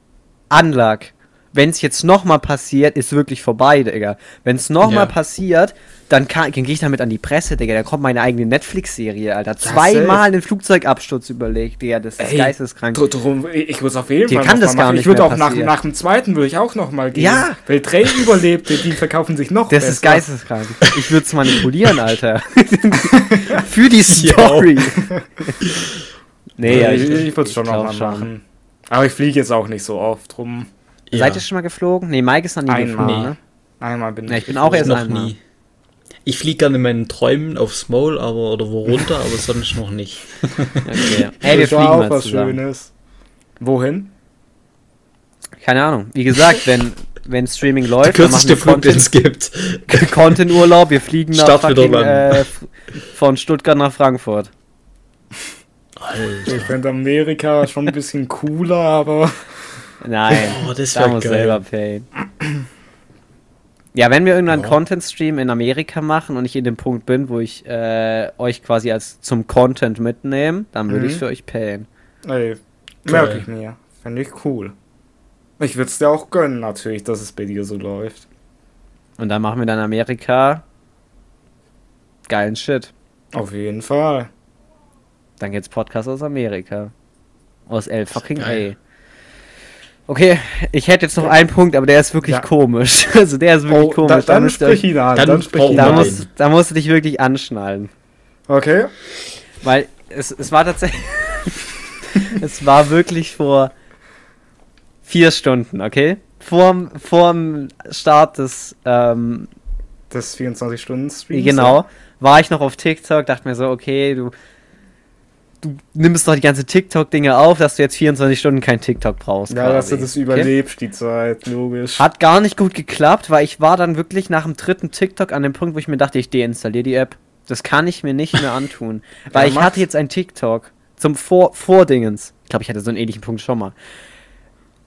[SPEAKER 3] Anlag. Wenn es jetzt nochmal passiert, ist wirklich vorbei, Digga. Wenn es nochmal
[SPEAKER 2] Ja.
[SPEAKER 3] passiert, dann, kann- dann gehe ich damit an die Presse, Digga. Da kommt meine eigene Netflix-Serie, Alter. Zweimal einen Flugzeugabsturz überlegt, Digga. Das ist
[SPEAKER 1] Ey,
[SPEAKER 3] geisteskrank.
[SPEAKER 1] Dr- Drum, ich ich würde es auf jeden
[SPEAKER 3] Dir
[SPEAKER 1] Fall
[SPEAKER 3] kann das gar
[SPEAKER 1] machen.
[SPEAKER 3] nicht
[SPEAKER 1] Ich würde auch nach, nach dem zweiten würde ich auch nochmal gehen.
[SPEAKER 3] Ja.
[SPEAKER 1] Weil drei Überlebte, die verkaufen sich noch
[SPEAKER 3] Das
[SPEAKER 1] besser.
[SPEAKER 3] ist geisteskrank. Ich würde es manipulieren, <laughs> Alter. <laughs> Für die. Story. <laughs> nee, ja,
[SPEAKER 1] ich, ich würde es schon nochmal machen. Aber ich fliege jetzt auch nicht so oft rum.
[SPEAKER 2] Ja.
[SPEAKER 3] Seid ihr schon mal geflogen? Nee, Mike ist noch nie
[SPEAKER 1] Einmal.
[SPEAKER 3] geflogen, ne?
[SPEAKER 1] Einmal bin
[SPEAKER 3] Ja,
[SPEAKER 1] ich.
[SPEAKER 3] ich bin auch erst
[SPEAKER 2] noch
[SPEAKER 3] einmal.
[SPEAKER 2] nie. Ich fliege gerne in meinen Träumen aufs Maul, aber oder wo runter, aber sonst noch nicht. <laughs>
[SPEAKER 3] Okay. Ey, wir
[SPEAKER 1] Das war
[SPEAKER 3] fliegen
[SPEAKER 1] auch
[SPEAKER 3] mal
[SPEAKER 1] was
[SPEAKER 3] zusammen.
[SPEAKER 1] Schönes. Wohin?
[SPEAKER 3] Keine Ahnung. Wie gesagt, wenn, wenn Streaming
[SPEAKER 2] Der
[SPEAKER 3] läuft, dann machen
[SPEAKER 2] kürzeste
[SPEAKER 3] wir
[SPEAKER 2] Flug, den es
[SPEAKER 3] Content,
[SPEAKER 2] gibt. <laughs>
[SPEAKER 3] Content-Urlaub. Wir fliegen nach
[SPEAKER 2] Start wieder
[SPEAKER 3] fucking, äh, von Stuttgart nach Frankfurt.
[SPEAKER 2] Alter.
[SPEAKER 1] Ich finde Amerika schon ein bisschen cooler, aber.
[SPEAKER 3] Nein, <laughs>
[SPEAKER 2] Oh, das
[SPEAKER 3] da muss
[SPEAKER 2] geil.
[SPEAKER 3] selber payen. Ja, wenn wir irgendwann
[SPEAKER 2] Ja.
[SPEAKER 3] Content-Stream in Amerika machen und ich in dem Punkt bin, wo ich äh, euch quasi als zum Content mitnehme, dann würde
[SPEAKER 1] Mhm.
[SPEAKER 3] ich für euch payen.
[SPEAKER 1] Ey, merke ich mir. Finde ich cool. Ich würde es dir auch gönnen, natürlich, dass es bei dir so läuft.
[SPEAKER 3] Und dann machen wir dann Amerika geilen Shit.
[SPEAKER 1] Auf jeden Fall.
[SPEAKER 3] Dann geht's Podcast aus Amerika. Aus L fucking
[SPEAKER 2] geil.
[SPEAKER 3] A. Okay, ich hätte jetzt noch einen Punkt, aber der ist wirklich
[SPEAKER 1] Ja.
[SPEAKER 3] komisch. <laughs> Also der ist wirklich
[SPEAKER 1] Oh,
[SPEAKER 3] komisch.
[SPEAKER 1] da, dann
[SPEAKER 3] ihr
[SPEAKER 1] sprich ihn an.
[SPEAKER 2] dann
[SPEAKER 1] Dann, sprich ihn
[SPEAKER 3] da, musst, da musst du dich wirklich anschnallen.
[SPEAKER 1] Okay.
[SPEAKER 3] Weil es, es war tatsächlich. <laughs> es war wirklich vor vier Stunden, okay? Vorm, vorm Start des, ähm,
[SPEAKER 1] Das 24-Stunden-Stream.
[SPEAKER 3] genau, war ich noch auf TikTok, dachte mir so, okay, du, du nimmst doch die ganze TikTok-Dinge auf, dass du jetzt 24 Stunden kein TikTok brauchst.
[SPEAKER 1] Ja, dass du
[SPEAKER 3] quasi.
[SPEAKER 1] das überlebst, die Zeit, logisch.
[SPEAKER 3] Hat gar nicht gut geklappt, weil ich war dann wirklich nach dem dritten TikTok an dem Punkt, wo ich mir dachte, ich deinstalliere die App. Das kann ich mir nicht mehr antun. <laughs> Weil
[SPEAKER 1] Ja,
[SPEAKER 3] ich hatte jetzt ein TikTok zum Vor Vordingens. Ich glaube, ich hatte so einen ähnlichen Punkt schon mal.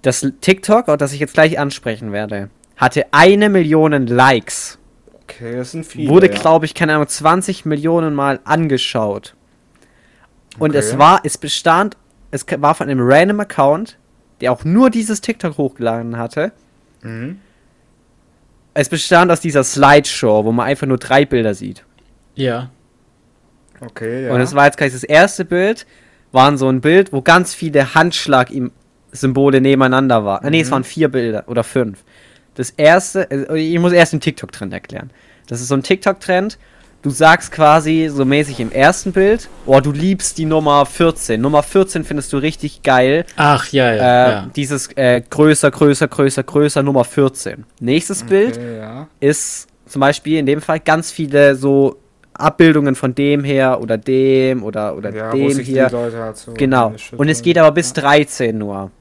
[SPEAKER 3] Das TikTok, das ich jetzt gleich ansprechen werde, hatte eine Million Likes.
[SPEAKER 1] Okay, das sind viele.
[SPEAKER 3] wurde,
[SPEAKER 1] ja.
[SPEAKER 3] glaube ich, keine Ahnung, 20 Millionen Mal angeschaut. Und
[SPEAKER 1] Okay.
[SPEAKER 3] es war, es bestand, es war von einem random Account, der auch nur dieses TikTok hochgeladen hatte.
[SPEAKER 1] Mhm.
[SPEAKER 3] Es bestand aus dieser Slideshow, wo man einfach nur drei Bilder sieht.
[SPEAKER 2] Ja.
[SPEAKER 1] Okay, ja.
[SPEAKER 3] Und es war jetzt gleich das erste Bild, waren so ein Bild, wo ganz viele Handschlag-Symbole nebeneinander waren. Ah, nee, es
[SPEAKER 1] Mhm.
[SPEAKER 3] waren vier Bilder oder fünf. Das erste, äh, ich muss erst den TikTok-Trend erklären. Das ist so ein TikTok-Trend. Du sagst quasi so mäßig im ersten Bild, oh, du liebst die Nummer 14. Nummer 14 findest du richtig geil.
[SPEAKER 2] Ach, ja,
[SPEAKER 3] Äh,
[SPEAKER 2] ja. ja.
[SPEAKER 3] Dieses äh, größer, größer, größer, größer, Nummer 14. Nächstes Bild
[SPEAKER 1] Okay, ja.
[SPEAKER 3] ist zum Beispiel in dem Fall ganz viele so Abbildungen von dem her oder dem oder, oder
[SPEAKER 1] Ja, wo
[SPEAKER 3] dem
[SPEAKER 1] sich
[SPEAKER 3] hier.
[SPEAKER 1] die Leute halt so
[SPEAKER 3] Genau. Und es geht aber bis
[SPEAKER 1] Ja.
[SPEAKER 3] 13 nur.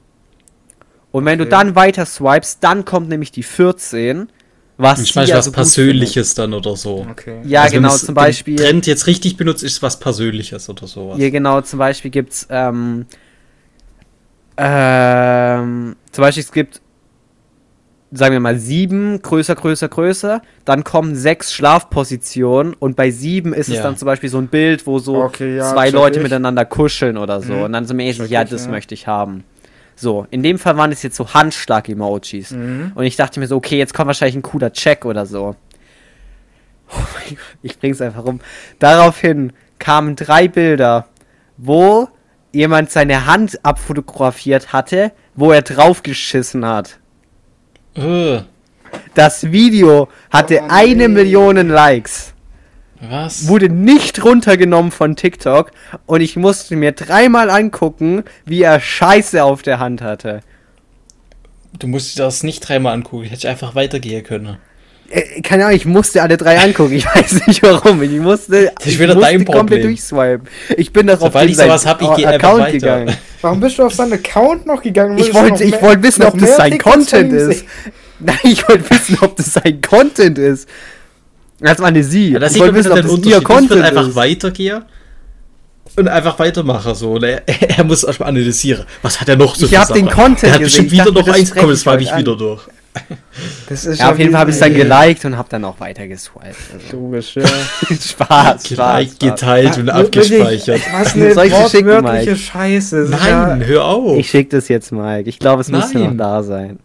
[SPEAKER 3] Und wenn du
[SPEAKER 1] Okay.
[SPEAKER 3] dann weiter swipest, dann kommt nämlich die 14, was
[SPEAKER 2] Ich meine, was
[SPEAKER 3] also gut
[SPEAKER 2] Persönliches dann oder so.
[SPEAKER 1] Okay.
[SPEAKER 3] Ja,
[SPEAKER 2] Also wenn
[SPEAKER 3] genau,
[SPEAKER 2] es
[SPEAKER 3] zum
[SPEAKER 2] den
[SPEAKER 3] Beispiel.
[SPEAKER 2] Trend jetzt richtig benutzt, ist was Persönliches oder sowas.
[SPEAKER 3] Hier genau, zum Beispiel gibt's, ähm, ähm, zum Beispiel es gibt, sagen wir mal, sieben, größer, größer, größer, dann kommen sechs Schlafpositionen und bei sieben ist es
[SPEAKER 2] Ja.
[SPEAKER 3] dann zum Beispiel so ein Bild, wo so
[SPEAKER 1] Okay, ja,
[SPEAKER 3] zwei Leute
[SPEAKER 1] ich.
[SPEAKER 3] miteinander kuscheln oder so
[SPEAKER 1] Mhm.
[SPEAKER 3] und dann so mäßig, ja, das
[SPEAKER 1] ja.
[SPEAKER 3] möchte ich haben. So, in dem Fall waren es jetzt so Handschlag-Emojis.
[SPEAKER 1] Mhm.
[SPEAKER 3] Und ich dachte mir so, okay, jetzt kommt wahrscheinlich ein cooler Check oder so. Oh mein Gott, ich bring's einfach rum. Daraufhin kamen drei Bilder, wo jemand seine Hand abfotografiert hatte, wo er draufgeschissen hat.
[SPEAKER 2] Äh,
[SPEAKER 3] Das Video hatte
[SPEAKER 1] Oh,
[SPEAKER 3] eine
[SPEAKER 1] nee.
[SPEAKER 3] Million Likes,
[SPEAKER 2] was?
[SPEAKER 3] wurde nicht runtergenommen von TikTok und ich musste mir dreimal angucken, wie er Scheiße auf der Hand hatte.
[SPEAKER 2] Du musst dir das nicht dreimal angucken. Hätte ich einfach weitergehen können.
[SPEAKER 3] Äh, keine Ahnung, ich musste alle drei angucken. Ich <laughs> weiß nicht warum. Ich musste,
[SPEAKER 2] Das ist
[SPEAKER 3] ich
[SPEAKER 2] wieder
[SPEAKER 3] musste
[SPEAKER 2] dein
[SPEAKER 3] komplett
[SPEAKER 2] Problem.
[SPEAKER 3] durchswipen. Ich bin doch auf
[SPEAKER 2] Sobald ich sowas hab, ich
[SPEAKER 3] Account
[SPEAKER 2] weiter.
[SPEAKER 3] gegangen. <laughs>
[SPEAKER 1] Warum bist du auf seinen Account noch gegangen?
[SPEAKER 3] Ich wollte, ich
[SPEAKER 1] mehr-
[SPEAKER 3] wollte wissen, ob das sein Content ist. <laughs> Nein, ich wollte wissen, ob das sein Content ist. Das war eine sie.
[SPEAKER 2] Ja, das
[SPEAKER 3] ich wissen, ob das ihr.
[SPEAKER 2] Ich
[SPEAKER 3] Content
[SPEAKER 2] würde einfach
[SPEAKER 3] ist.
[SPEAKER 2] weitergehen und einfach weitermachen. So. Er, <laughs> er muss erstmal analysieren. Was hat er noch so
[SPEAKER 3] Ich
[SPEAKER 2] für
[SPEAKER 3] hab den? Content
[SPEAKER 2] Er hat
[SPEAKER 3] gesehen.
[SPEAKER 2] bestimmt
[SPEAKER 3] Ich
[SPEAKER 2] wieder
[SPEAKER 3] dachte,
[SPEAKER 2] noch
[SPEAKER 3] das
[SPEAKER 2] eins kommen, das
[SPEAKER 3] ich
[SPEAKER 2] frage ich
[SPEAKER 3] an.
[SPEAKER 2] wieder durch.
[SPEAKER 1] Das ist
[SPEAKER 3] Ja, auf jeden Fall habe ich es dann geliked und habe dann auch weiter geswiped. Also.
[SPEAKER 1] Logisch, ja. <laughs>
[SPEAKER 3] Spaß.
[SPEAKER 2] Geliked, geteilt und
[SPEAKER 1] Ja,
[SPEAKER 2] abgespeichert.
[SPEAKER 1] wirklich, Was eine
[SPEAKER 3] ich
[SPEAKER 1] wortwörtliche? Scheiße. Das ist ja-
[SPEAKER 2] Nein, hör auf.
[SPEAKER 3] Ich schicke das jetzt, Mike. Ich glaube, es müsste noch
[SPEAKER 2] Nein.
[SPEAKER 3] da sein.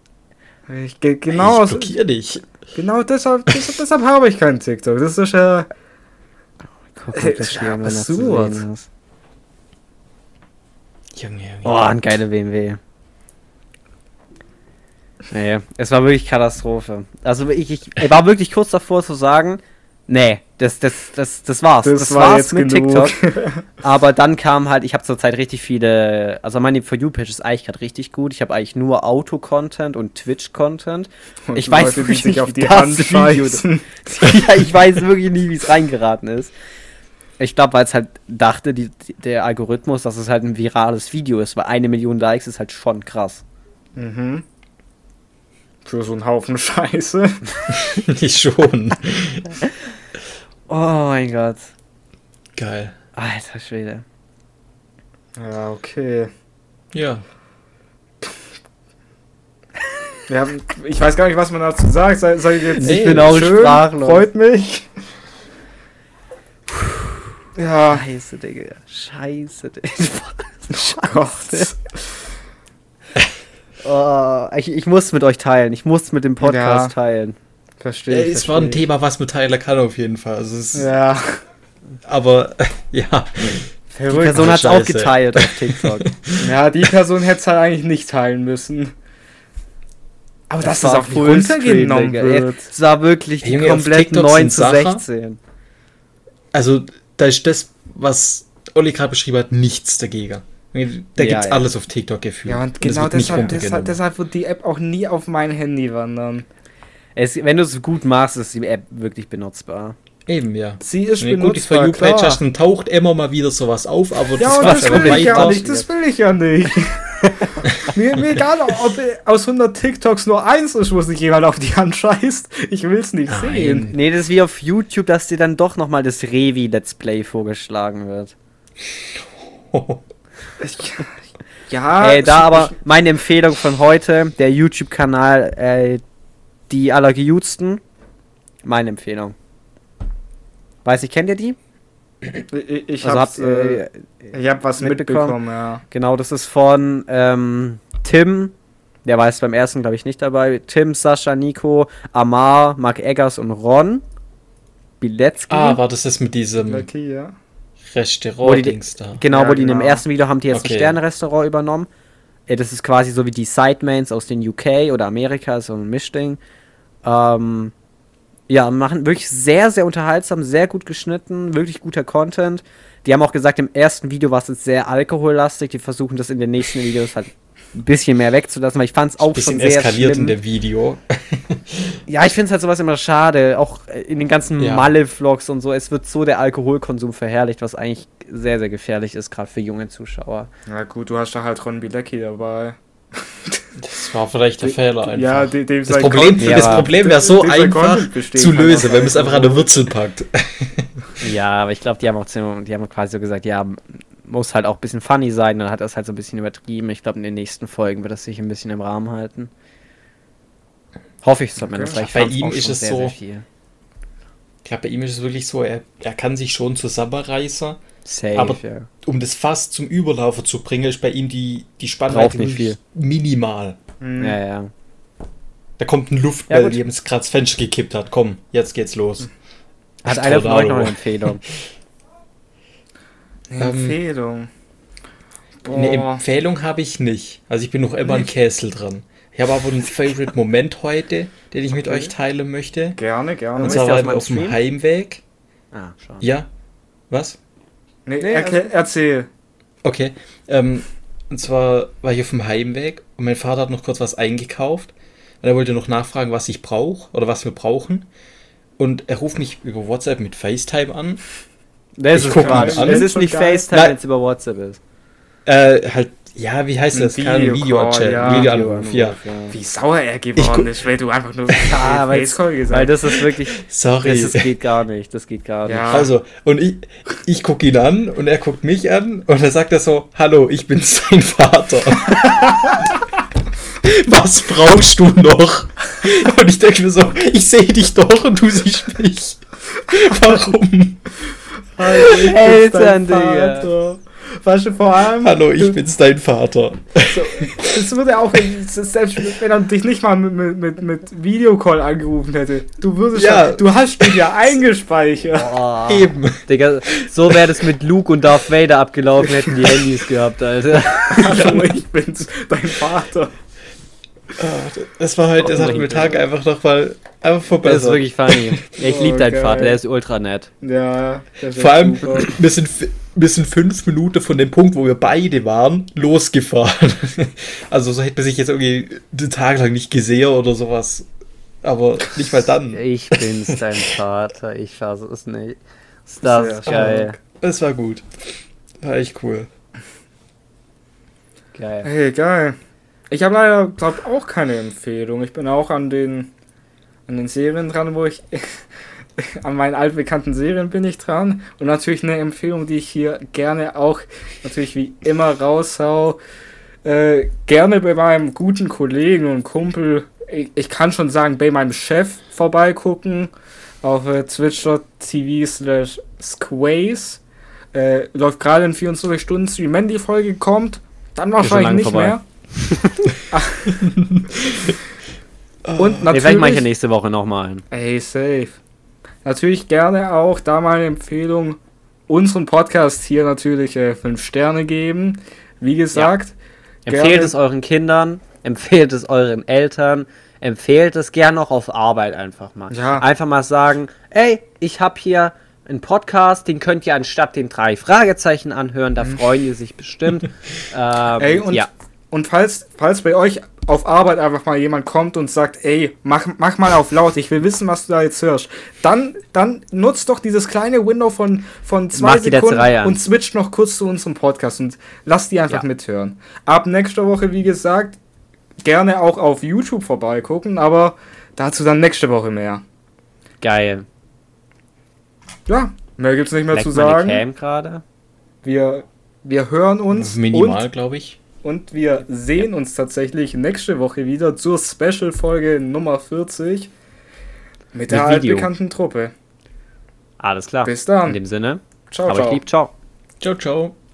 [SPEAKER 1] Ich, ge- genau,
[SPEAKER 2] ich blockier dich.
[SPEAKER 1] Genau deshalb, deshalb, deshalb habe ich keinen TikTok. Das ist ja.
[SPEAKER 3] Guck,
[SPEAKER 1] Äh,
[SPEAKER 3] ob das
[SPEAKER 1] ist
[SPEAKER 3] hier
[SPEAKER 1] ja absurd.
[SPEAKER 3] ist.
[SPEAKER 2] Junge, Junge.
[SPEAKER 3] Oh, ein geiler BMW. Nee, es war wirklich Katastrophe. Also ich, ich, ich war wirklich kurz davor zu sagen, nee, das, das, das, das war's. Das,
[SPEAKER 1] war
[SPEAKER 3] war's
[SPEAKER 1] jetzt
[SPEAKER 3] mit
[SPEAKER 1] genug.
[SPEAKER 3] TikTok. <laughs> Aber dann kam halt, ich habe zurzeit richtig viele, also meine For You-Page ist eigentlich gerade richtig gut. Ich habe eigentlich nur Auto-Content und Twitch-Content. Ich weiß
[SPEAKER 1] Leute,
[SPEAKER 3] wirklich nicht,
[SPEAKER 1] auf
[SPEAKER 3] wie
[SPEAKER 1] die
[SPEAKER 3] das
[SPEAKER 1] Hand
[SPEAKER 3] Video- <laughs> ja, ich weiß wirklich nicht, wie es reingeraten ist. Ich glaube, weil es halt dachte, die, der Algorithmus, dass es halt ein virales Video ist, weil eine Million Likes ist halt schon krass.
[SPEAKER 1] Mhm. Für so einen Haufen Scheiße. <laughs>
[SPEAKER 2] Ich schon.
[SPEAKER 3] Oh mein Gott.
[SPEAKER 2] Geil.
[SPEAKER 3] Alter Schwede.
[SPEAKER 1] Ja, okay.
[SPEAKER 2] Ja. <laughs>
[SPEAKER 1] Ja, ich weiß gar nicht, was man dazu sagt. Soll, soll ich jetzt
[SPEAKER 2] Ich
[SPEAKER 3] bin auch
[SPEAKER 1] schön,
[SPEAKER 3] sprachlos.
[SPEAKER 1] Freut mich. Ja,
[SPEAKER 3] Scheiße, Digga. Scheiße, Digga. <laughs>
[SPEAKER 1] Gott. <laughs>
[SPEAKER 3] Oh, ich, ich muss mit euch teilen. Ich muss mit dem Podcast
[SPEAKER 1] Ja.
[SPEAKER 3] teilen.
[SPEAKER 1] Verstehe
[SPEAKER 2] Äh,
[SPEAKER 1] ich.
[SPEAKER 2] es war ein
[SPEAKER 1] verstehe
[SPEAKER 2] Thema, was man teilen kann auf jeden Fall. Also es.
[SPEAKER 1] Ja.
[SPEAKER 2] Aber <laughs> <laughs> ja.
[SPEAKER 3] Die Person hat es auch geteilt auf TikTok.
[SPEAKER 1] Ja, die Person hätte es halt eigentlich nicht teilen müssen. Aber dass das
[SPEAKER 3] war
[SPEAKER 1] auch
[SPEAKER 3] Fullscreen,
[SPEAKER 1] runtergenommen wird.
[SPEAKER 3] Es war wirklich die
[SPEAKER 2] Junge,
[SPEAKER 3] komplett
[SPEAKER 2] TikTok
[SPEAKER 3] 9
[SPEAKER 2] sind
[SPEAKER 3] zu
[SPEAKER 2] Sachen-
[SPEAKER 3] 16.
[SPEAKER 2] Also, da ist das, was Olli gerade beschrieben hat, nichts dagegen. Da
[SPEAKER 3] Ja,
[SPEAKER 2] gibt's
[SPEAKER 3] ja.
[SPEAKER 2] alles auf TikTok gefühlt.
[SPEAKER 1] Ja, und
[SPEAKER 2] es
[SPEAKER 1] genau deshalb, deshalb, deshalb wird die App auch nie auf mein Handy wandern.
[SPEAKER 3] Es, wenn du es gut machst, ist die App wirklich benutzbar.
[SPEAKER 2] Eben, ja.
[SPEAKER 1] Sie ist
[SPEAKER 2] Wenn du ein gutes For
[SPEAKER 1] benutzbar,
[SPEAKER 2] You-Page dann taucht immer mal wieder sowas auf, aber
[SPEAKER 1] Ja,
[SPEAKER 2] das
[SPEAKER 1] das will ich ja nicht, das will ich ja nicht. <laughs> mir, mir egal, ob aus 100 TikToks nur eins ist, wo sich jemand auf die Hand scheißt. Ich will's nicht
[SPEAKER 2] Nein.
[SPEAKER 1] sehen.
[SPEAKER 3] Nee, das ist wie auf YouTube, dass dir dann doch nochmal das Revi-Let's Play vorgeschlagen wird. <laughs>
[SPEAKER 1] Ja,
[SPEAKER 3] Ey, da
[SPEAKER 1] ich-
[SPEAKER 3] aber meine Empfehlung von heute, der YouTube-Kanal, äh, die Allergejudsten. Meine Empfehlung. Weiß ich, kennt ihr die?
[SPEAKER 1] Ich, ich
[SPEAKER 3] also
[SPEAKER 1] hab's, äh, ich hab was
[SPEAKER 3] mitbekommen?
[SPEAKER 1] mitbekommen, ja.
[SPEAKER 3] Genau, das ist von ähm, Tim. Der war jetzt beim ersten, glaube ich, nicht dabei. Tim, Sascha, Nico, Amar, Mark Eggers und Ron. Bilecki.
[SPEAKER 2] ah, war das das mit diesem
[SPEAKER 1] Lucky, ja.
[SPEAKER 3] Wo
[SPEAKER 2] Restaurant
[SPEAKER 3] die-
[SPEAKER 2] Dings da.
[SPEAKER 3] Genau,
[SPEAKER 1] Ja,
[SPEAKER 3] wo die in dem
[SPEAKER 1] genau.
[SPEAKER 3] ersten Video haben die jetzt
[SPEAKER 2] Okay.
[SPEAKER 3] ein Sterne-Restaurant übernommen. Äh, Das ist quasi so wie die Sidemains aus den UK oder Amerika, so ein Mischding. Ähm, ja, machen wirklich sehr, sehr unterhaltsam, sehr gut geschnitten, wirklich guter Content. Die haben auch gesagt, im ersten Video war es jetzt sehr alkohollastig. Die versuchen das in den nächsten Videos halt ein bisschen mehr wegzulassen, weil ich fand es auch
[SPEAKER 2] bisschen
[SPEAKER 3] schon sehr
[SPEAKER 2] eskaliert
[SPEAKER 3] schlimm.
[SPEAKER 2] in dem Video. <laughs>
[SPEAKER 3] Ja, ich finde es halt sowas immer schade. Auch in den ganzen
[SPEAKER 2] Ja.
[SPEAKER 3] Malle-Vlogs und so. Es wird so der Alkoholkonsum verherrlicht, was eigentlich sehr, sehr gefährlich ist, gerade für junge Zuschauer.
[SPEAKER 1] Na gut, du hast da halt Ron Bilecki dabei.
[SPEAKER 2] Das war vielleicht der Fehler einfach.
[SPEAKER 1] Ja, dem, dem
[SPEAKER 2] das Problem,
[SPEAKER 1] Content-
[SPEAKER 3] Ja,
[SPEAKER 2] das Problem wäre so einfach zu lösen, wenn man es einfach an der. Wurzel packt. <laughs>
[SPEAKER 3] Ja, aber ich glaube, die haben auch ziemlich- die haben quasi so gesagt, ja, muss halt auch ein bisschen funny sein. Dann hat er es halt so ein bisschen übertrieben. Ich glaube, in den nächsten Folgen wird das sich ein bisschen im Rahmen halten. Hoffe ich zumindest,
[SPEAKER 1] Okay.
[SPEAKER 2] Bei ihm ist es
[SPEAKER 3] sehr,
[SPEAKER 2] so-
[SPEAKER 3] sehr viel.
[SPEAKER 2] Ich glaube, bei ihm ist es wirklich so, er, er kann sich schon zusammenreißen.
[SPEAKER 3] Safe,
[SPEAKER 2] Aber-
[SPEAKER 3] ja.
[SPEAKER 2] Um das Fass zum Überlaufen zu bringen, ist bei ihm die, die Spannweite
[SPEAKER 3] nicht
[SPEAKER 2] wirklich minimal.
[SPEAKER 1] Hm.
[SPEAKER 3] Ja, ja.
[SPEAKER 2] Da kommt ein
[SPEAKER 3] Ja,
[SPEAKER 2] Luftball,
[SPEAKER 3] gut.
[SPEAKER 2] die ihm gerade das Fenster gekippt hat. Komm, jetzt geht's los.
[SPEAKER 3] Hat einer von euch noch eine Empfehlung? <laughs>
[SPEAKER 1] Eine
[SPEAKER 2] Ähm,
[SPEAKER 1] Empfehlung.
[SPEAKER 2] Eine
[SPEAKER 1] Boah.
[SPEAKER 2] Empfehlung habe ich nicht. Also ich bin noch immer an
[SPEAKER 1] Nicht?
[SPEAKER 2] Kessel dran. Ich habe aber einen <laughs> Favorite Moment heute, den ich mit
[SPEAKER 1] Okay.
[SPEAKER 2] euch teilen möchte.
[SPEAKER 1] Gerne, gerne.
[SPEAKER 2] Und zwar
[SPEAKER 3] meinem
[SPEAKER 2] auf dem? Heimweg.
[SPEAKER 3] Ah, schon.
[SPEAKER 2] Ja. Was?
[SPEAKER 1] Nee,
[SPEAKER 3] Nee,
[SPEAKER 1] erklär, erzähl.
[SPEAKER 2] Okay. Ähm, und zwar war ich auf dem Heimweg und mein Vater hat noch kurz was eingekauft. Und er wollte noch nachfragen, was ich brauche oder was wir brauchen. Und er ruft mich über WhatsApp mit FaceTime an.
[SPEAKER 3] Das
[SPEAKER 2] Ich
[SPEAKER 3] ist Quatsch.
[SPEAKER 2] an.
[SPEAKER 3] Es ist nicht
[SPEAKER 1] geil.
[SPEAKER 3] FaceTime, wenn es über WhatsApp ist.
[SPEAKER 2] Äh, halt, ja, wie heißt das?
[SPEAKER 1] Videocall,
[SPEAKER 2] Video-Chat.
[SPEAKER 1] ja.
[SPEAKER 2] Videoanruf, ja.
[SPEAKER 1] Wie sauer er
[SPEAKER 2] Ich
[SPEAKER 1] geworden ist, weil du einfach nur <laughs>
[SPEAKER 3] Ja, weil,
[SPEAKER 1] gesagt
[SPEAKER 3] weil das ist wirklich,
[SPEAKER 2] Sorry.
[SPEAKER 3] das ist, geht gar nicht, das geht gar nicht.
[SPEAKER 1] Ja.
[SPEAKER 2] Also, und ich, ich gucke ihn an und er guckt mich an und dann sagt er so, hallo, ich bin sein Vater. <laughs> Was brauchst du noch? Und ich denke mir so, ich sehe dich doch und du siehst mich. <laughs> Warum?
[SPEAKER 3] Eltern, Digga.
[SPEAKER 1] Weißt du, vor allem.
[SPEAKER 2] Hallo, ich
[SPEAKER 1] du-
[SPEAKER 2] bin's dein Vater.
[SPEAKER 1] So, das würde auch, selbst wenn er dich nicht mal mit, mit, mit, mit Videocall angerufen hätte, du würdest
[SPEAKER 2] Ja.
[SPEAKER 1] schon, du hast ihn ja <laughs> eingespeichert.
[SPEAKER 3] Boah.
[SPEAKER 2] Eben.
[SPEAKER 3] Digga, so wäre das mit Luke und Darth Vader abgelaufen, hätten die Handys gehabt, Alter. <laughs>
[SPEAKER 1] Hallo, ich bin's, dein Vater.
[SPEAKER 2] Das war halt, das hat
[SPEAKER 3] Oh,
[SPEAKER 2] mir Tag einfach nochmal einfach vorbei.
[SPEAKER 3] Das ist wirklich funny. Ich liebe
[SPEAKER 1] Oh,
[SPEAKER 3] deinen
[SPEAKER 1] geil.
[SPEAKER 3] Vater, der ist ultra nett.
[SPEAKER 1] Ja,
[SPEAKER 2] Vor allem,
[SPEAKER 1] super.
[SPEAKER 2] wir sind, wir sind fünf Minuten von dem Punkt, wo wir beide waren, losgefahren. <laughs> Also so hätte man sich jetzt irgendwie den Tag lang nicht gesehen oder sowas. Aber nicht mal dann.
[SPEAKER 3] Ich bin's, dein <laughs> Vater, ich fasse es nicht. Ist das
[SPEAKER 1] Sehr
[SPEAKER 3] geil.
[SPEAKER 2] Es war gut. War echt cool.
[SPEAKER 3] Geil.
[SPEAKER 1] Hey, geil. Ich habe leider, glaube auch keine Empfehlung. Ich bin auch an den, an den Serien dran, wo ich. <laughs> an meinen altbekannten Serien bin ich dran. Und natürlich eine Empfehlung, die ich hier gerne auch, natürlich wie immer raushau. Äh, gerne bei meinem guten Kollegen und Kumpel, ich, ich kann schon sagen, bei meinem Chef vorbeigucken. Auf äh, twitch.tv slash squaze. Äh, läuft gerade in 24-Stunden-Stream. Wenn die Folge kommt, dann wahrscheinlich nicht
[SPEAKER 3] vorbei.
[SPEAKER 1] mehr. <laughs> Und
[SPEAKER 3] Nee, vielleicht mache ich ja
[SPEAKER 1] natürlich,
[SPEAKER 3] nächste Woche nochmal
[SPEAKER 1] ey, safe. Natürlich gerne auch da mal eine Empfehlung, unseren Podcast hier natürlich äh, 5 Sterne geben. Wie gesagt,
[SPEAKER 3] Empfehlt
[SPEAKER 1] Gerne.
[SPEAKER 3] es euren Kindern, empfehlt es euren Eltern, empfehlt es gern auch auf Arbeit einfach mal.
[SPEAKER 1] Ja.
[SPEAKER 3] Einfach mal sagen, ey, ich habe hier einen Podcast, den könnt ihr anstatt den drei Fragezeichen anhören, da freuen die sich bestimmt. <laughs> ähm,
[SPEAKER 1] Mhm. ey, und,
[SPEAKER 3] ja,
[SPEAKER 1] und falls, falls bei euch auf Arbeit einfach mal jemand kommt und sagt, ey, mach, mach mal auf laut, ich will wissen, was du da jetzt hörst, dann, dann nutzt doch dieses kleine Window von, von zwei
[SPEAKER 3] Mach
[SPEAKER 1] Sekunden und switcht noch kurz zu unserem Podcast und lasst die einfach
[SPEAKER 3] Ja.
[SPEAKER 1] mithören. Ab nächster Woche, wie gesagt, gerne auch auf YouTube vorbeigucken, aber dazu dann nächste Woche mehr.
[SPEAKER 3] geil.
[SPEAKER 1] Ja, mehr gibt's nicht mehr
[SPEAKER 3] Leckt
[SPEAKER 1] zu sagen.
[SPEAKER 3] Cam gerade.
[SPEAKER 1] Wir, wir hören uns
[SPEAKER 2] Minimal, glaube ich.
[SPEAKER 1] Und, wir sehen uns tatsächlich nächste Woche wieder zur Special-Folge Nummer 40 mit der
[SPEAKER 3] Mit
[SPEAKER 1] altbekannten Truppe.
[SPEAKER 3] Alles klar.
[SPEAKER 1] Bis dann.
[SPEAKER 3] In dem Sinne,
[SPEAKER 1] Ciao,
[SPEAKER 3] aber ich
[SPEAKER 1] ciao.
[SPEAKER 3] lieb, ciao.
[SPEAKER 2] Ciao, ciao.